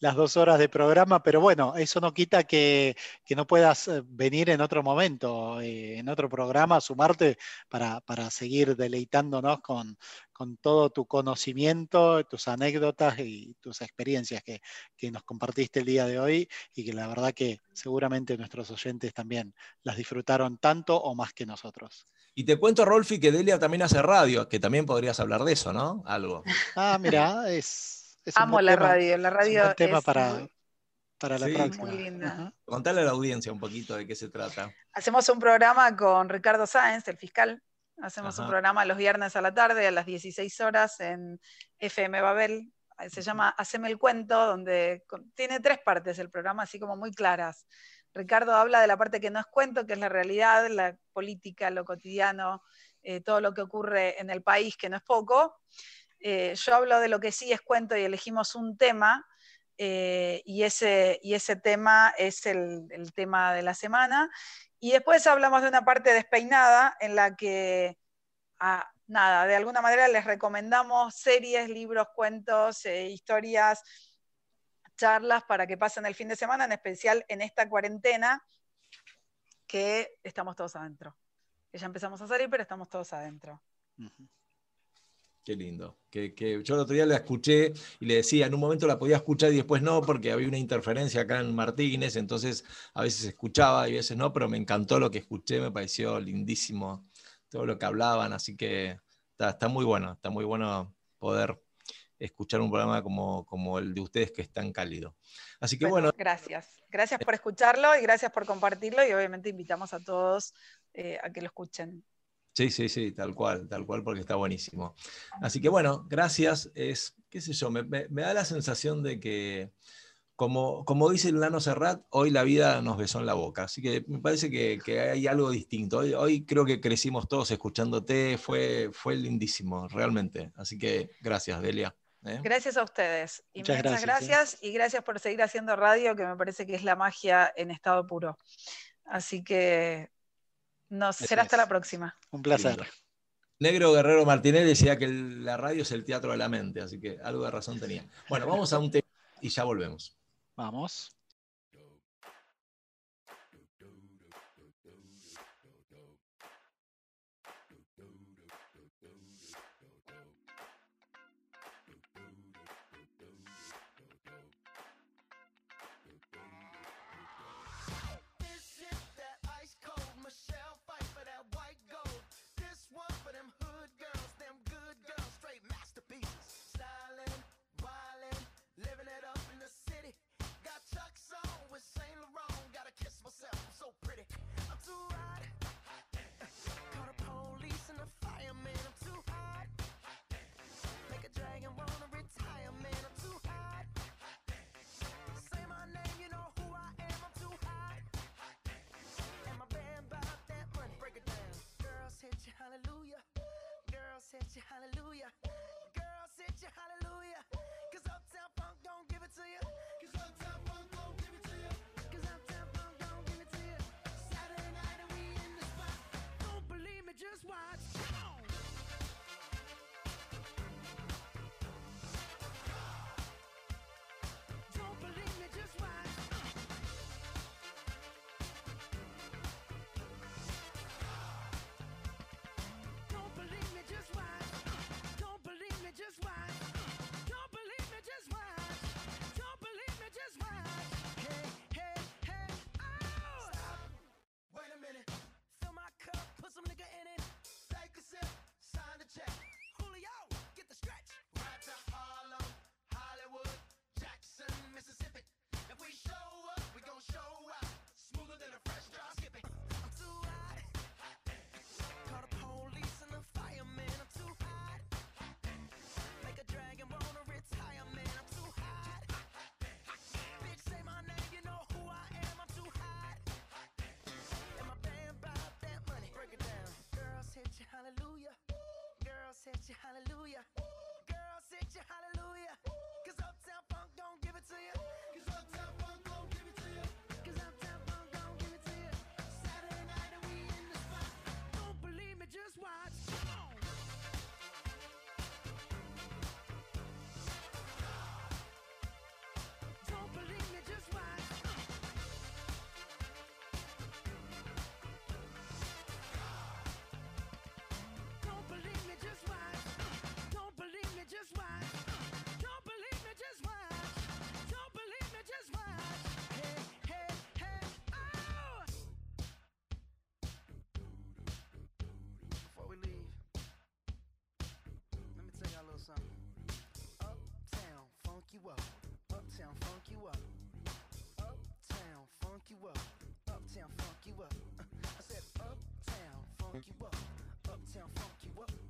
las dos horas de programa, pero bueno, eso no quita que, no puedas eh, venir en otro momento, eh, en otro programa, sumarte para, para seguir deleitándonos con, con todo tu conocimiento, tus anécdotas y tus experiencias que, nos compartiste el día de hoy y que la verdad que seguramente nuestros oyentes también las disfrutaron tanto o más que nosotros. Y te cuento, Rolfi, que Delia también hace radio, que también podrías hablar de eso, ¿no? Algo. Ah, mira, es... Amo la radio, la radio es un tema para, para la próxima. Muy linda. Contale a la audiencia un poquito de qué se trata. Hacemos un programa con Ricardo Sáenz, el fiscal, Hacemos un programa los viernes a la tarde a las 16 horas en FM Babel. Se llama Haceme el cuento, donde tiene tres partes el programa, así como muy claras. Ricardo habla de la parte que no es cuento, que es la realidad, la política, lo cotidiano, eh, todo lo que ocurre en el país, que no es poco. Eh, yo hablo de lo que sí es cuento y elegimos un tema, eh, y, ese, y ese tema es el, tema de la semana. Y después hablamos de una parte despeinada en la que, ah, nada, de alguna manera les recomendamos series, libros, cuentos, historias, charlas para que pasen el fin de semana, en especial en esta cuarentena que estamos todos adentro. ya empezamos a salir, pero estamos todos adentro. Qué lindo. Que, yo el otro día la escuché y le decía, en un momento la podía escuchar y después no, porque había una interferencia acá en Martínez, entonces a veces escuchaba y a veces no, pero me encantó lo que escuché, me pareció lindísimo todo lo que hablaban, así que está, muy bueno, está muy bueno poder escuchar un programa como, como el de ustedes que es tan cálido. Así que bueno. Gracias. Gracias por escucharlo y gracias por compartirlo y obviamente invitamos a todos eh, a que lo escuchen. Sí, sí, sí, tal cual, tal cual, porque está buenísimo. Así que bueno, gracias. Es, qué sé yo, me, da la sensación de que, como, como dice Lano Serrat, hoy la vida nos besó en la boca. Así que me parece que, hay algo distinto. Hoy, hoy, creo que crecimos todos escuchándote, fue, fue lindísimo, realmente. Así que gracias, Delia. ¿Eh? Gracias a ustedes. Y muchas gracias, gracias y gracias por seguir haciendo radio, que me parece que es la magia en estado puro. Así que nos será hasta la próxima. Un placer. Negro Guerrero Martínez decía que la radio es el teatro de la mente, así que algo de razón tenía. Bueno, vamos a un tema y ya volvemos. Vamos. myself. So pretty. I'm too hot. Call the police and the fireman. I'm too hot. Make a dragon wanna retire, man. I'm too hot. hot Say my name, you know who I am. I'm too hot. And my band bought that money. Break it down. Girls hit you, hallelujah. Girls hit you, hallelujah. said hallelujah. You up. Uptown, funk you up. I said uptown, funk you up. Uptown, funk you up.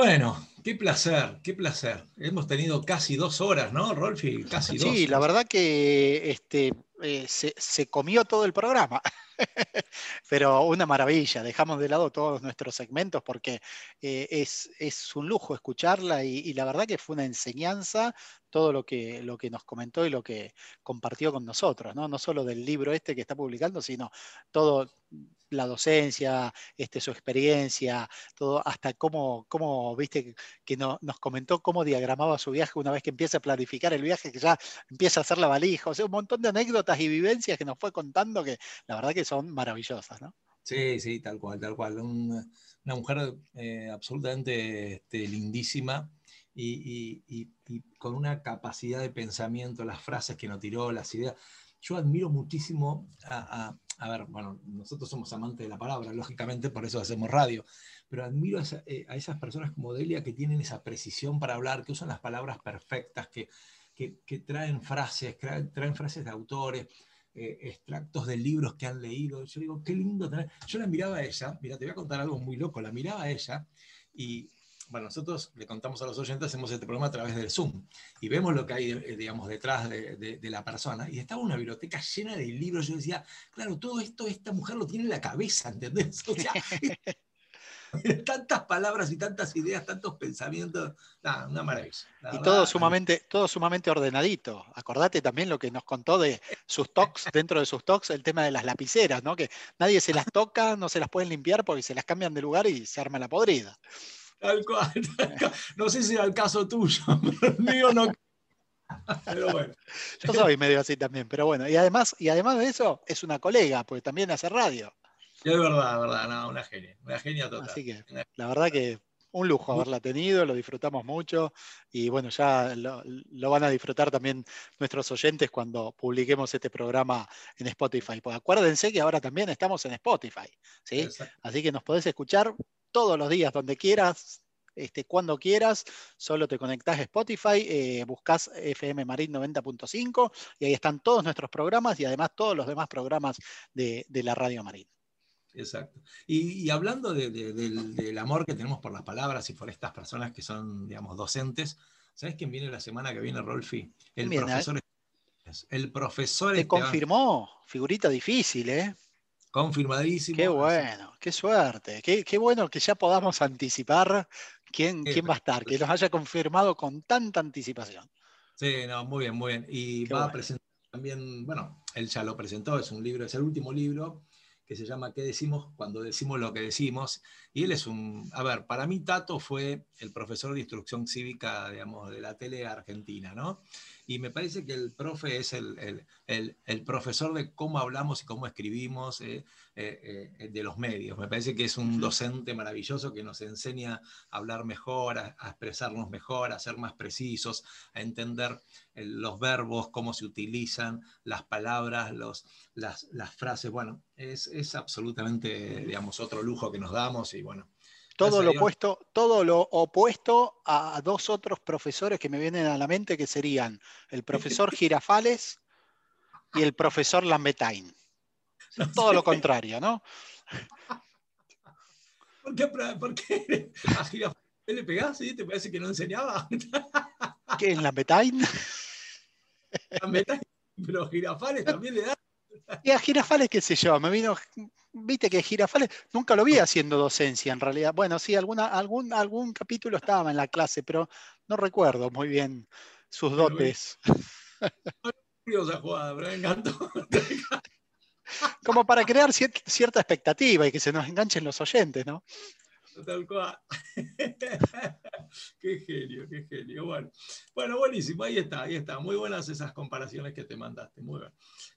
Bueno, qué placer, qué placer. Hemos tenido casi dos horas, ¿no, Rolfi? Casi dos. Sí, la verdad que este, eh, se, se comió todo el programa. [LAUGHS] Pero una maravilla, dejamos de lado todos nuestros segmentos porque eh, es, es un lujo escucharla y, y la verdad que fue una enseñanza todo lo que, lo que nos comentó y lo que compartió con nosotros, ¿no? No solo del libro este que está publicando, sino todo la docencia, este, su experiencia, todo, hasta cómo, cómo viste, que no- nos comentó cómo diagramaba su viaje una vez que empieza a planificar el viaje, que ya empieza a hacer la valija, o sea, un montón de anécdotas y vivencias que nos fue contando que la verdad que son maravillosas, ¿no? Sí, sí, tal cual, tal cual. Un- una mujer eh, absolutamente este, lindísima y, con una capacidad de pensamiento, las frases que nos tiró, las ideas. Yo admiro muchísimo a- a ver, bueno, nosotros somos amantes de la palabra, [LAUGHS] lógicamente, por eso hacemos radio, pero admiro eh, a esas personas como Delia que tienen esa precisión para hablar, que usan las palabras perfectas, que, que- traen frases, traen, traen frases de autores, eh, extractos de libros que han leído. Yo digo, qué lindo tener. Yo la miraba a ella, mira, te voy a contar algo muy loco, la miraba a ella y, bueno, nosotros le contamos a los oyentes, hacemos este programa a través del Zoom y vemos lo que hay, eh, digamos, detrás de, de- de la persona. Y estaba una biblioteca llena de libros. Yo decía, claro, todo esto esta mujer lo tiene en la cabeza, ¿entendés? O sea, [LAUGHS] tantas palabras y tantas ideas, tantos pensamientos. Una maravilla. La Y verdad, todo sumamente, todo sumamente ordenadito. Acordate también lo que nos contó de sus talks, [LAUGHS] dentro de sus talks, el tema de las lapiceras, ¿no? Que nadie se las toca, no se las pueden limpiar porque se las cambian de lugar y se arma la podrida. Tal cual, [LAUGHS] tal cual. No sé si era el caso tuyo, [LAUGHS] pero el mío no. Pero bueno. Yo soy medio así también, pero bueno. Y además, y además de eso, es una colega, porque también hace radio. Es verdad, verdad, no, una genia, una genia total. Así que la verdad que un lujo haberla tenido, lo disfrutamos mucho y bueno, ya lo, lo van a disfrutar también nuestros oyentes cuando publiquemos este programa en Spotify. Pues acuérdense que ahora también estamos en Spotify, ¿sí? Exacto. Así que nos podés escuchar todos los días, donde quieras, este, cuando quieras, solo te conectás a Spotify, eh, buscás FM Marín 90.5 y ahí están todos nuestros programas y además todos los demás programas de, de la Radio Marín. Exacto. Y, y hablando de- de- del, del amor que tenemos por las palabras y por estas personas que son, digamos, docentes, ¿sabes quién viene la semana que viene, Rolfi? El ¿Quién viene? profesor. El profesor Te Esteban, confirmó, figurita difícil, ¿eh? Confirmadísimo. Qué bueno, qué suerte, qué, qué bueno que ya podamos anticipar quién, quién va a estar, que nos haya confirmado con tanta anticipación. Sí, no, muy bien, muy bien. Y va a presentar también, bueno, él ya lo presentó, es un libro, es el último libro que se llama ¿Qué decimos cuando decimos lo que decimos? Y él es un, a ver, para mí Tato fue el profesor de instrucción cívica, digamos, de la tele argentina, ¿no? Y me parece que el profe es el, el, profesor de cómo hablamos y cómo escribimos eh, eh, eh, de los medios. Me parece que es un docente maravilloso que nos enseña a hablar mejor, a, expresarnos mejor, a ser más precisos, a entender los verbos, cómo se utilizan, las palabras, los, las, las frases. Bueno, es, es absolutamente, digamos, otro lujo que nos damos y bueno. Todo lo, opuesto, todo lo opuesto a dos otros profesores que me vienen a la mente, que serían el profesor [LAUGHS] Girafales y el profesor Lambetain. Todo lo contrario, ¿no? [LAUGHS] ¿Por qué, por qué [LAUGHS] a Girafales le pegás? ¿Te parece que no enseñaba? ¿Qué en Lambetain? Lambetain, pero Girafales también le da y a Girafales, qué sé yo, me vino, viste que Girafales, nunca lo vi haciendo docencia en realidad. Bueno, sí, alguna, algún, algún capítulo estaba en la clase, pero no recuerdo muy bien sus dotes. jugada, pero me encantó. [LAUGHS] Como para crear cierta expectativa y que se nos enganchen los oyentes, ¿no? Tal cual. [LAUGHS] qué genio, qué genio. Bueno. bueno, buenísimo, ahí está, ahí está. Muy buenas esas comparaciones que te mandaste, muy bien.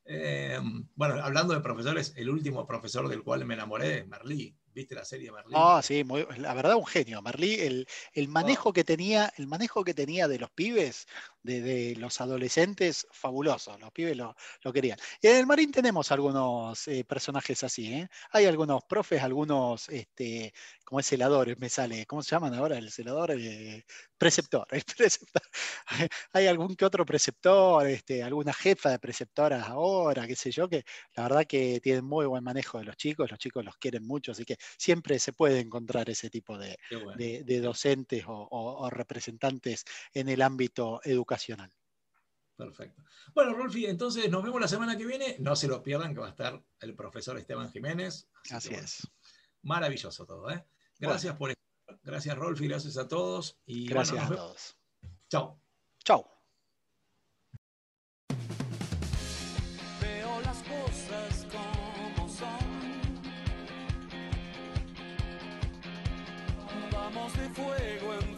Eh, bueno, hablando de profesores, el último profesor del cual me enamoré, Merlí. ¿Viste la serie Merlí? Ah, sí, la verdad un genio. Merlí, el, el manejo oh. que tenía, el manejo que tenía de los pibes, de, los adolescentes, fabuloso. Los pibes lo, querían. Y en el Marín tenemos algunos eh, personajes así, ¿eh? Hay algunos profes, algunos, este, como es celadores, me sale, ¿cómo se llaman ahora? El celador, eh, preceptor, [LAUGHS] preceptor. Hay algún que otro preceptor, este, alguna jefa de preceptoras ahora, qué sé yo, que la verdad que tienen muy buen manejo de los chicos, los chicos los quieren mucho, así que siempre se puede encontrar ese tipo de, docentes o, representantes en el ámbito educacional. Perfecto. Bueno, Rolfi, entonces nos vemos la semana que viene. No se lo pierdan, que va a estar el profesor Esteban Jiménez. Así, es. Maravilloso todo, ¿eh? Gracias por estar. Gracias, Rolfi. Gracias a todos. Y gracias a todos. Chao. Chao. fuego en